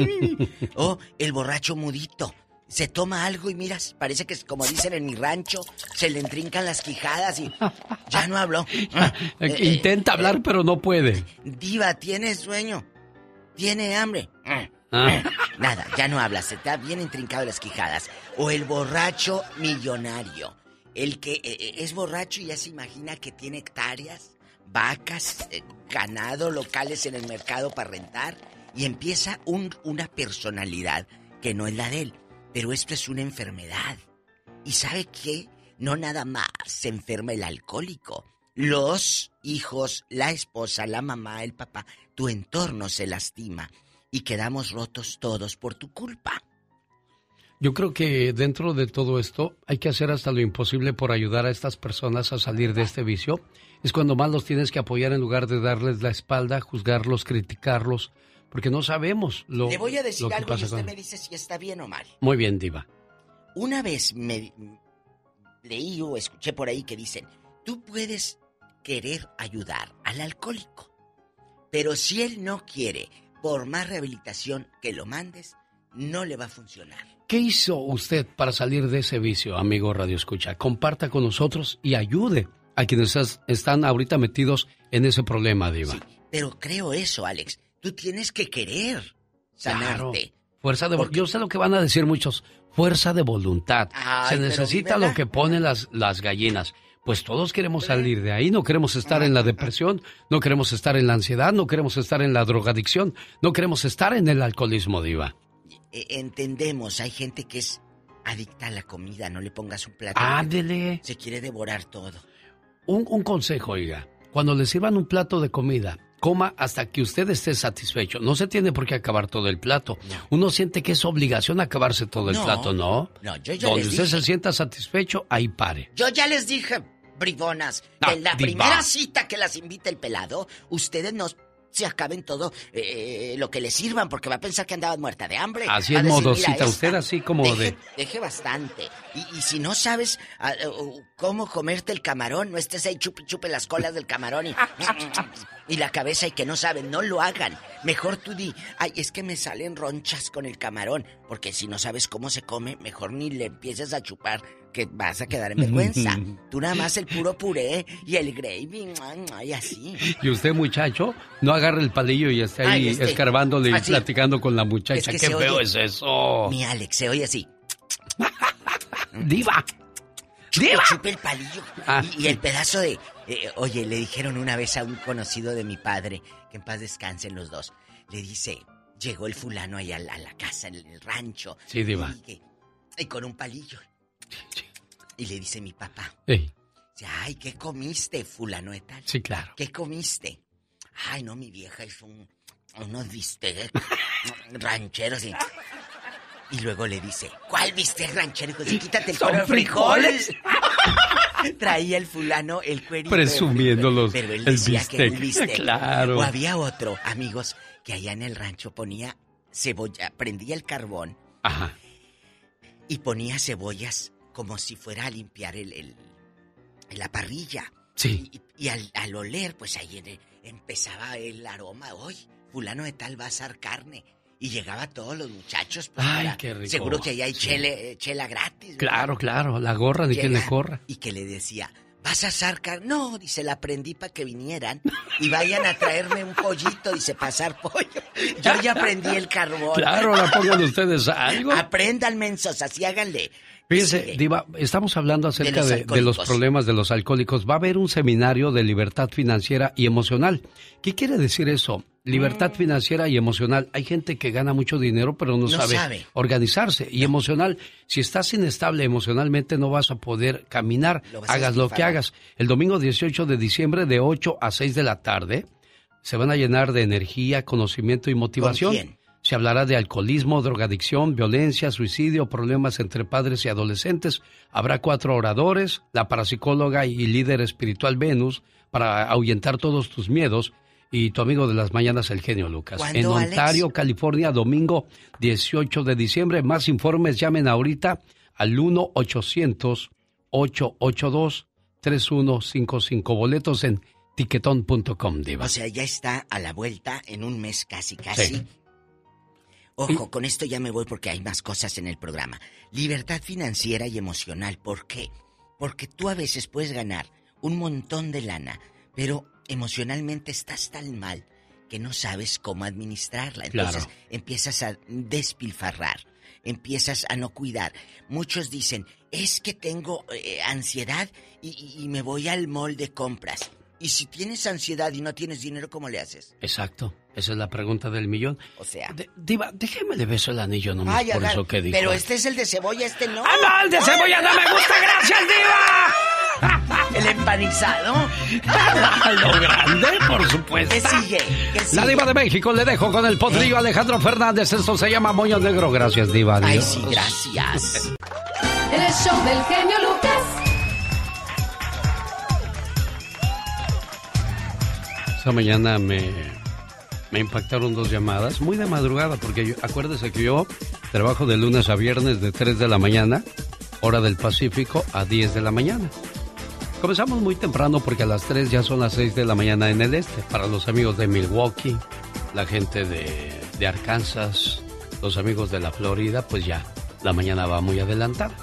O el borracho mudito. Se toma algo y miras, parece que es como dicen en mi rancho, se le entrincan las quijadas y ya no habló. Eh, eh, Intenta hablar, pero no puede. Diva, ¿tiene sueño? ¿Tiene hambre? Ah. Nada, ya no habla, se está bien intrincado las quijadas. O el borracho millonario. El que eh, eh, es borracho y ya se imagina que tiene hectáreas, vacas, eh, ganado, locales en el mercado para rentar. Y empieza un- una personalidad que no es la de él. Pero esto es una enfermedad. ¿Y sabe qué? no nada más se enferma el alcohólico. Los hijos, la esposa, la mamá, el papá, tu entorno se lastima y quedamos rotos todos por tu culpa. Yo creo que dentro de todo esto hay que hacer hasta lo imposible por ayudar a estas personas a salir de este vicio. Es cuando más los tienes que apoyar en lugar de darles la espalda, juzgarlos, criticarlos, porque no sabemos lo Le voy a decir que algo y usted con- me dice si está bien o mal. Muy bien, Diva. Una vez me leí o escuché por ahí que dicen, tú puedes querer ayudar al alcohólico, pero si él no quiere, por más rehabilitación que lo mandes, no le va a funcionar. ¿Qué hizo usted para salir de ese vicio, amigo Radio Escucha? Comparta con nosotros y ayude a quienes es- están ahorita metidos en ese problema, Diva. Pero creo eso, Alex. Tú tienes que querer Claro. sanarte. Fuerza de voluntad. Yo sé lo que van a decir muchos. Fuerza de voluntad. Ay, Se necesita lo que ponen las, las gallinas. Pues todos queremos salir de ahí. No queremos estar en la depresión. No queremos estar en la ansiedad. No queremos estar en la drogadicción. No queremos estar en el alcoholismo, Diva. Eh, entendemos, hay gente que es adicta a la comida, no le pongas un plato. Ándele. Se quiere devorar todo. Un, un consejo, oiga. Cuando le sirvan un plato de comida, coma hasta que usted esté satisfecho. No se tiene por qué acabar todo el plato. Uno siente que es obligación acabarse todo el No. plato, ¿no? No, yo ya Donde les usted dije. se sienta satisfecho, ahí pare. Yo ya les dije, bribonas, Ah, que en la diva. primera cita que las invita el pelado, ustedes no se acaben todo eh, lo que les sirvan, porque va a pensar que andabas muerta de hambre. Así es, decir, modosita. "Mira, Usted así como deje, de... Deje bastante. Y, y si no sabes eh, cómo comerte el camarón, no estés ahí chupe chupe las colas del camarón y, y la cabeza y que no saben, no lo hagan. Mejor tú di, ay, es que me salen ronchas con el camarón, porque si no sabes cómo se come, mejor ni le empieces a chupar, que vas a quedar en vergüenza. Tú nada más el puro puré y el gravy, y así. Y usted, muchacho, no agarre el palillo y esté ahí Ay, este, escarbándole y así. platicando con la muchacha. Es que ¡Qué feo oye- es eso! Mi Alex, se oye así. ¡Diva! Chupe, ¡Diva! chupe el palillo. Ah. Y, y el pedazo de... eh, oye, le dijeron una vez a un conocido de mi padre, que en paz descansen los dos, le dice, llegó el fulano ahí a la, a la casa, en el rancho. Sí, diva. Y, que- y con un palillo. Y le dice mi papá, dice, ay, ¿qué comiste, fulano de tal? sí, claro. ¿Qué comiste? Ay, no, mi vieja hizo un, unos bistecs rancheros y... Y luego le dice, ¿cuál bistec ranchero? Dijo, sí, quítate el Son frijoles. frijoles. Traía el fulano el cuerito. Presumiendo de los- Pero él el decía que el bistec. bistec. Claro. O había otro, amigos, que allá en el rancho ponía cebolla, prendía el carbón Ajá. y ponía cebollas como si fuera a limpiar el, el- la parrilla. Sí. Y, y al, al oler, pues ahí empezaba el aroma. Hoy, fulano de tal va a asar carne. Y llegaba a todos los muchachos. Pues, Ay, para- qué rico. Seguro que ahí hay Sí. chele- eh, chela gratis. ¿verdad? Claro, claro. La gorra ni quien le Llega corra. Y que le decía, ¿vas a asar carne? No, dice, la aprendí para que vinieran y vayan a traerme un pollito, dice, pasar pollo. Yo ya aprendí el carbón. Claro, la pongan ustedes algo. Aprendan, mensos, así háganle. Fíjense. Diva, estamos hablando acerca los de, de los problemas de los alcohólicos. Va a haber un seminario de libertad financiera y emocional. ¿Qué quiere decir eso? Libertad financiera y emocional. Hay gente que gana mucho dinero pero no, No sabe, sabe. organizarse. Y emocional, si estás inestable emocionalmente no vas a poder caminar. Lo vas a Hagas lo que hagas. El domingo 18 de diciembre de 8 a 6 de la tarde se van a llenar de energía, conocimiento y motivación. quién? Se hablará de alcoholismo, drogadicción, violencia, suicidio, problemas entre padres y adolescentes. Habrá cuatro oradores, la parapsicóloga y líder espiritual Venus, para ahuyentar todos tus miedos, y tu amigo de las mañanas, el genio Lucas. ¿Cuándo, En Alex? Ontario, California, domingo 18 de diciembre. Más informes llamen ahorita al 1-800-882-3155. Boletos en tiquetón.com, Diva. O sea, ya está a la vuelta en un mes casi, casi. Sí. Ojo, con esto ya me voy porque hay más cosas en el programa. Libertad financiera y emocional. ¿Por qué? Porque tú a veces puedes ganar un montón de lana, pero emocionalmente estás tan mal que no sabes cómo administrarla. Entonces Claro. empiezas a despilfarrar, empiezas a no cuidar. Muchos dicen, es que tengo eh, ansiedad y me voy al mall de compras. Y si tienes ansiedad y no tienes dinero, ¿cómo le haces? Exacto. Esa es la pregunta del millón. O sea. diva, déjeme le beso el anillo nomás Ay, por eso que dijo. Pero este es el de cebolla, este no. ¡Ah, no! ¡El de cebolla no me gusta! ¡Gracias, diva! ¿El empanizado? Lo grande, por supuesto. ¿Qué sigue? ¿Qué La diva de México le dejo con el potrillo Alejandro Fernández. Esto se llama Moño Negro. Gracias, diva. Ay, sí, gracias. El show del genio Lucas. Esta mañana me, me impactaron dos llamadas, muy de madrugada, porque yo, acuérdese que yo trabajo de lunes a viernes de 3 de la mañana, hora del Pacífico, a 10 de la mañana. Comenzamos muy temprano porque a las 3 ya son las 6 de la mañana en el este, para los amigos de Milwaukee, la gente de, de Arkansas, los amigos de la Florida, pues ya, la mañana va muy adelantada.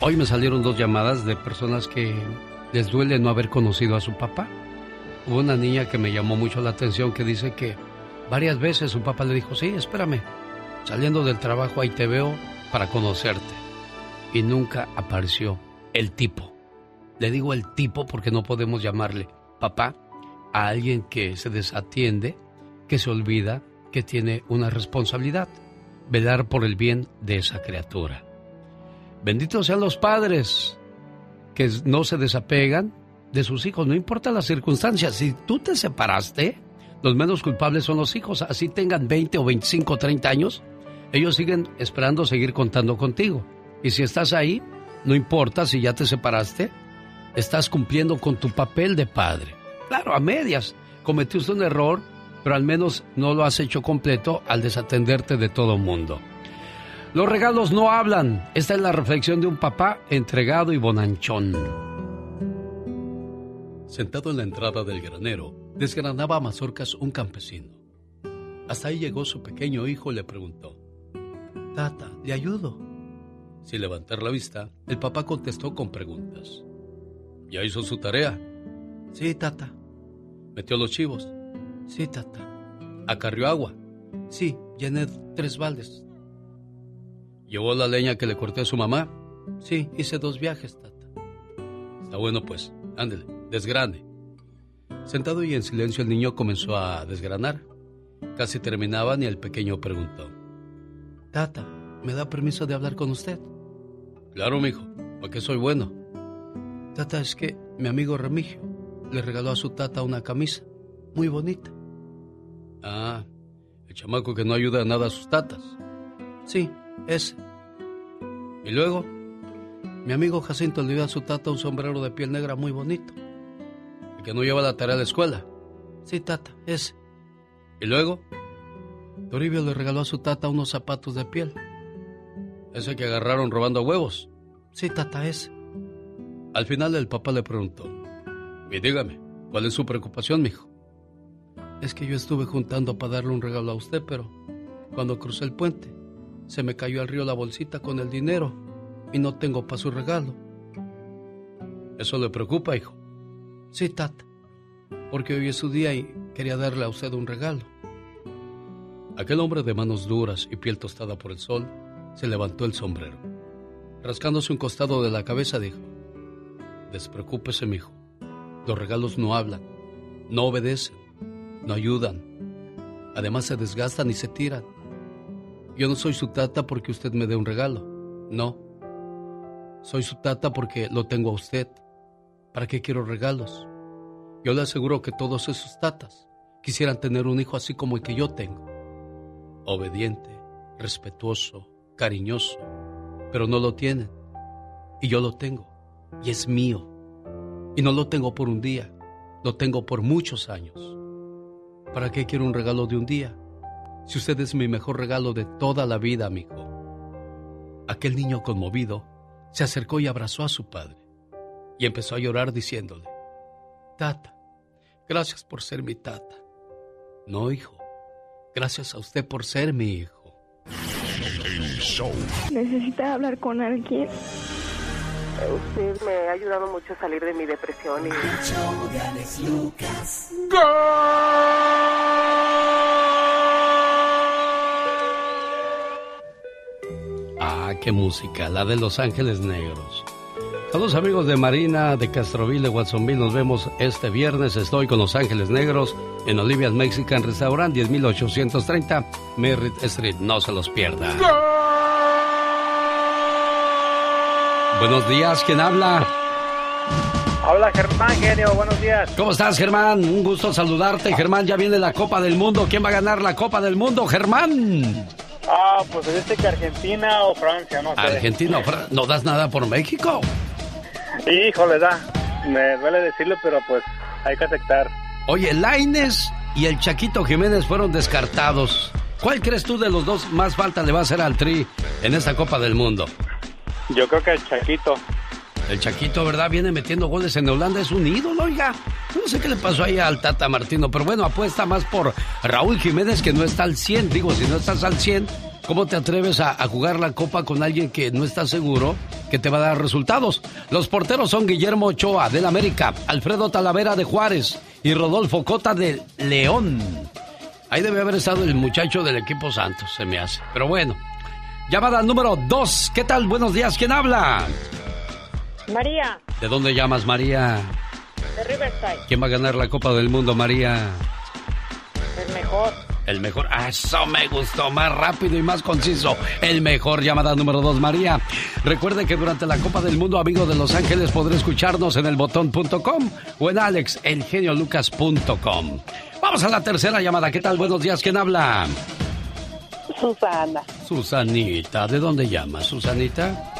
Hoy me salieron dos llamadas de personas que les duele no haber conocido a su papá. Hubo una niña que me llamó mucho la atención que dice que varias veces su papá le dijo, sí, espérame, saliendo del trabajo ahí te veo para conocerte. Y nunca apareció el tipo. Le digo el tipo porque no podemos llamarle papá a alguien que se desatiende, que se olvida que tiene una responsabilidad, velar por el bien de esa criatura. Benditos sean los padres que no se desapegan de sus hijos, no importa las circunstancias. Si tú te separaste, los menos culpables son los hijos, así tengan 20 o 25 o 30 años, ellos siguen esperando seguir contando contigo. Y si estás ahí, no importa si ya te separaste, estás cumpliendo con tu papel de padre. Claro, a medias, cometiste un error, pero al menos no lo has hecho completo al desatenderte de todo mundo. Los regalos no hablan. Esta es la reflexión de un papá entregado y bonanchón. Sentado en la entrada del granero, desgranaba a mazorcas un campesino. Hasta ahí llegó su pequeño hijo y le preguntó, Tata, ¿le ayudo? Sin levantar la vista, el papá contestó con preguntas. ¿Ya hizo su tarea? Sí, tata. ¿Metió los chivos? Sí, tata. ¿Acarrió agua? Sí, llené tres baldes. ¿Llevó la leña que le corté a su mamá? Sí, hice dos viajes, tata. Está bueno, pues, ándele, desgrane. Sentado y en silencio, el niño comenzó a desgranar. Casi terminaban y el pequeño preguntó: Tata, ¿me da permiso de hablar con usted? Claro, mijo, porque soy bueno. Tata, es que mi amigo Remigio le regaló a su tata una camisa muy bonita. Ah, el chamaco que no ayuda a nada a sus tatas. Sí, ese. Y luego, mi amigo Jacinto le dio a su tata un sombrero de piel negra muy bonito. El que no lleva la tarea a la escuela. Sí, tata, ese. Y luego, Toribio le regaló a su tata unos zapatos de piel. Ese que agarraron robando huevos. Sí, tata, ese. Al final el papá le preguntó, y dígame, ¿cuál es su preocupación, mijo? Es que yo estuve juntando para darle un regalo a usted, pero cuando crucé el puente, se me cayó al río la bolsita con el dinero y no tengo para su regalo. ¿Eso le preocupa, hijo? Sí, tata, porque hoy es su día y quería darle a usted un regalo. Aquel hombre de manos duras y piel tostada por el sol se levantó el sombrero. Rascándose un costado de la cabeza dijo, Despreocúpese, mijo. Los regalos no hablan, no obedecen, no ayudan. Además se desgastan y se tiran. Yo no soy su tata porque usted me dé un regalo. No. Soy su tata porque lo tengo a usted. ¿Para qué quiero regalos? Yo le aseguro que todos esos tatas quisieran tener un hijo así como el que yo tengo. Obediente, respetuoso, cariñoso, pero no lo tienen. Y yo lo tengo. Y es mío. Y no lo tengo por un día, lo tengo por muchos años. ¿Para qué quiero un regalo de un día? Si usted es mi mejor regalo de toda la vida, amigo. Aquel niño conmovido se acercó y abrazó a su padre y empezó a llorar diciéndole, Tata, gracias por ser mi tata. No, hijo, gracias a usted por ser mi hijo. Necesita hablar con alguien. Usted me ha ayudado mucho a salir de mi depresión y... Ah, qué música, la de Los Ángeles Negros. Saludos amigos de Marina, de Castroville, de Watsonville. Nos vemos este viernes. Estoy con Los Ángeles Negros en Olivia's Mexican Restaurant, 10830 Merritt Street. No se los pierda. Buenos días, ¿quién habla? Habla Germán, genio, buenos días. ¿Cómo estás, Germán? Un gusto saludarte. Germán, ya viene la Copa del Mundo. ¿Quién va a ganar la Copa del Mundo, Germán? Ah, pues dice que Argentina o Francia, no sé. Argentina o Francia. ¿No das nada por México? Híjole, da. Me duele decirlo, pero pues hay que aceptar. Oye, Laines y el Chaquito Jiménez fueron descartados. ¿Cuál crees tú de los dos más falta le va a hacer al Tri en esta Copa del Mundo? Yo creo que el Chaquito. El Chaquito, ¿verdad? Viene metiendo goles en Holanda, es un ídolo, oiga. No sé qué le pasó ahí al Tata Martino, pero bueno, apuesta más por Raúl Jiménez que no está al 100. Digo, si no estás al 100, ¿cómo te atreves a, a jugar la copa con alguien que no está seguro que te va a dar resultados? Los porteros son Guillermo Ochoa del América, Alfredo Talavera de Juárez y Rodolfo Cota de León. Ahí debe haber estado el muchacho del equipo Santos, se me hace. Pero bueno, llamada número 2. ¿Qué tal? Buenos días, ¿quién habla? María, ¿De dónde llamas, María? de Riverside, ¿Quién va a ganar la Copa del Mundo, María? el mejor. El mejor. Ah, eso me gustó. Más rápido y más conciso. El mejor. Llamada número 2, María. Recuerde que durante la Copa del Mundo, amigo de Los Ángeles, podrá escucharnos en elbotón.com o en alexelgeniolucas.com. Vamos a la tercera llamada. ¿Qué tal? Buenos días. ¿Quién habla? Susana, Susanita. ¿De dónde llamas, Susanita?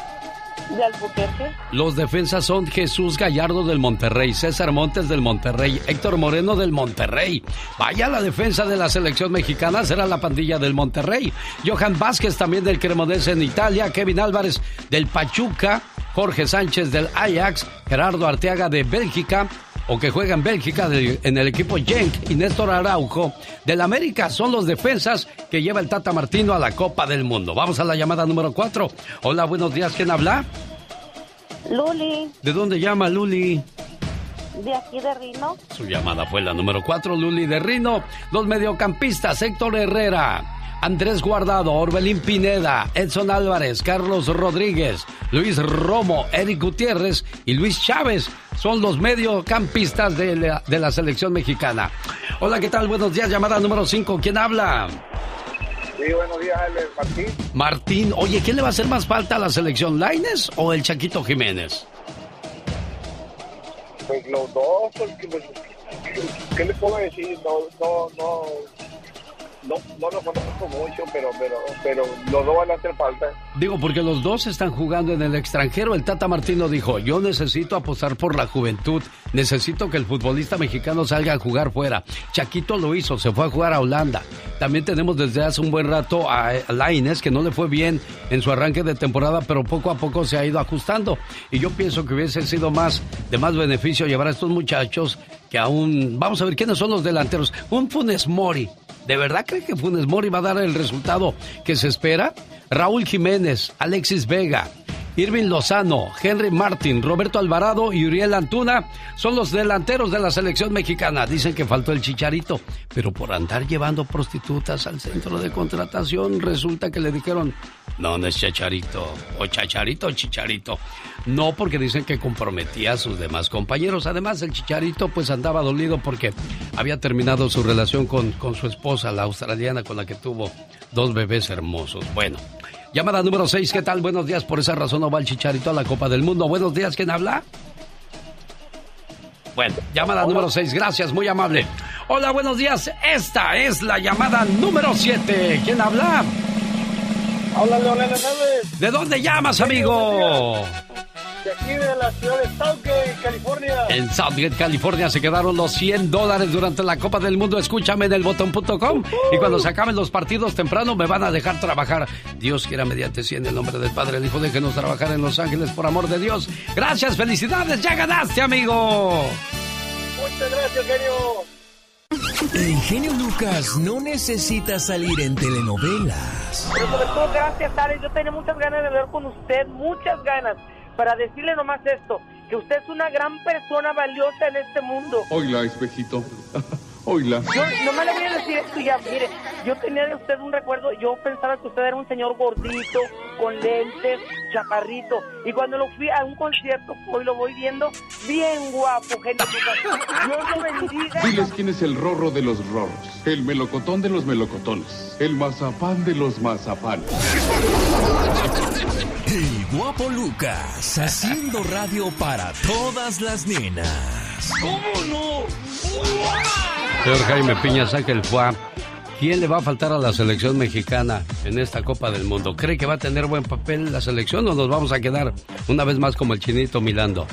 Los defensas son Jesús Gallardo del Monterrey, César Montes del Monterrey, Héctor Moreno del Monterrey. Vaya la defensa de la selección mexicana, será la pandilla del Monterrey. Johan Vázquez también del Cremonese en Italia, Kevin Álvarez del Pachuca, Jorge Sánchez del Ajax, Gerardo Arteaga de Bélgica, o que juega en Bélgica en el equipo Genk y Néstor Araujo del América son los defensas que lleva el Tata Martino a la Copa del Mundo. Vamos a la llamada número 4. Hola, buenos días, ¿quién habla? Luli, ¿De dónde llama Luli? de aquí de Rino. Su llamada fue la número 4, Luli de Rino. Los mediocampistas, Héctor Herrera, Andrés Guardado, Orbelín Pineda, Edson Álvarez, Carlos Rodríguez, Luis Romo, Eric Gutiérrez y Luis Chávez son los mediocampistas de la, de la selección mexicana. Hola, ¿qué tal? Buenos días, llamada número 5. ¿Quién habla? Sí, buenos días, Alex Martín. Martín. Oye, ¿quién le va a hacer más falta a la selección? ¿Laines o el Chaquito Jiménez? Pues los dos, porque pues, ¿qué le puedo decir? No, no, no, no, no los conozco mucho, pero, pero, pero los dos van a hacer falta. Digo, porque los dos están jugando en el extranjero. El Tata Martino dijo, yo necesito apostar por la juventud, necesito que el futbolista mexicano salga a jugar fuera. Chaquito lo hizo, se fue a jugar a Holanda. También tenemos desde hace un buen rato a, Lainez, que no le fue bien en su arranque de temporada, pero poco a poco se ha ido ajustando. Y yo pienso que hubiese sido más de más beneficio llevar a estos muchachos que aún... Vamos a ver, ¿quiénes son los delanteros? Un Funes Mori. ¿De verdad cree que Funes Mori va a dar el resultado que se espera? Raúl Jiménez, Alexis Vega, Irving Lozano, Henry Martin, Roberto Alvarado y Uriel Antuna son los delanteros de la selección mexicana. Dicen que faltó el chicharito, pero por andar llevando prostitutas al centro de contratación resulta que le dijeron, no, no es chicharito, o chacharito o chicharito. No, porque dicen que comprometía a sus demás compañeros. Además, el chicharito pues andaba dolido porque había terminado su relación con, con su esposa, la australiana, con la que tuvo dos bebés hermosos. Bueno, llamada número 6, ¿qué tal? Buenos días, por esa razón no va el chicharito a la Copa del Mundo. Buenos días, ¿quién habla? Bueno, llamada número 6, gracias, muy amable. Hola, buenos días, esta es la llamada número 7. ¿Quién habla? Hola, Leonel Hernández, ¿De dónde llamas, amigo? De aquí de la ciudad de Southgate, California. En Southgate, California se quedaron los 100 dólares durante la Copa del Mundo. Escúchame en el botón.com. Y cuando se acaben los partidos temprano me van a dejar trabajar. Dios quiera mediante 100 en el nombre del Padre, el Hijo, déjenos trabajar en Los Ángeles por amor de Dios. Gracias, felicidades, ya ganaste, amigo. Muchas gracias, genio. El genio Lucas no necesita salir en telenovelas. Pero sobre todo, gracias, Alex. Yo tenía muchas ganas de hablar con usted, muchas ganas, para decirle nomás esto, que usted es una gran persona valiosa en este mundo. Oila, espejito. Oila. Yo nomás le voy a decir esto ya, mire, yo tenía de usted un recuerdo, yo pensaba que usted era un señor gordito, con lentes, chaparrito. Y cuando lo fui a un concierto, hoy lo voy viendo, bien guapo, genio. Dios lo bendiga. Diles quién es el rorro de los rorros, el melocotón de los melocotones, el mazapán de los mazapanes. El guapo Lucas, haciendo radio para todas las nenas. ¿Cómo no? Señor Jaime Piña, saca el fuá. ¿Quién le va a faltar a la selección mexicana en esta Copa del Mundo? ¿Cree que va a tener buen papel la selección o nos vamos a quedar una vez más como el chinito Milando?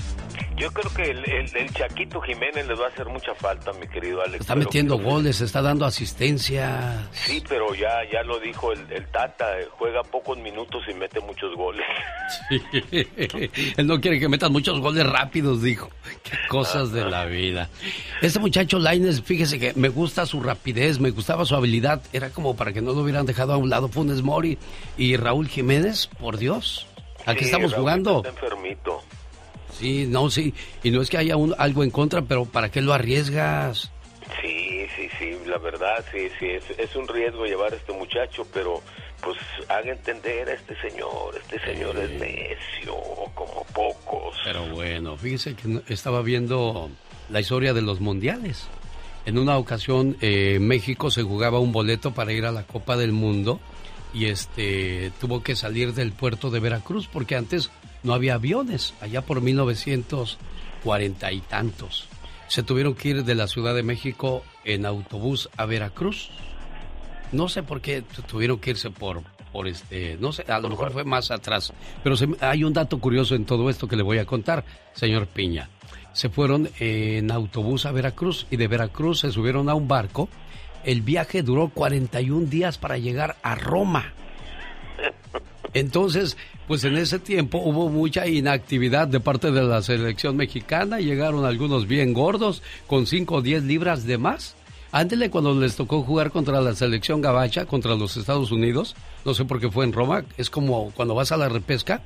Yo creo que el, el- el Chaquito Jiménez les va a hacer mucha falta, mi querido Alex. Está pero- metiendo goles, está dando asistencia. Sí, pero ya, ya lo dijo el, el Tata, eh, juega pocos minutos y mete muchos goles. Él no quiere que metan muchos goles rápidos, dijo. Qué cosas de la vida. Este muchacho Laines, fíjese que me gusta su rapidez, me gustaba su habilidad. Era como para que no lo hubieran dejado a un lado Funes Mori y Raúl Jiménez, por Dios. Aquí Sí, estamos Raúl jugando. Está enfermito. Sí, no, sí. Y no es que haya un- algo en contra, pero ¿para qué lo arriesgas? Sí, sí, sí, la verdad, sí, sí, es, es un riesgo llevar a este muchacho, pero pues haga entender a este señor, este señor es necio, como pocos. Pero bueno, fíjese que estaba viendo la historia de los mundiales. En una ocasión eh, México se jugaba un boleto para ir a la Copa del Mundo y este tuvo que salir del puerto de Veracruz porque antes no había aviones, allá por 1940 y tantos. Se tuvieron que ir de la Ciudad de México en autobús a Veracruz. No sé por qué tu- tuvieron que irse por, por este, no sé, a lo mejor fue más atrás. Pero se- hay un dato curioso en todo esto que le voy a contar, señor Piña. Se fueron en autobús a Veracruz y de Veracruz se subieron a un barco. El viaje duró 41 días para llegar a Roma. Entonces, pues en ese tiempo hubo mucha inactividad de parte de la selección mexicana. Llegaron algunos bien gordos, con 5 o 10 libras de más. Ándele cuando les tocó jugar contra la selección gabacha, contra los Estados Unidos. No sé por qué fue en Roma. Es como cuando vas a la repesca,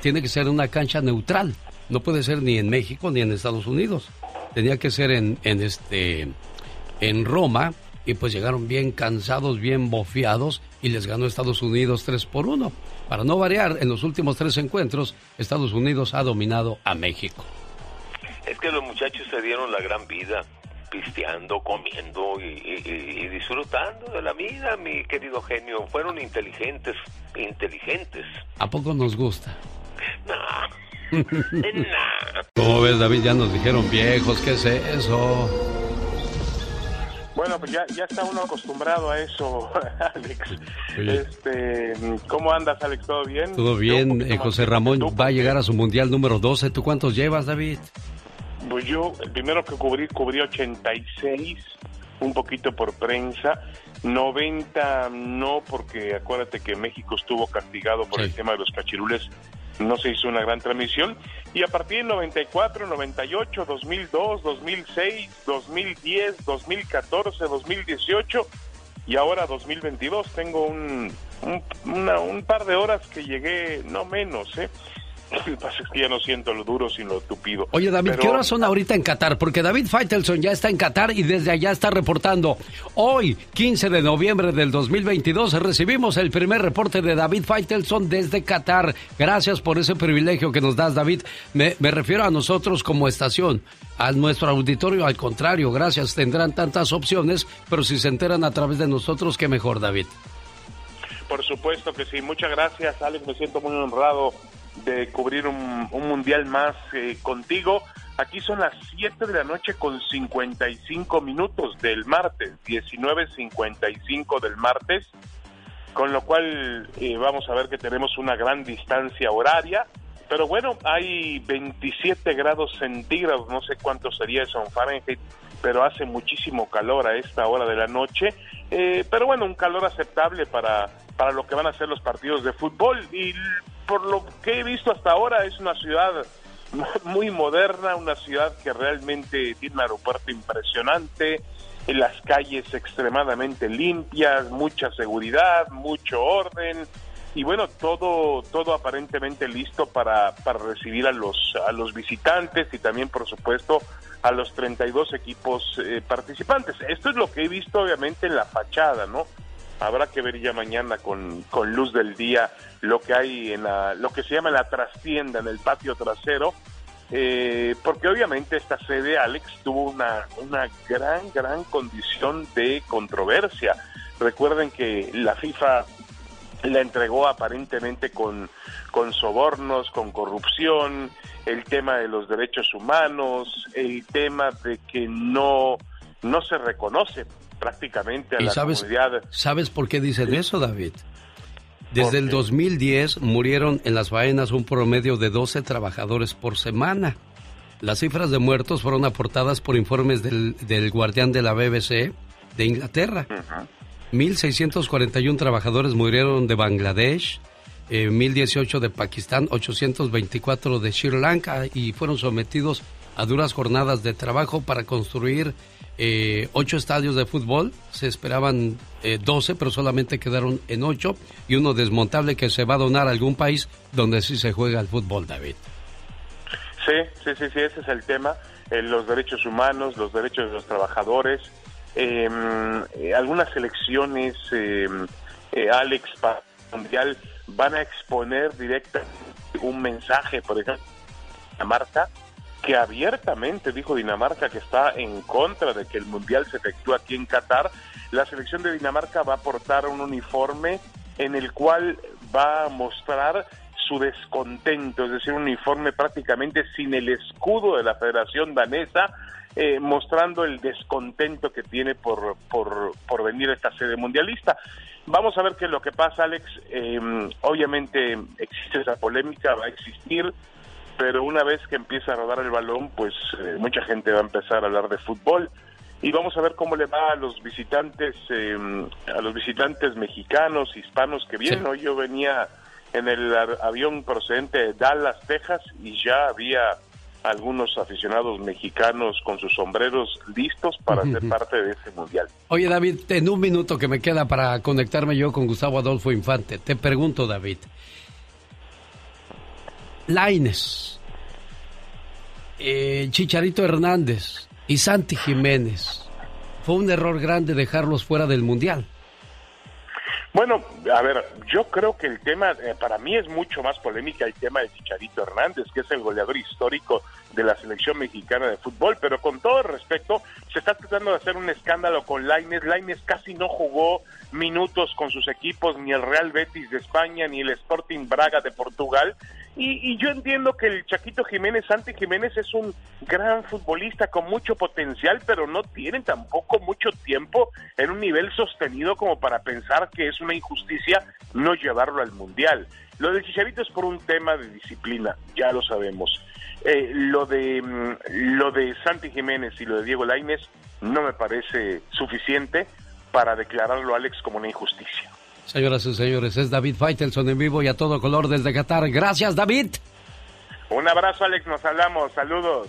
tiene que ser una cancha neutral. No puede ser ni en México ni en Estados Unidos. Tenía que ser en, en este en Roma y pues llegaron bien cansados, bien bofeados y les ganó Estados Unidos 3 por 1. Para no variar, en los últimos tres encuentros, Estados Unidos ha dominado a México. Es que los muchachos se dieron la gran vida, pisteando, comiendo y, y- y- y disfrutando de la vida, mi querido genio. Fueron inteligentes, inteligentes. ¿A poco nos gusta? Nah, nah. Como ves, David? Ya nos dijeron viejos, ¿qué es eso? Bueno, pues ya, ya está uno acostumbrado a eso, Alex. Oye. Este, ¿Cómo andas, Alex? ¿Todo bien? Todo bien, poquito eh, José Ramón va a llegar a su mundial número 12. ¿Tú cuántos llevas, David? Pues yo, el primero que cubrí, cubrí 86, un poquito por prensa. 90 no, porque acuérdate que México estuvo castigado por el tema de los cachirules. No se hizo una gran transmisión. Y a partir del 94, 98, 2002, 2006, 2010, 2014, 2018 y ahora 2022 tengo un, un, un par de horas que llegué, no menos, ¿eh? Lo que pasa es que ya no siento lo duro, sino lo tupido. Oye, David, Pero- ¿qué horas son ahorita en Qatar? Porque David Faitelson ya está en Qatar y desde allá está reportando. Hoy, 15 de noviembre del 2022, recibimos el primer reporte de David Faitelson desde Qatar. Gracias por ese privilegio que nos das, David. Me, me refiero a nosotros como estación, a nuestro auditorio, al contrario, gracias. Tendrán tantas opciones, pero si se enteran a través de nosotros, qué mejor, David. Por supuesto que sí. Muchas gracias, Alex. Me siento muy honrado de cubrir un, un mundial más eh, contigo. Aquí son las 7 de la noche con 55 minutos del martes, 19.55 del martes, con lo cual eh, vamos a ver que tenemos una gran distancia horaria. Pero bueno, hay 27 grados centígrados, no sé cuánto sería eso en Fahrenheit, pero hace muchísimo calor a esta hora de la noche. Eh, pero bueno, un calor aceptable para, para lo que van a ser los partidos de fútbol. Y por lo que he visto hasta ahora, es una ciudad muy moderna, una ciudad que realmente tiene un aeropuerto impresionante, en las calles extremadamente limpias, mucha seguridad, mucho orden y bueno, todo todo aparentemente listo para, para recibir a los a los visitantes y también por supuesto a los 32 equipos eh, participantes. Esto es lo que he visto obviamente en la fachada, ¿no? Habrá que ver ya mañana con, con luz del día lo que hay en la, lo que se llama la trastienda, en el patio trasero, eh, porque obviamente esta sede, Alex, tuvo una, una gran, gran condición de controversia. Recuerden que la FIFA la entregó aparentemente con, con sobornos, con corrupción, el tema de los derechos humanos, el tema de que no, no se reconoce prácticamente a ¿Y la sabes, comunidad. ¿Sabes por qué dicen eso, David? Desde el 2010 murieron en las faenas un promedio de 12 trabajadores por semana. Las cifras de muertos fueron aportadas por informes del, del guardián de la BBC de Inglaterra. 1.641 trabajadores murieron de Bangladesh, eh, 1.018 de Pakistán, 824 de Sri Lanka y fueron sometidos a duras jornadas de trabajo para construir eh, ocho estadios de fútbol. Se esperaban eh, 12, pero solamente quedaron en ocho y uno desmontable que se va a donar a algún país donde sí se juega el fútbol, David. Sí, sí, sí, sí, ese es el tema. Eh, los derechos humanos, los derechos de los trabajadores. Eh, eh, algunas elecciones, eh, eh, Alex, para mundial, van a exponer directamente un mensaje, por ejemplo, Dinamarca, que abiertamente dijo Dinamarca que está en contra de que el mundial se efectúe aquí en Qatar. La selección de Dinamarca va a portar un uniforme en el cual va a mostrar su descontento, es decir, un uniforme prácticamente sin el escudo de la Federación Danesa, eh, mostrando el descontento que tiene por, por, por venir a esta sede mundialista. Vamos a ver qué es lo que pasa, Alex. Eh, obviamente existe esa polémica, va a existir, pero una vez que empieza a rodar el balón, pues eh, mucha gente va a empezar a hablar de fútbol y vamos a ver cómo le va a los visitantes, eh, a los visitantes mexicanos, hispanos que vienen. Hoy yo venía en el avión procedente de Dallas, Texas, y ya había algunos aficionados mexicanos con sus sombreros listos para ser parte de ese mundial. Oye, David, en un minuto que me queda para conectarme yo con Gustavo Adolfo Infante, te pregunto, David. Laines, eh, Chicharito Hernández y Santi Jiménez. Fue un error grande dejarlos fuera del Mundial. Bueno, a ver, yo creo que el tema, eh, para mí es mucho más polémica el tema de Chicharito Hernández, que es el goleador histórico de la selección mexicana de fútbol, pero con todo respeto, se está tratando de hacer un escándalo con Laines. Laines casi no jugó minutos con sus equipos, ni el Real Betis de España, ni el Sporting Braga de Portugal. Y, y yo entiendo que el Chaquito Jiménez, Santi Jiménez, es un gran futbolista con mucho potencial, pero no tiene tampoco mucho tiempo en un nivel sostenido como para pensar que es una injusticia no llevarlo al Mundial. Lo de Chicharito es por un tema de disciplina, ya lo sabemos. Eh, lo de mm, lo de Santi Jiménez y lo de Diego Lainez no me parece suficiente para declararlo Alex como una injusticia. Señoras y señores, es David Faitelson en vivo y a todo color desde Qatar. Gracias, David. Un abrazo Alex, nos hablamos, saludos.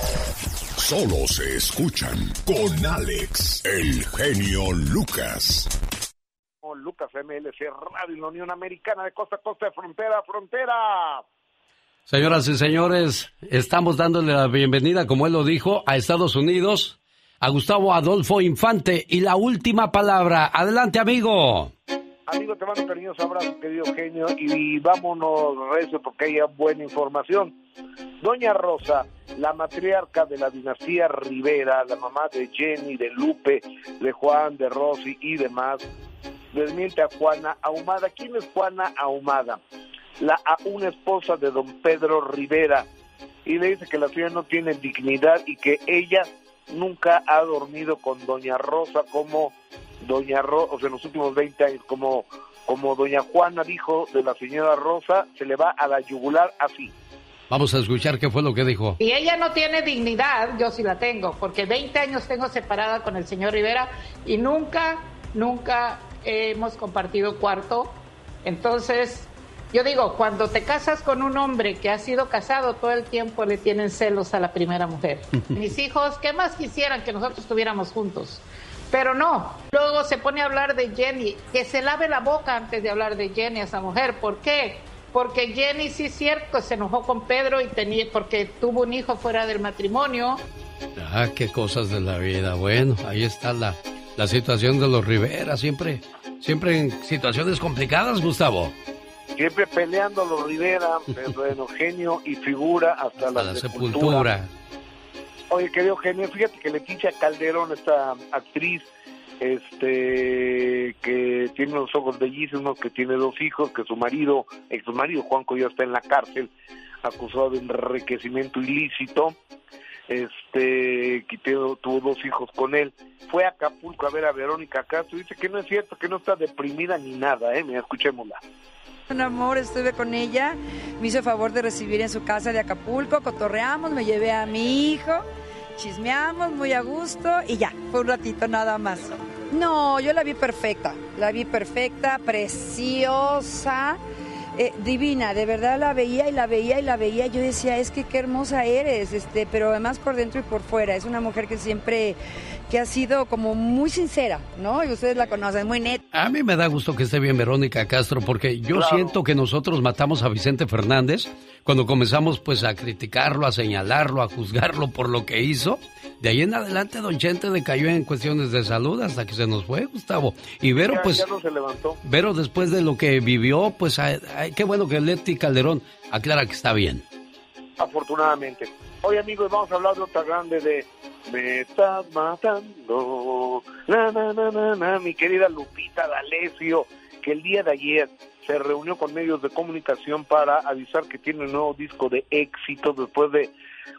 Solo se escuchan con Alex, el genio Lucas. Con Lucas MLC Radio en la Unión Americana de costa a costa, de frontera a frontera. Señoras y señores, estamos dándole la bienvenida, como él lo dijo, a Estados Unidos, a Gustavo Adolfo Infante. Y la última palabra. Adelante, amigo. Amigo, te mando cariñoso abrazo, querido genio, y vámonos recio porque hay buena información. Doña Rosa, la matriarca de la dinastía Rivera, la mamá de Jenny, de Lupe, de Juan, de Rosy y demás, desmiente a Juana Ahumada. ¿Quién es Juana Ahumada? La, a una esposa de don Pedro Rivera. Y le dice que la señora no tiene dignidad y que ella nunca ha dormido con doña Rosa como doña Rosa, o sea, en los últimos 20 años, como, como doña Juana dijo de la señora Rosa, se le va a la yugular así. Vamos a escuchar qué fue lo que dijo. Si ella no tiene dignidad, yo sí la tengo, porque 20 años tengo separada con el señor Rivera y nunca, nunca hemos compartido cuarto. Entonces, yo digo, cuando te casas con un hombre que ha sido casado todo el tiempo, le tienen celos a la primera mujer. Mis hijos, ¿qué más quisieran que nosotros estuviéramos juntos? Pero no, luego se pone a hablar de Jenny, que se lave la boca antes de hablar de Jenny, esa mujer. ¿Por qué? Porque Jenny sí es cierto, se enojó con Pedro y tenía, porque tuvo un hijo fuera del matrimonio. Ah, qué cosas de la vida. Bueno, ahí está la, la situación de los Rivera, siempre, siempre en situaciones complicadas, Gustavo. Siempre peleando los Rivera, bueno, genio y figura hasta, la, La sepultura. sepultura. Oye, querido genio, fíjate que Leticia Calderón, esta actriz, este, que tiene unos ojos bellísimos, que tiene dos hijos, que su marido, ex marido Juanco ya está en la cárcel, acusado de enriquecimiento ilícito, este, que tuvo, tuvo dos hijos con él, fue a Acapulco a ver a Verónica Castro, dice que no es cierto, que no está deprimida ni nada, eh, mira, escuchémosla. Un amor, estuve con ella, me hizo favor de recibir en su casa de Acapulco, cotorreamos, me llevé a mi hijo, chismeamos muy a gusto y ya, fue un ratito nada más. No, yo la vi perfecta, la vi perfecta, preciosa, eh, divina, de verdad la veía y la veía y la veía, yo decía, es que qué hermosa eres, este, pero además por dentro y por fuera, es una mujer que siempre, que ha sido como muy sincera, ¿no? Y ustedes la conocen, muy neta. A mí me da gusto que esté bien Verónica Castro porque yo Claro. siento que nosotros matamos a Vicente Fernández cuando comenzamos pues a criticarlo, a señalarlo, a juzgarlo por lo que hizo. De ahí en adelante Don Chente decayó en cuestiones de salud hasta que se nos fue, Gustavo. Y Vero ya, pues ya no se levantó. Vero después de lo que vivió, pues ay, ay, qué bueno que Leti Calderón aclara que está bien. afortunadamente. Hoy amigos vamos a hablar de otra grande de Me estás matando, na, na, na, na, na, mi querida Lupita D'Alessio, que el día de ayer se reunió con medios de comunicación para avisar que tiene un nuevo disco de éxito después de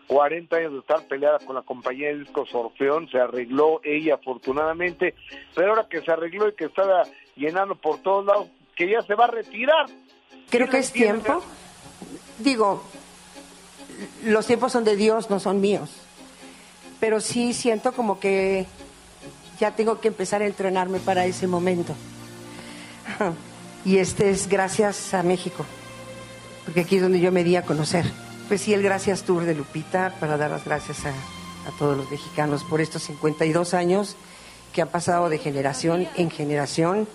40 años de estar peleada con la compañía de discos Orfeón, se arregló ella afortunadamente, pero ahora que se arregló y que estaba llenando por todos lados, que ya se va a retirar. Creo ¿Sí que es tiempo. Digo, los tiempos son de Dios, no son míos. Pero sí siento como que ya tengo que empezar a entrenarme para ese momento. Y este es gracias a México, porque aquí es donde yo me di a conocer. Pues sí, el Gracias Tour de Lupita para dar las gracias a, a todos los mexicanos por estos 52 años que han pasado de generación en generación.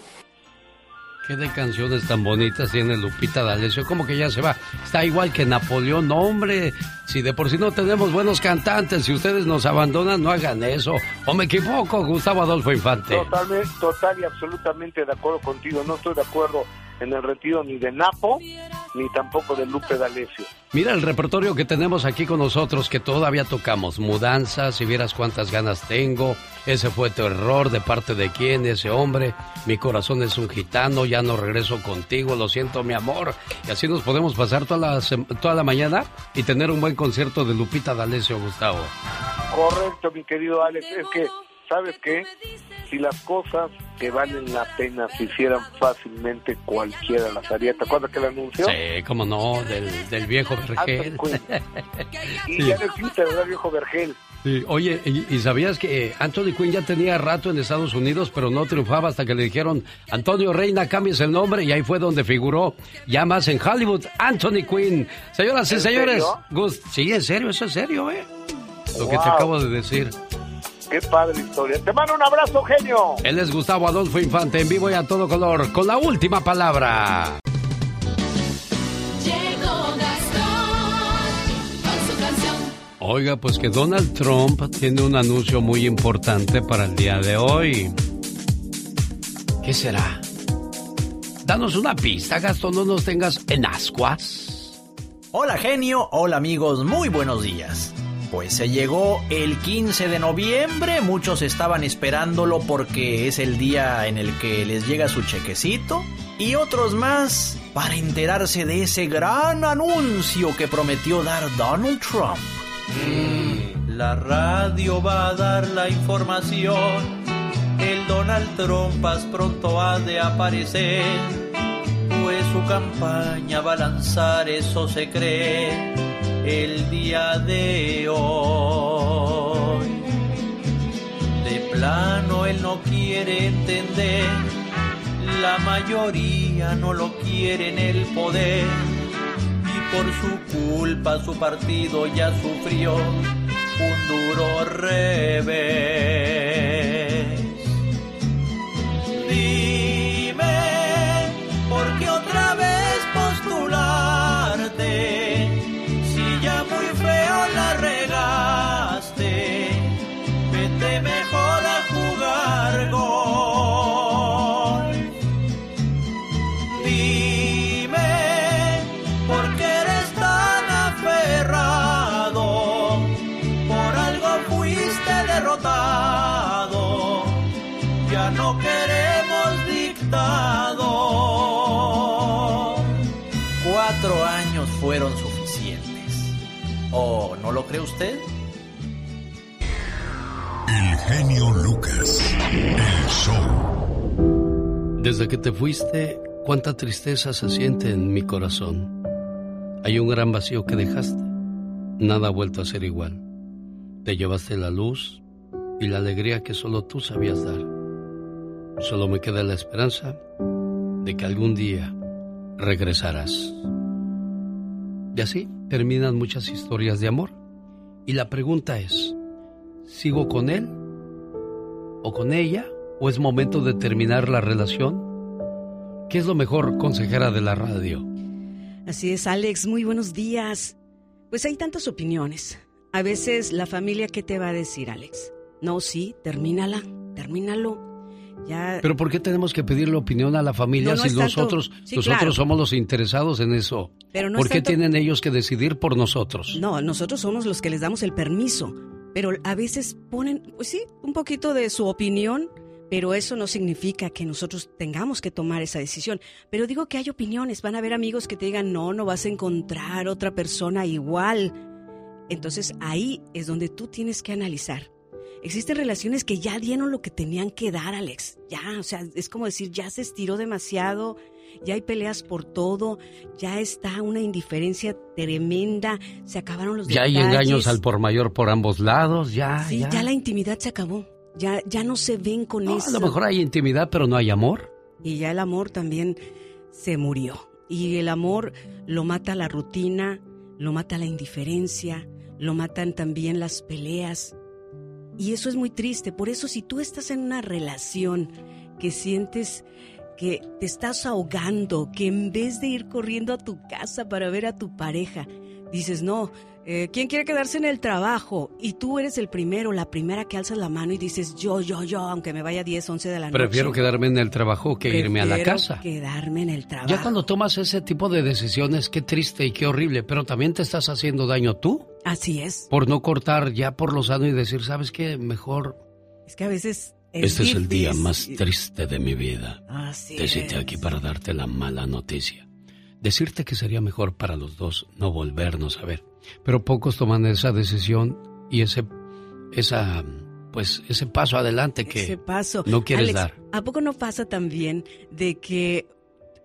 Qué de canciones tan bonitas tiene Lupita D'Alessio, como que ya se va. Está igual que Napoleón, hombre. Si de por sí no tenemos buenos cantantes, si ustedes nos abandonan, no hagan eso. ¿O me equivoco, Gustavo Adolfo Infante? Totalmente, total y absolutamente de acuerdo contigo. No estoy de acuerdo en el retiro ni de Napo, ni tampoco de Lupe D'Alessio. Mira el repertorio que tenemos aquí con nosotros, que todavía tocamos. Mudanza, si vieras cuántas ganas tengo. Ese fue tu error, de parte de quién, ese hombre. Mi corazón es un gitano, ya no regreso contigo, lo siento, mi amor. Y así nos podemos pasar toda la, toda la mañana y tener un buen concierto de Lupita D'Alessio, Gustavo. Correcto, mi querido Alex. Es que, ¿sabes qué? Si las cosas que valen la pena se hicieran fácilmente, cualquiera las haría. ¿Te acuerdas que el anuncio? Sí, cómo no, del, del viejo Vergel. Y ya no existe, ¿verdad, viejo Vergel? Sí, Oye, ¿y, y sabías que Anthony Quinn ya tenía rato en Estados Unidos, pero no triunfaba hasta que le dijeron, Antonio Reina, cambies el nombre, y ahí fue donde figuró ya más en Hollywood, Anthony Quinn. Señoras y ¿En señores? Gus, sí, en serio, eso es serio, ¿eh? Lo que te acabo de decir. Qué padre historia. Te mando un abrazo, genio. Él es Gustavo Adolfo Infante, en vivo y a todo color, con la última palabra. Llegó Gastón con su canción. Oiga, pues que Donald Trump tiene un anuncio muy importante para el día de hoy. ¿Qué será? Danos una pista, Gastón, no nos tengas en ascuas. Hola genio, hola amigos, muy buenos días. Pues se llegó el 15 de noviembre, muchos estaban esperándolo porque es el día en el que les llega su chequecito y otros más para enterarse de ese gran anuncio que prometió dar Donald Trump. La radio va a dar la información, el Donald Trump pronto ha de aparecer, pues su campaña va a lanzar, eso se cree, el día de hoy. De plano él no quiere entender la mayoría no lo quiere en el poder y por su culpa su partido ya sufrió un duro revés. ¿O no lo cree usted? El genio Lucas. El show. Desde que te fuiste, cuánta tristeza se siente en mi corazón. Hay un gran vacío que dejaste. Nada ha vuelto a ser igual. Te llevaste la luz y la alegría que solo tú sabías dar. Solo me queda la esperanza de que algún día regresarás. Y así terminan muchas historias de amor. Y la pregunta es, ¿sigo con él o con ella? ¿O es momento de terminar la relación? ¿Qué es lo mejor, consejera de la radio? Así es, Alex, muy buenos días. Pues hay tantas opiniones. A veces la familia, ¿qué te va a decir, Alex? No, sí, termínala, termínalo. Ya. Pero ¿por qué tenemos que pedirle opinión a la familia No, no si tanto- nosotros, Sí, nosotros claro. somos los interesados en eso? Pero no ¿Por es qué tanto- tienen ellos que decidir por nosotros? No, nosotros somos los que les damos el permiso, pero a veces ponen, pues sí, un poquito de su opinión, pero eso no significa que nosotros tengamos que tomar esa decisión. Pero digo que hay opiniones, van a haber amigos que te digan, no, no vas a encontrar otra persona igual. Entonces ahí es donde tú tienes que analizar. Existen relaciones que ya dieron lo que tenían que dar, Alex. Ya, o sea, es como decir, ya se estiró demasiado, ya hay peleas por todo, ya está una indiferencia tremenda, se acabaron los Ya hay engaños al por mayor por ambos lados, ya, Sí, ya. ya. la intimidad se acabó. Ya, ya no se ven con No, eso. a lo mejor hay intimidad, pero no hay amor. Y ya el amor también se murió. Y el amor lo mata la rutina, lo mata la indiferencia, lo matan también las peleas. Y eso es muy triste. Por eso si tú estás en una relación que sientes que te estás ahogando, que en vez de ir corriendo a tu casa para ver a tu pareja, dices, no, eh, ¿quién quiere quedarse en el trabajo? Y tú eres el primero, la primera que alzas la mano y dices, yo, yo, yo, aunque me vaya 10, 11 de la noche. Prefiero quedarme en el trabajo que irme a la casa. quedarme en el trabajo. Ya cuando tomas ese tipo de decisiones, qué triste y qué horrible, pero también te estás haciendo daño tú Así es. por no cortar ya por lo sano y decir, ¿sabes qué? Mejor Es que a veces es este es el día más triste de mi vida. Así Decirte es. aquí para darte la mala noticia. Decirte que sería mejor para los dos no volvernos a ver. Pero pocos toman esa decisión y ese, esa, pues, ese paso adelante que Ese paso. no quieres Alex, dar. ¿A poco no pasa también de que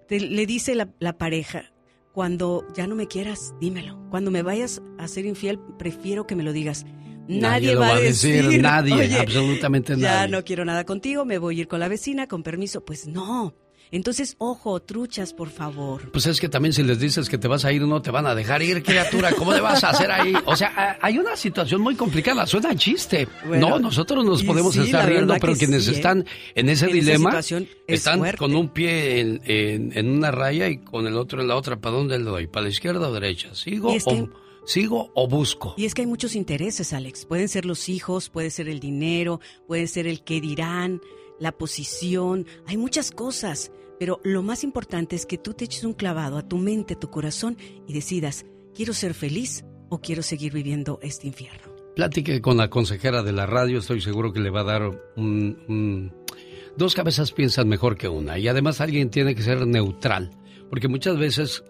te- le dice la, la pareja, cuando ya no me quieras, dímelo. Cuando me vayas a ser infiel, prefiero que me lo digas. Nadie, lo va a decir, nadie, "Oye, absolutamente Ya nadie. no quiero nada contigo, me voy a ir con la vecina, con permiso. Pues no. Entonces, ojo, truchas, por favor. Pues es que también si les dices que te vas a ir, no te van a dejar ir, criatura. ¿Cómo le vas a hacer ahí? O sea, hay una situación muy complicada. Suena chiste. Bueno, no, nosotros nos podemos sí, estar riendo, pero quienes sí, ¿eh? están en ese En dilema es están fuerte. con un pie en, en- en una raya y con el otro en la otra. ¿Para dónde le doy? ¿Para la izquierda o derecha? ¿Sigo, o, ¿sigo o busco? Y es que hay muchos intereses, Alex. Pueden ser los hijos, puede ser el dinero, puede ser el qué dirán, la posición. Hay muchas cosas. Pero lo más importante es que tú te eches un clavado a tu mente, a tu corazón y decidas, ¿quiero ser feliz o quiero seguir viviendo este infierno? Platique con la consejera de la radio, estoy seguro que le va a dar un, un- Dos cabezas piensan mejor que una y además alguien tiene que ser neutral, porque muchas veces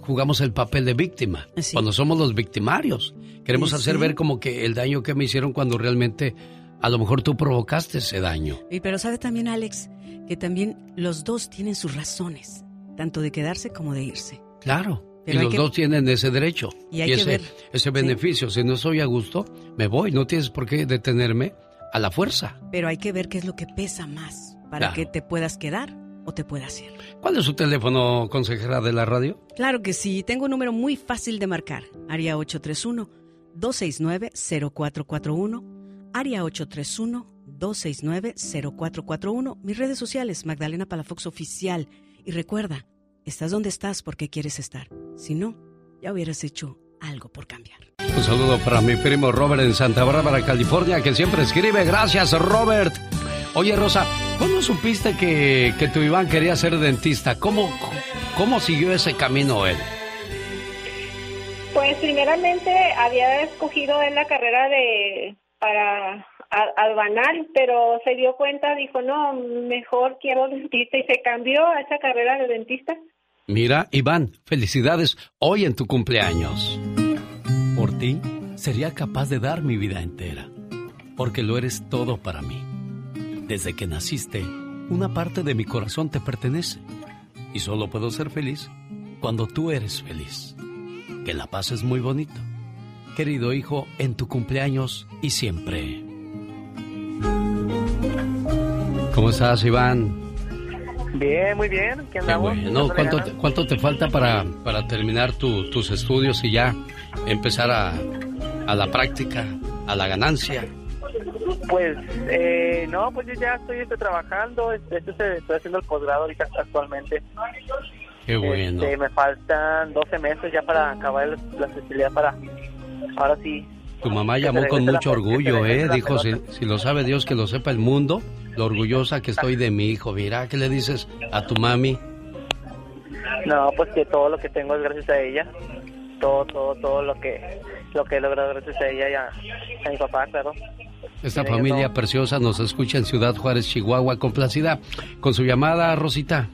jugamos el papel de víctima, cuando somos los victimarios. Queremos Sí, hacer sí. ver como que el daño que me hicieron cuando realmente a lo mejor tú provocaste ese daño. Y pero sabe también, Alex, que también los dos tienen sus razones, tanto de quedarse como de irse. Claro. Pero y los que- dos tienen ese derecho Y hay ese, ver, ese beneficio. Si no estoy a gusto, me voy. No tienes por qué detenerme a la fuerza. Pero hay que ver qué es lo que pesa más para Claro. que te puedas quedar o te pueda hacer. ¿Cuál es su teléfono, consejera de la radio? Claro que sí, tengo un número muy fácil de marcar. Área 831-269-0441. Área 831-269-0441. Mis redes sociales, Magdalena Palafox Oficial. Y recuerda, estás donde estás porque quieres estar. Si no, ya hubieras hecho algo por cambiar. Un saludo para mi primo Robert en Santa Bárbara, California, que siempre escribe. Gracias, Robert. Oye, Rosa, ¿cuándo supiste que, que tu Iván quería ser dentista? ¿Cómo, ¿Cómo siguió ese camino él? Pues primeramente había escogido en la carrera de para albanal, pero se dio cuenta, dijo, no, mejor quiero dentista y se cambió a esa carrera de dentista. Mira, Iván, felicidades hoy en tu cumpleaños. Por ti, sería capaz de dar mi vida entera, porque lo eres todo para mí. Desde que naciste, una parte de mi corazón te pertenece, y solo puedo ser feliz cuando tú eres feliz. Que la paz es muy bonito. Querido hijo, en tu cumpleaños y siempre. ¿Cómo estás, Iván? Bien, muy bien. ¿Qué andamos? Bueno, ¿cuánto te, ¿cuánto te falta para, para terminar tu- tus estudios y ya empezar a, a la práctica, a la ganancia? Pues, eh, no, pues yo ya estoy este, trabajando, este, este, estoy haciendo el posgrado ahorita actualmente. Qué bueno. Este, me faltan 12 meses ya para acabar la la especialidad para, ahora sí. Tu mamá llamó con mucho orgullo, ¿eh? Dijo, si, si lo sabe Dios, que lo sepa el mundo, lo orgullosa que estoy de mi hijo. Mira, ¿qué le dices a tu mami? No, pues que todo lo que tengo es gracias a ella. Todo, todo, todo lo que, lo que he logrado gracias a ella y a, a mi papá, claro. Esta familia preciosa nos escucha en Ciudad Juárez, Chihuahua, complacida con su llamada, Rosita.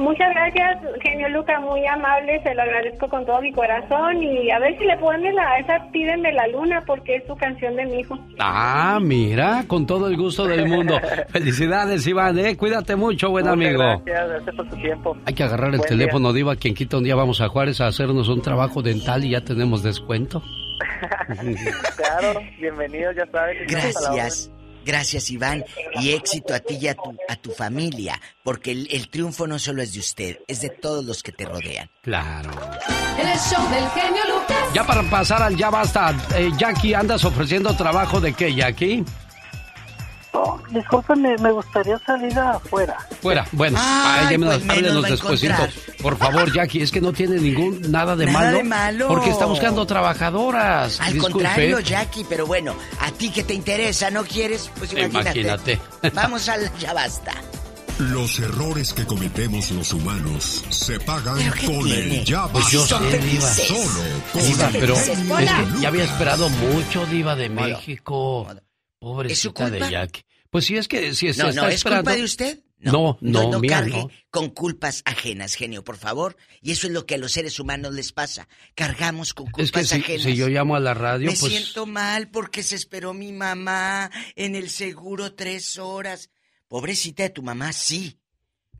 Muchas gracias, genio Luca, muy amable, se lo agradezco con todo mi corazón y a ver si le ponen la, esa Pídeme la luna porque es su canción de mi hijo. Ah, mira, con todo el gusto del mundo. Felicidades, Iván, ¿eh? Cuídate mucho, buen Muchas amigo. Gracias, gracias por tu tiempo. Hay que agarrar el Buen teléfono, Diva, quien quita un día vamos a Juárez a hacernos un trabajo dental y ya tenemos descuento. Claro, bienvenido, ya sabes. estamos a la Gracias. Gracias, Iván. Y éxito a ti y a tu, a tu familia. Porque el, el triunfo no solo es de usted, es de todos los que te rodean. Claro. El show del genio Lucas. Ya para pasar al ya basta, eh, Jackie, ¿andas ofreciendo trabajo de qué, Jackie? Oh, discúlpeme, me gustaría salir afuera. Fuera, bueno, Ay, ay, pues menos encontrar. Por favor, Jackie, es que no tiene ningún nada de Nada malo. de malo. Porque está buscando trabajadoras. Al Disculpe. contrario, Jackie, pero bueno, a ti que te interesa, ¿no quieres? Pues imagínate. Imagínate. Vamos al ya basta. Los errores que cometemos los humanos se pagan con tiene? el ya Pues yo basta. sé, Diva. Solo con Diva, el pero es que ya había esperado mucho, Diva de. México. Pobrecita culpa? de Jackie. Pues sí, es que si se No, está no, ¿es esperando. culpa de usted? No, no, no, mía, cargue no. con culpas ajenas, genio, por favor. Y eso es lo que a los seres humanos les pasa. Cargamos con culpas Es que si, ajenas. si yo llamo a la radio, Me pues. siento mal porque se esperó mi mamá en el seguro tres horas. Pobrecita de tu mamá, sí.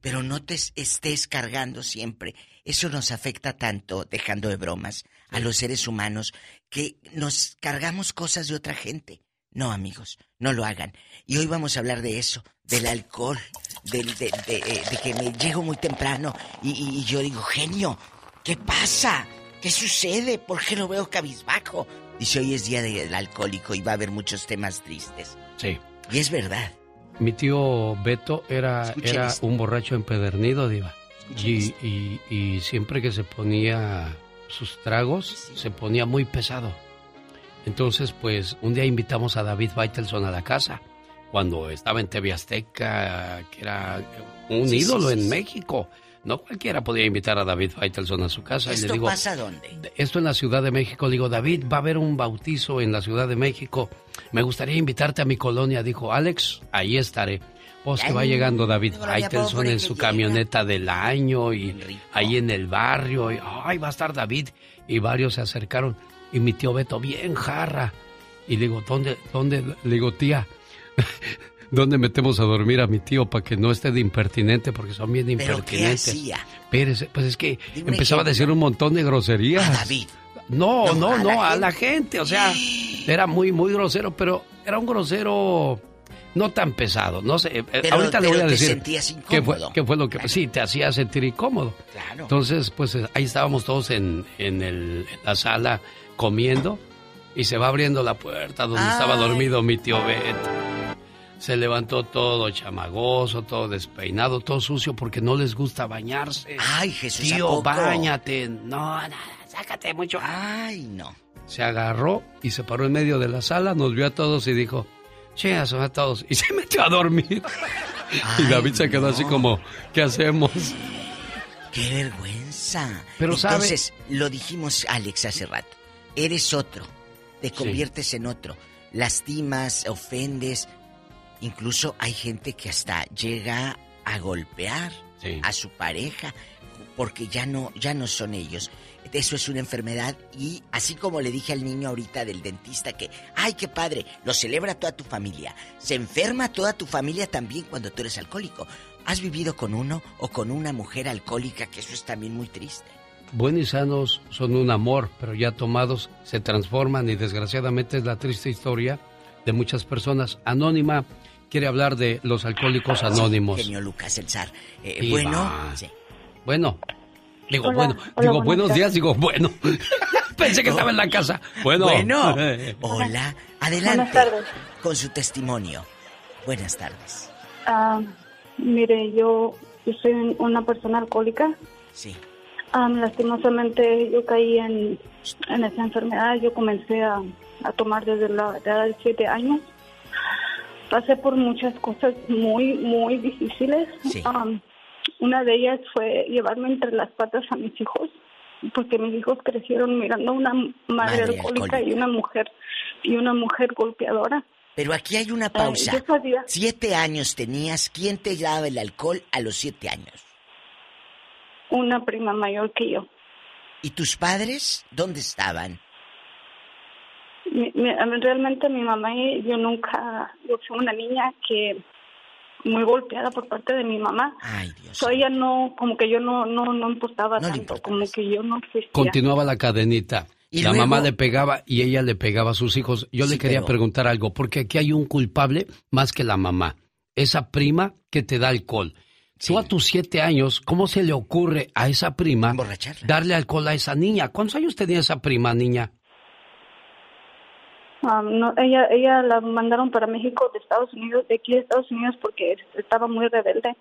Pero no te es- estés cargando siempre. Eso nos afecta tanto, dejando de bromas, a los seres humanos, que nos cargamos cosas de otra gente. No, amigos, no lo hagan. Y hoy vamos a hablar de eso, del alcohol, del, de, de- eh, de que me llego muy temprano y, y- y yo digo, genio, ¿qué pasa? ¿Qué sucede? ¿Por qué lo veo cabizbajo? Dice, hoy es día del alcohólico y va a haber muchos temas tristes. Sí. Y es verdad. Mi tío Beto era, era esto. un borracho empedernido, Diva. Y, y- y siempre que se ponía sus tragos, se ponía muy pesado. Entonces, pues, un día invitamos a David Faitelson a la casa, cuando estaba en TV Azteca, que era un Sí, ídolo sí, en. México. No cualquiera podía invitar a David Faitelson a su casa. y le ¿Esto digo, pasa dónde? esto en la Ciudad de México. Le digo, David, va a haber un bautizo en la Ciudad de México. Me gustaría invitarte a mi colonia. Dijo, Alex, ahí estaré. Pues que va llegando David Faitelson en su camioneta del año y ahí en el barrio. Y, Ay, va a estar David. Y varios se acercaron. Y mi tío Beto, bien jarra. Y le digo, ¿dónde, dónde? Le digo, tía, ¿dónde metemos a dormir a mi tío para que no esté de impertinente? Porque son bien ¿Pero qué impertinentes. hacía? Espérese, pues es que Dime empezaba a decir un montón de groserías. A David. No, No, no, a no, la a la gente. O sea, era muy, muy grosero, pero era un grosero no tan pesado, no sé. eh, Pero- ahorita le voy a decir qué fue, qué fue lo que sí te hacía sentir incómodo. Claro. Entonces, pues ahí estábamos todos en, en, el- en la sala comiendo y se va abriendo la puerta donde estaba dormido mi tío Beto. Se levantó todo chamagoso, todo despeinado, todo sucio porque no les gusta bañarse. Ay, Jesús, ¿a Tío, poco? bañate. No, nada, sácate mucho. Ay, no. Se agarró y se paró en medio de la sala, nos vio a todos y dijo, chingas a todos. Y se metió a dormir. y David se quedó así como, ¿qué hacemos? ¡Qué vergüenza! Pero Entonces, lo dijimos, Alex, hace rato. Eres otro. Te conviertes en otro. Lastimas, ofendes. Incluso hay gente que hasta llega a golpear a su pareja porque ya no, ya no son ellos. Eso es una enfermedad y así como le dije al niño ahorita del dentista que, ay, qué padre, lo celebra toda tu familia. Se enferma toda tu familia también cuando tú eres alcohólico. ¿Has vivido con uno o con una mujer alcohólica? Que eso es también muy triste. Buenos y sanos son un amor, pero ya tomados se transforman y desgraciadamente es la triste historia de muchas personas. Anónima quiere hablar de los alcohólicos anónimos. Genio Lucas, el zar. Eh, bueno, sí. Bueno, digo Hola, bueno, hola, digo buenos días, digo bueno. Pensé que estaba en la casa. Bueno. Bueno, hola, adelante. Buenas tardes. Con su testimonio. Buenas tardes. Ah, mire, yo, yo soy una persona alcohólica. Sí. Ah, lastimosamente yo caí en, en esa enfermedad. Yo comencé a, a tomar desde la edad de siete años. Pasé por muchas cosas muy, muy difíciles. Sí. Una de ellas fue llevarme entre las patas a mis hijos, porque mis hijos crecieron mirando a una madre, Madre alcohólica, y una mujer y una mujer golpeadora. Pero aquí hay una Eh, pausa. yo sabía- Siete años tenías. ¿Quién te daba el alcohol a los siete años? Una prima mayor que yo. ¿Y tus padres dónde estaban? Mi- mi- realmente mi mamá y yo nunca, yo fui una niña que muy golpeada por parte de mi mamá. Ay, Dios. So, ella no, como que yo no, no, no importaba tanto, como que yo no existía. Continuaba la cadenita. Y la luego- mamá le pegaba y ella le pegaba a sus hijos. Yo le quería pero- preguntar algo, porque aquí hay un culpable más que la mamá. Esa prima que te da alcohol. Tú a tus siete años, ¿cómo se le ocurre a esa prima darle alcohol a esa niña? ¿Cuántos años tenía esa prima, niña? Ah, no, ella, ella la mandaron para México de Estados Unidos, de aquí de Estados Unidos, porque estaba muy rebelde.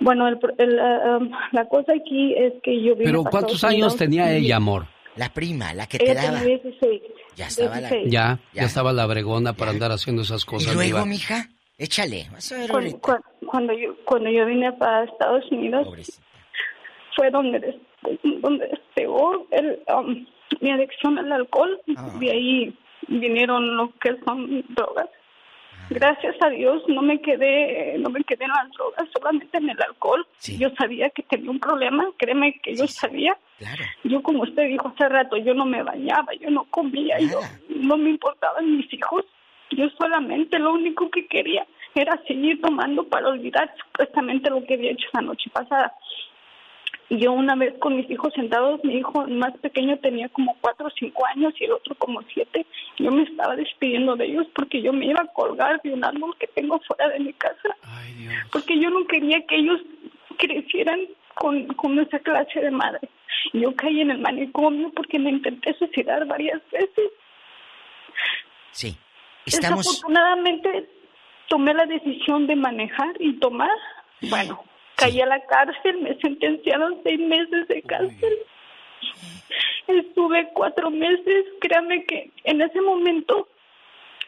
Bueno, el, el, um, la cosa aquí es que yo vine Pero para ¿cuántos Estados años Unidos tenía y ella, amor? La prima, la que Ella te daba. tenía 16. Ya estaba la- 16. Ya, ya, estaba la bregona para andar haciendo esas ¿Y cosas. luego, Diva. mija? Échale. Vas a ver Cuando, yo cuando yo vine para Estados Unidos fue donde donde despegó el, um, mi adicción al alcohol. De ahí vinieron lo que son drogas. Gracias a Dios no me quedé no me quedé en las drogas solamente en el alcohol. Yo sabía que tenía un problema créeme que yo sabía. Yo como usted dijo hace rato yo no me bañaba yo no comía yo no me importaban mis hijos yo solamente lo único que quería era seguir tomando para olvidar supuestamente lo que había hecho la noche pasada. Yo una vez con mis hijos sentados, mi hijo más pequeño tenía como cuatro o cinco años y el otro como siete. Yo me estaba despidiendo de ellos porque yo me iba a colgar de un árbol que tengo fuera de mi casa. Porque yo no quería que ellos crecieran con, con esa clase de madre. Yo caí en el manicomio porque me intenté suicidar varias veces. Sí. Estamos. Desafortunadamente tomé la decisión de manejar y tomar. Bueno, caí a la cárcel, me sentenciaron seis meses de cárcel. Estuve cuatro meses, créame que en ese momento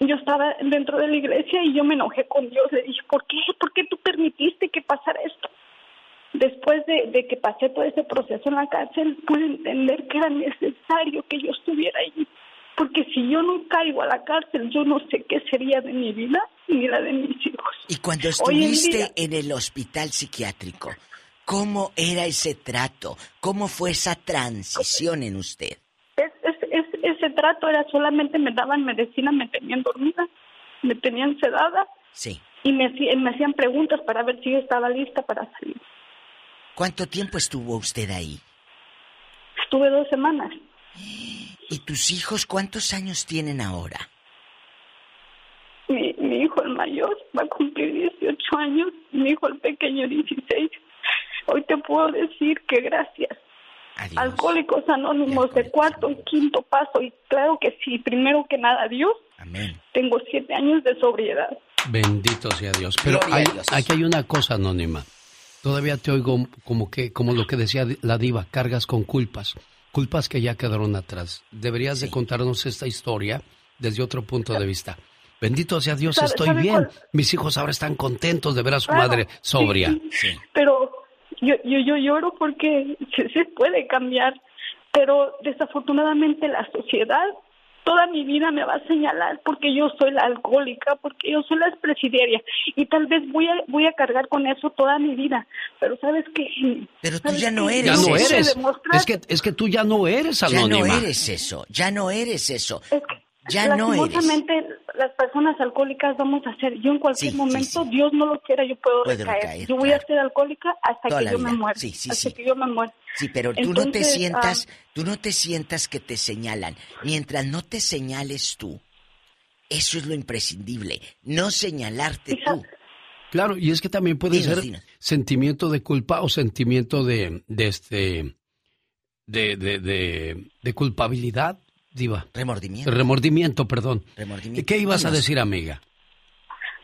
yo estaba dentro de la iglesia y yo me enojé con Dios. Le dije, ¿por qué? ¿Por qué tú permitiste que pasara esto? Después de, de que pasé todo ese proceso en la cárcel, pude entender que era necesario que yo estuviera ahí. Porque si yo no caigo a la cárcel, yo no sé qué sería de mi vida ni la de mis hijos. Y cuando Hoy en estuviste día- en el hospital psiquiátrico, ¿cómo era ese trato? ¿Cómo fue esa transición en usted? Es, es, es- ese trato era solamente me daban medicina, me tenían dormida, me tenían sedada Sí. y me, me hacían preguntas para ver si yo estaba lista para salir. ¿Cuánto tiempo estuvo usted ahí? Estuve dos semanas. ¿Y tus hijos cuántos años tienen ahora? Mi, mi hijo, el mayor, va a cumplir 18 años, mi hijo el pequeño 16. Hoy te puedo decir que gracias. Alcohólicos Anónimos de cuarto y quinto paso, y claro que sí, primero que nada Dios. Tengo siete años de sobriedad. Bendito sea Dios. Pero hay- Dios. aquí hay una cosa anónima. Todavía te oigo como que, como lo que decía la diva, cargas con culpas, culpas que ya quedaron atrás. Deberías de contarnos esta historia desde otro punto de vista. Bendito sea Dios, ¿Sabe- estoy sabe bien. cuál? Mis hijos ahora están contentos de ver a su Claro, madre sí, sobria. sí. Pero yo, yo, yo lloro porque se, se puede cambiar, pero desafortunadamente la sociedad toda mi vida me va a señalar porque yo soy la alcohólica, porque yo soy la expresidiaria y tal vez voy a voy a cargar con eso toda mi vida, pero sabes qué, Pero tú ¿Sabes ya no eres Ya no eres. demostrar- Es que, es que tú ya no eres Ya anónima. no eres eso, ya no eres eso. Ya no eres. Las personas alcohólicas vamos a ser, yo en cualquier Sí, sí, momento, Dios no lo quiera, yo puedo recaer. recaer, yo voy a ser alcohólica hasta Toda que la yo me muera. Sí, sí, hasta sí. que yo me muera. Sí, pero tú no te Entonces, sientas, ah, tú no te sientas que te señalan. Mientras no te señales tú, eso es lo imprescindible, no señalarte tú. Claro, y es que también puede Dinos, ser dinos. sentimiento de culpa o sentimiento de, de este, de, de, de, de culpabilidad, diva. Remordimiento. Remordimiento, perdón. Remordimiento. ¿Qué ibas a decir, amiga?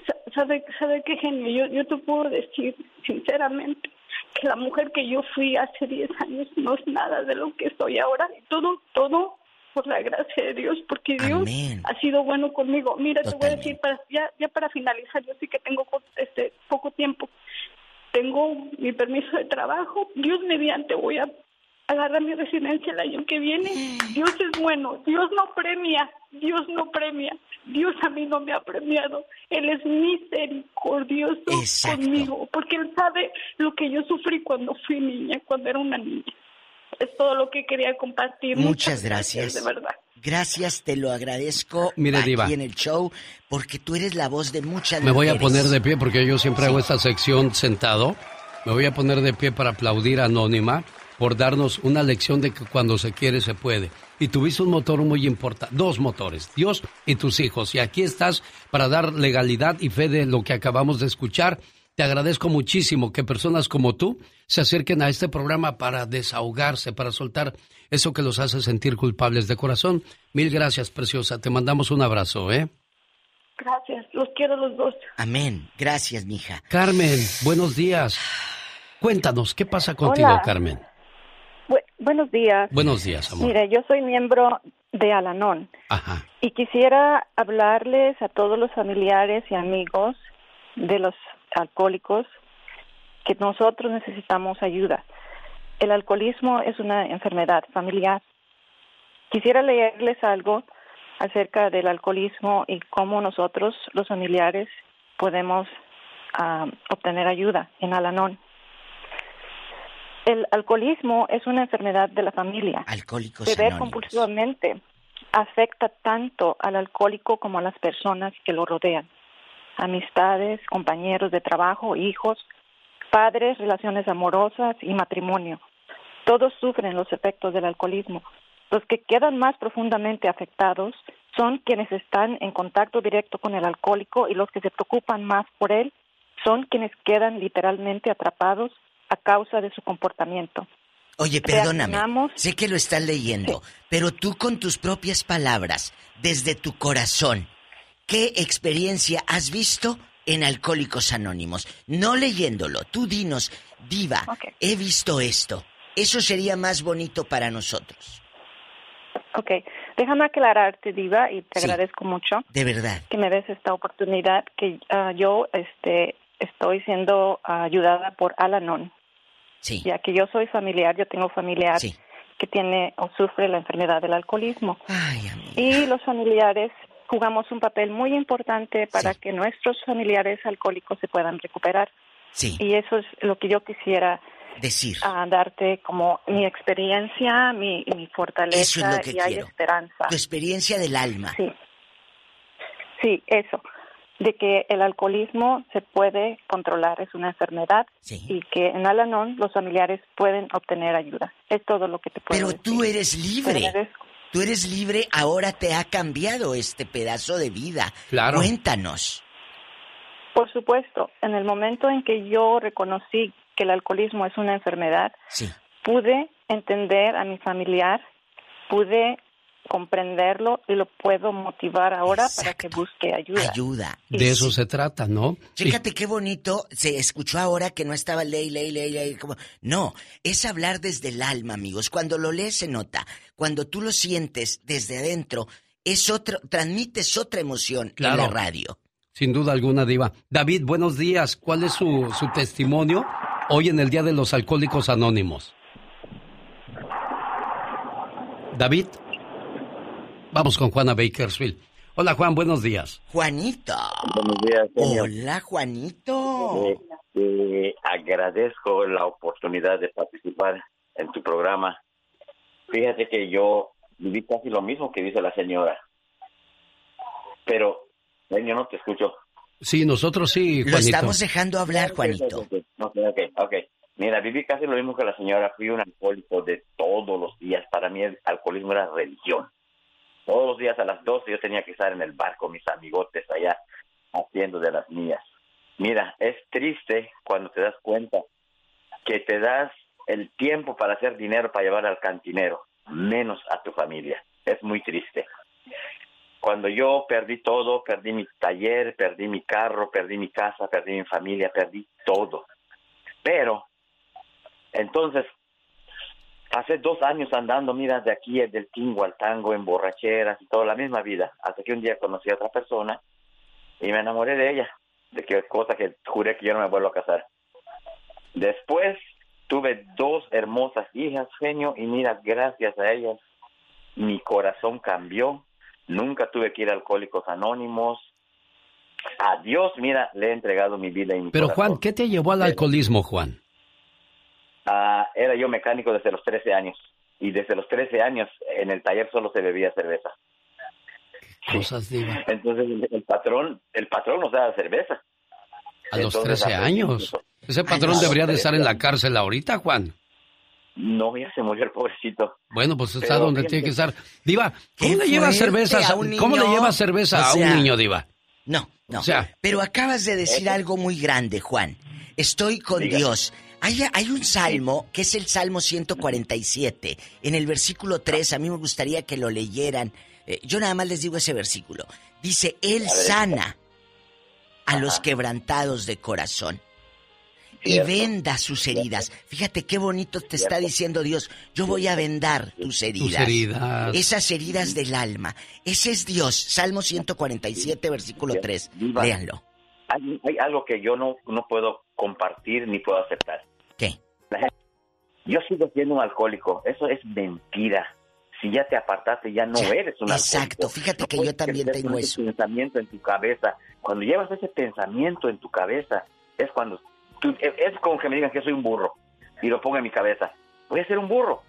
sa- ¿Sabe, sabe qué genio? Yo, yo te puedo decir sinceramente que la mujer que yo fui hace 10 años no es nada de lo que soy ahora. Y todo, todo por la gracia de Dios, porque Dios Amén. ha sido bueno conmigo. Mira, te voy a decir, para, ya, ya para finalizar, yo sí que tengo este poco tiempo. Tengo mi permiso de trabajo. Dios mediante voy a agarrar mi residencia el año que viene. Dios es bueno. Dios no premia. Dios no premia. Dios a mí no me ha premiado. Él es misericordioso conmigo, porque Él sabe lo que yo sufrí cuando fui niña, cuando era una niña. Es todo lo que quería compartir. Muchas gracias. De verdad. Gracias, te lo agradezco Mire, aquí Diva. en el show, porque tú eres la voz de muchas Me voy a poner de pie porque yo siempre hago esta sección sentado. Me voy a poner de pie para aplaudir a Anónima por darnos una lección de que cuando se quiere se puede. Y tuviste un motor muy importante, dos motores, Dios y tus hijos. Y aquí estás para dar legalidad y fe de lo que acabamos de escuchar. Te agradezco muchísimo que personas como tú se acerquen a este programa para desahogarse, para soltar eso que los hace sentir culpables de corazón. Mil gracias, preciosa. Te mandamos un abrazo, ¿eh? Gracias. Los quiero los dos. Amén. Gracias, mija. Carmen, buenos días. Cuéntanos, ¿qué pasa contigo, Hola. Carmen? Bu- buenos días. Buenos días, amor. Mire, yo soy miembro de Alanón Ajá. y quisiera hablarles a todos los familiares y amigos de los alcohólicos que nosotros necesitamos ayuda. El alcoholismo es una enfermedad familiar. Quisiera leerles algo acerca del alcoholismo y cómo nosotros, los familiares, podemos ah, obtener ayuda en Alanón. El alcoholismo es una enfermedad de la familia. Alcohólicos Beber Anónimos. compulsivamente afecta tanto al alcohólico como a las personas que lo rodean. Amistades, compañeros de trabajo, hijos, padres, relaciones amorosas y matrimonio. Todos sufren los efectos del alcoholismo. Los que quedan más profundamente afectados son quienes están en contacto directo con el alcohólico y los que se preocupan más por él son quienes quedan literalmente atrapados a causa de su comportamiento. Oye, perdóname. Reaccionamos- Sé que lo estás leyendo, pero tú con tus propias palabras, desde tu corazón, ¿qué experiencia has visto en Alcohólicos Anónimos? No leyéndolo, tú dinos, diva, he visto esto. Eso sería más bonito para nosotros. Ok, déjame aclararte, Diva, y te Sí. agradezco mucho De verdad. que me des esta oportunidad, que ah, yo este, estoy siendo ayudada por Alanon. Sí. Ya que yo soy familiar, yo tengo familiar que tiene o sufre la enfermedad del alcoholismo. y los familiares jugamos un papel muy importante para que nuestros familiares alcohólicos se puedan recuperar. Sí. Y eso es lo que yo quisiera decir. a darte como mi experiencia, mi, mi fortaleza Eso es lo que y hay esperanza. Tu experiencia del alma. Sí. Sí, eso. De que el alcoholismo se puede controlar, es una enfermedad y que en Alanon los familiares pueden obtener ayuda. Es todo lo que te puedo Pero decir. tú eres libre. Tú eres libre, ahora te ha cambiado este pedazo de vida. Claro. Cuéntanos. Por supuesto, en el momento en que yo reconocí que el alcoholismo es una enfermedad, pude entender a mi familiar, pude comprenderlo y lo puedo motivar ahora para que busque ayuda. Ayuda. De eso se trata, ¿no? Fíjate qué bonito se escuchó ahora que no estaba ley, ley, ley, ley, como... No, es hablar desde el alma, amigos. Cuando lo lees se nota. Cuando tú lo sientes desde adentro, es otro, transmites otra emoción en Claro. la radio. Sin duda alguna, Diva. David, buenos días. ¿Cuál es su, su testimonio hoy en el Día de los Alcohólicos Anónimos? David. Vamos con Juana Bakersfield. Hola, Juan, buenos días. Juanito. Buenos días, genio. Hola, Juanito. Eh, eh, agradezco la oportunidad de participar en tu programa. Fíjate que yo viví casi lo mismo que dice la señora. Pero, yo no te escucho. Sí, nosotros sí, Lo estamos dejando hablar, Juanito. Ok, ok, ok, ok. Mira, viví casi lo mismo que la señora. Fui un alcohólico de todos los días. Para mí el alcoholismo era religión. Todos los días a las 12 yo tenía que estar en el bar con mis amigotes allá haciendo de las mías. Mira, es triste cuando te das cuenta que te das el tiempo para hacer dinero para llevar al cantinero, menos a tu familia. Es muy triste. Cuando yo perdí todo, perdí mi taller, perdí mi carro, perdí mi casa, perdí mi familia, perdí todo. Pero, entonces, hace dos años andando, mira, de aquí del tingo al tango, en borracheras y toda la misma vida, hasta que un día conocí a otra persona y me enamoré de ella, de que cosa que juré que yo no me vuelvo a casar. Después tuve dos hermosas hijas, genio, y mira, gracias a ellas, mi corazón cambió. Nunca tuve que ir a Alcohólicos Anónimos. A Dios, mira, le he entregado mi vida y mi Pero corazón. Juan, ¿qué te llevó al alcoholismo, Juan? Ah, era yo mecánico desde los 13 años. Y desde los 13 años en el taller solo se bebía cerveza. Cosas, Diva. Entonces el, el patrón, el patrón nos daba cerveza. A los Entonces, 13 aprendí años. Ese patrón debería de 13 estar en la cárcel ahorita, Juan. No, ya se murió el pobrecito. Bueno, pues está Pero donde tiene que estar. Diva, ¿cómo le lleva cerveza? a un ¿Cómo le niño. lleva cerveza O a un niño, Diva? No, no. O sea- Pero acabas de decir algo muy grande, Juan. Estoy con Diga. Dios. Hay, hay un salmo que es el Salmo 147. En el versículo 3, a mí me gustaría que lo leyeran. Eh, yo nada más les digo ese versículo. Dice, Él sana a los quebrantados de corazón y venda sus heridas. Fíjate qué bonito te está diciendo Dios. Yo voy a vendar tus heridas. heridas. Esas heridas del alma. Ese es Dios. Salmo 147, versículo 3. Diva. Léanlo. Hay, hay algo que yo no, no puedo compartir ni puedo aceptar. ¿Qué? La gente- Yo sigo siendo un alcohólico. Eso es mentira. Si ya te apartaste, ya no eres un Exacto. alcohólico. Fíjate No que yo también tengo con eso. ese pensamiento en tu cabeza. Cuando llevas ese pensamiento en tu cabeza, es cuando... tú- es como que me digan que soy un burro y lo pongo en mi cabeza. Voy a ser un burro.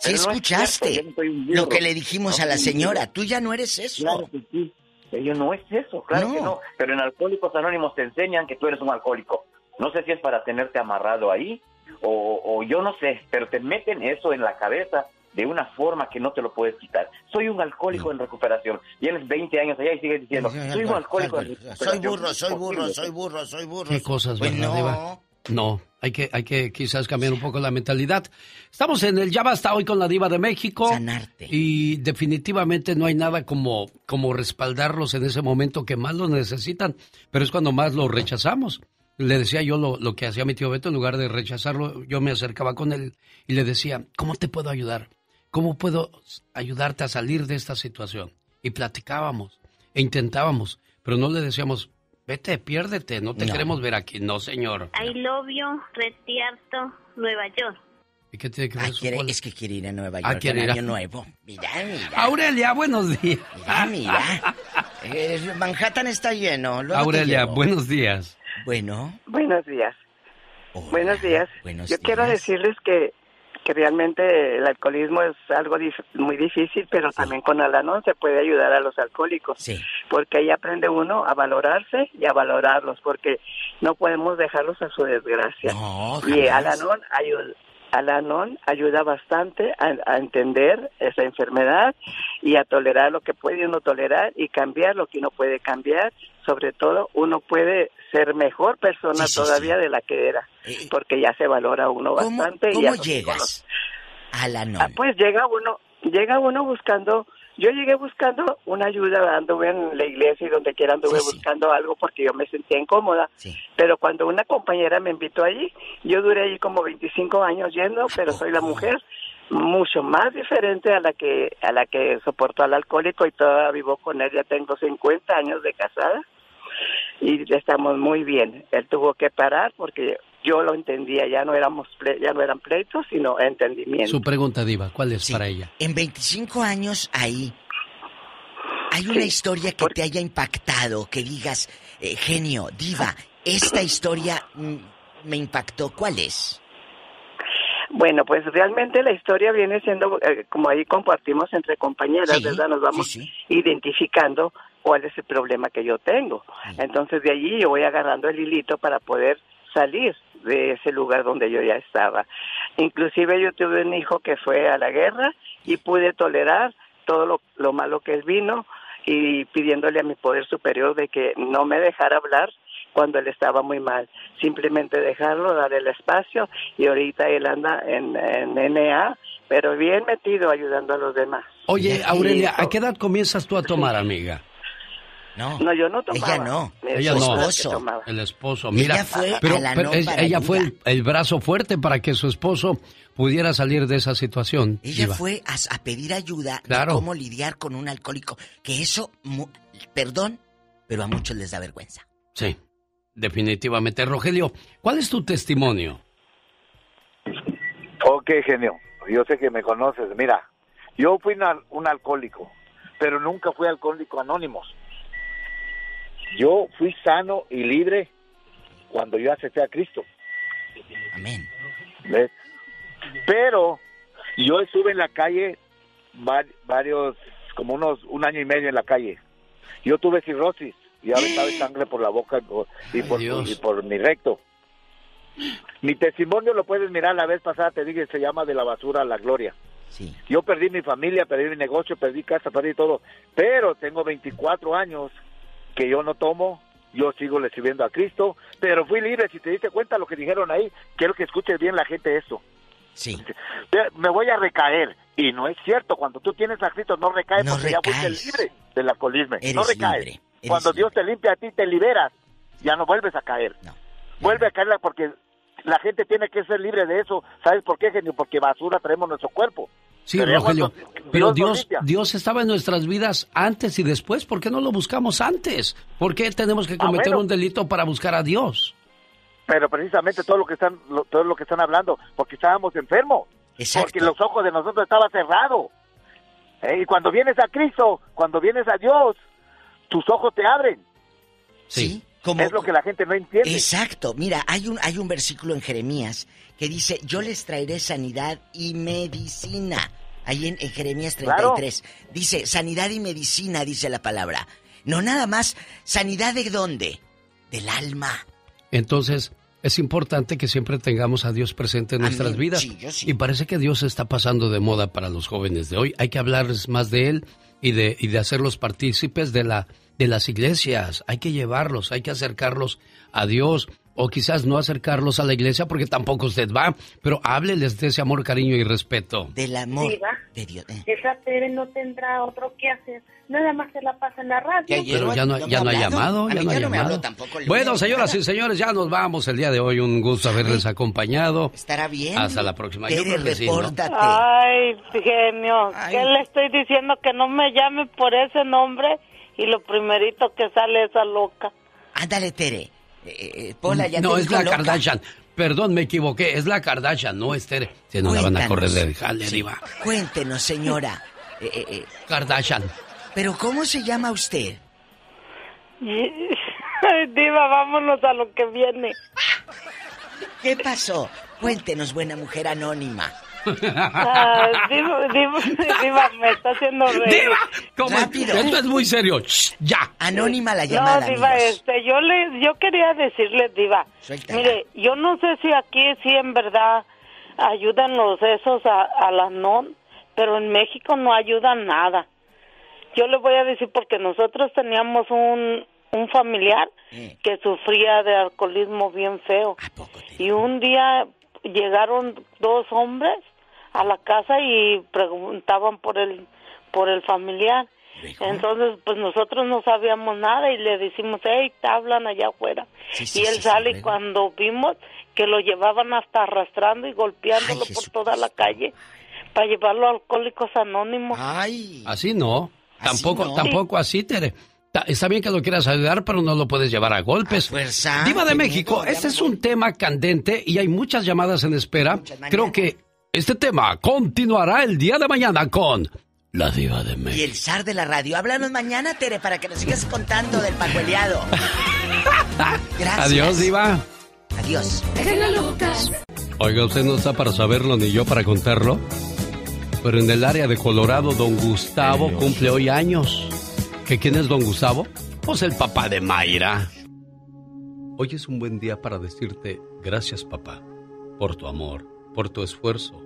Es escuchaste cierto, lo que le dijimos No a la señora, tú ya no eres eso. Claro que sí. No es eso, claro No. que no. Pero en Alcohólicos Anónimos te enseñan que tú eres un alcohólico. No sé si es para tenerte amarrado ahí o, o yo no sé, pero te meten eso en la cabeza de una forma que no te lo puedes quitar. Soy un alcohólico en recuperación. Tienes 20 años allá y sigues diciendo, soy un alcohólico en recuperación. Soy burro, soy burro, soy burro, soy burro. Qué cosas, Pues ¿verdad, no. Diva? No, hay que, hay que quizás cambiar un poco la mentalidad. Estamos en el Ya Basta hoy con la Diva de México. Sanarte. Y definitivamente no hay nada como, como respaldarlos en ese momento que más los necesitan, pero es cuando más los rechazamos. Le decía yo lo, lo que hacía mi tío Beto, en lugar de rechazarlo, yo me acercaba con él y le decía, ¿cómo te puedo ayudar? ¿Cómo puedo ayudarte a salir de esta situación? Y platicábamos e intentábamos, pero no le decíamos, vete, piérdete, no te No. queremos ver aquí. No, señor. I love you, Retierto, Nueva York. ¿Y qué tiene que ver eso quiere- es que quiere ir a Nueva Ah, York quiere en ir a- Año Nuevo. Mira, mira. Aurelia, buenos días. Mira, mira. Eh, Manhattan está lleno. luego Aurelia, buenos días. Bueno. Buenos días. Buenos días. buenos Yo quiero decirles que, que realmente el alcoholismo es algo dif- muy difícil, pero también con Alanon se puede ayudar a los alcohólicos. Sí. Porque ahí aprende uno a valorarse y a valorarlos, porque no podemos dejarlos a su desgracia. No, y. Alanon ayuda. Alanon ayuda bastante a, a entender esa enfermedad y a tolerar lo que puede uno tolerar y cambiar lo que uno puede cambiar. Sobre todo, uno puede ser mejor persona Sí, sí, todavía de la que era, porque ya se valora uno ¿Cómo, bastante. y cómo ya los llegas a la non? Ah, pues llega uno, llega uno buscando, yo llegué buscando una ayuda, anduve en la iglesia y donde quiera anduve buscando algo porque yo me sentía incómoda. Pero cuando una compañera me invitó allí, yo duré allí como 25 años yendo, pero soy la mujer mucho más diferente a la que a la que soportó al alcohólico y todavía vivo con él, ya tengo 50 años de casada y estamos muy bien. Él tuvo que parar porque yo lo entendía, ya no éramos ple- ya no eran pleitos, sino entendimiento. Su pregunta, Diva, ¿cuál es para ella? En 25 años ahí, ¿hay una historia que te haya impactado? Que digas, eh, genio, diva, esta historia mm, me impactó. ¿Cuál es? Bueno, pues realmente la historia viene siendo, eh, como ahí compartimos entre compañeras, Sí, ¿verdad? Nos vamos identificando cuál es el problema que yo tengo. Entonces de allí yo voy agarrando el hilito para poder salir de ese lugar donde yo ya estaba. Inclusive yo tuve un hijo que fue a la guerra y pude tolerar todo lo, lo malo que él vino y pidiéndole a mi poder superior de que no me dejara hablar cuando él estaba muy mal. Simplemente dejarlo, darle el espacio y ahorita él anda en, en NA, pero bien metido ayudando a los demás. Oye, Aurelia, ¿a qué edad comienzas tú a tomar, amiga? No. No, yo no tomaba. Ella no. Ella esposo no. el tomaba. El esposo. Mira, Ella fue pero, a la pero no es- para ella fue el, brazo fuerte para que su esposo pudiera salir de esa situación. Ella fue a, a pedir ayuda Claro. de cómo lidiar con un alcohólico. Que eso, mu- perdón, pero a muchos les da vergüenza. Sí, definitivamente. Rogelio, ¿cuál es tu testimonio? Ok, genio. Yo sé que me conoces. Mira, yo fui una- un alcohólico, pero nunca fui alcohólico anónimo. Yo fui sano y libre cuando yo acepté a Cristo. Amén. ¿Ves? Pero yo estuve en la calle va- varios, como unos, un año y medio en la calle. Yo tuve cirrosis y aventaba sangre por la boca y por, y por mi recto. Mi testimonio lo puedes mirar la vez pasada, te dije, se llama de la basura a la gloria. Sí. Yo perdí mi familia, perdí mi negocio, perdí casa, perdí todo, pero tengo 24 años que yo no tomo, yo sigo le sirviendo a Cristo, pero fui libre, si te diste cuenta lo que dijeron ahí, quiero que escuches bien la gente esto. Sí. Me voy a recaer, y no es cierto, cuando tú tienes a Cristo no recaes No porque ya fuiste libre del alcoholismo, no recaes. libre, Cuando Dios te limpia a ti, te liberas, ya no vuelves a caer. Vuelve a caer porque la gente tiene que ser libre de eso. ¿Sabes por qué, genio? Porque basura traemos nuestro cuerpo. Sí, Pero Rogelio. Pero Dios. Dios estaba en nuestras vidas antes y después. ¿Por qué no lo buscamos antes? ¿Por qué tenemos que Ah, cometer bueno. un delito para buscar a Dios? Pero precisamente todo lo que están lo- todo lo que están hablando, porque estábamos enfermos. Porque los ojos de nosotros estaban cerrados. Eh, Y cuando vienes a Cristo, cuando vienes a Dios, tus ojos te abren. Sí. Como, Es lo que la gente no entiende. Exacto. Mira, hay un, hay un versículo en Jeremías que dice, yo les traeré sanidad y medicina. Ahí en, en Jeremías Claro. 33. Dice, sanidad y medicina, dice la palabra. No nada más, sanidad de dónde? Del alma. Entonces, es importante que siempre tengamos a Dios presente en nuestras Amén. vidas. Sí, yo sí. Y parece que Dios está pasando de moda para los jóvenes de hoy. Hay que hablarles más de Él y de, y de hacerlos partícipes de, la, de las iglesias. Hay que llevarlos, hay que acercarlos a Dios. O quizás no acercarlos a la iglesia porque tampoco usted va, pero hábleles de ese amor, cariño y respeto. Del amor de Dios. Eh. Esa Tere no tendrá otro que hacer. Nada más se la pasa en la radio. Pero ya no, ya no ha llamado, ya no ha llamado. Bueno, señoras y señores, ya nos vamos el día de hoy. Un gusto haberles acompañado. ¿Estará bien? Hasta la próxima. Yo Tere, creo que sí, ¿no? repórtate. Ay, genio, ¿qué le estoy diciendo? Que no me llame por ese nombre y lo primerito que sale esa loca. Ándale, Tere. Eh, eh, Pola, ya no, te es la loca. Kardashian. Perdón, me equivoqué. Es la Kardashian, no Esther. Se nos la van a correr Cuéntanos. de jale, Sí. diva. Cuéntenos, señora. Eh, eh, eh, Kardashian. Pero ¿cómo se llama usted? Diva, vámonos a lo que viene. ¿Qué pasó? Cuéntenos, buena mujer anónima. Ah, diva, diva, diva, me está haciendo reír. ¡Diva! ¿Cómo? Rápido. Esto es muy serio. Shh, ya. Anónima la No, llamada, Diva, amigos. este, yo le, yo quería decirle, Diva, Suéltala. mire, yo no sé si aquí sí en verdad ayudan los esos a, a las non, pero en México no ayudan nada. Yo le voy a decir porque nosotros teníamos un, un familiar que sufría de alcoholismo bien feo. Y un día llegaron dos hombres a la casa y preguntaban por el por el familiar. Entonces, pues nosotros no sabíamos nada y le decimos, hey, te hablan allá afuera. y él sale y cuando vimos que lo llevaban hasta arrastrando y golpeándolo por toda la calle para llevarlo a Alcohólicos Anónimos. Así no. tampoco, tampoco así, Tere. Está bien que lo quieras ayudar, pero no lo puedes llevar a golpes. Diva de México, este es un tema candente y hay muchas llamadas en espera. Creo que este tema continuará el día de mañana con la Diva de México. Y el zar de la radio. Háblanos mañana, Tere, para que nos sigas contando del pajueleado. Gracias. Adiós, Diva. Adiós. Oiga, usted no está para saberlo ni yo para contarlo. Pero en el área de Colorado, don Gustavo cumple hoy años. ¿Que quién es don Gustavo? Pues el papá de Mayra. Hoy es un buen día para decirte gracias, papá, por tu amor, por tu esfuerzo,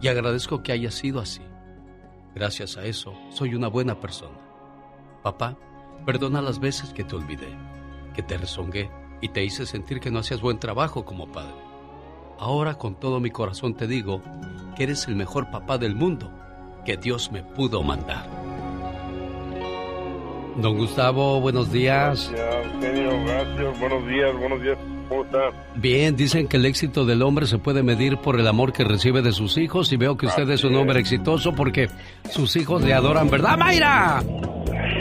Y agradezco que haya sido así. Gracias a eso, soy una buena persona. Papá, perdona las veces que te olvidé, que te rezongué y te hice sentir que no hacías buen trabajo como padre. Ahora con todo mi corazón te digo que eres el mejor papá del mundo que Dios me pudo mandar. Don Gustavo, buenos días. Gracias, Eugenio, gracias. Buenos días, buenos días. Bien, dicen que el éxito del hombre se puede medir por el amor que recibe de sus hijos y veo que usted es un hombre exitoso porque sus hijos le adoran, ¿verdad, Mayra?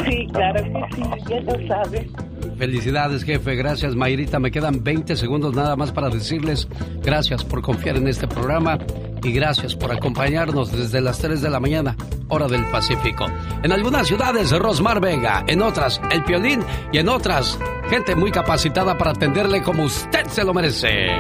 Sí, claro que sí, ya lo sabe. Felicidades, jefe. Gracias, Mayrita. Me quedan 20 segundos nada más para decirles gracias por confiar en este programa y gracias por acompañarnos desde las 3 de la mañana, hora del Pacífico. En algunas ciudades, Rosmar Vega, en otras, El Piolín y en otras, gente muy capacitada para atenderle como usted se lo merece.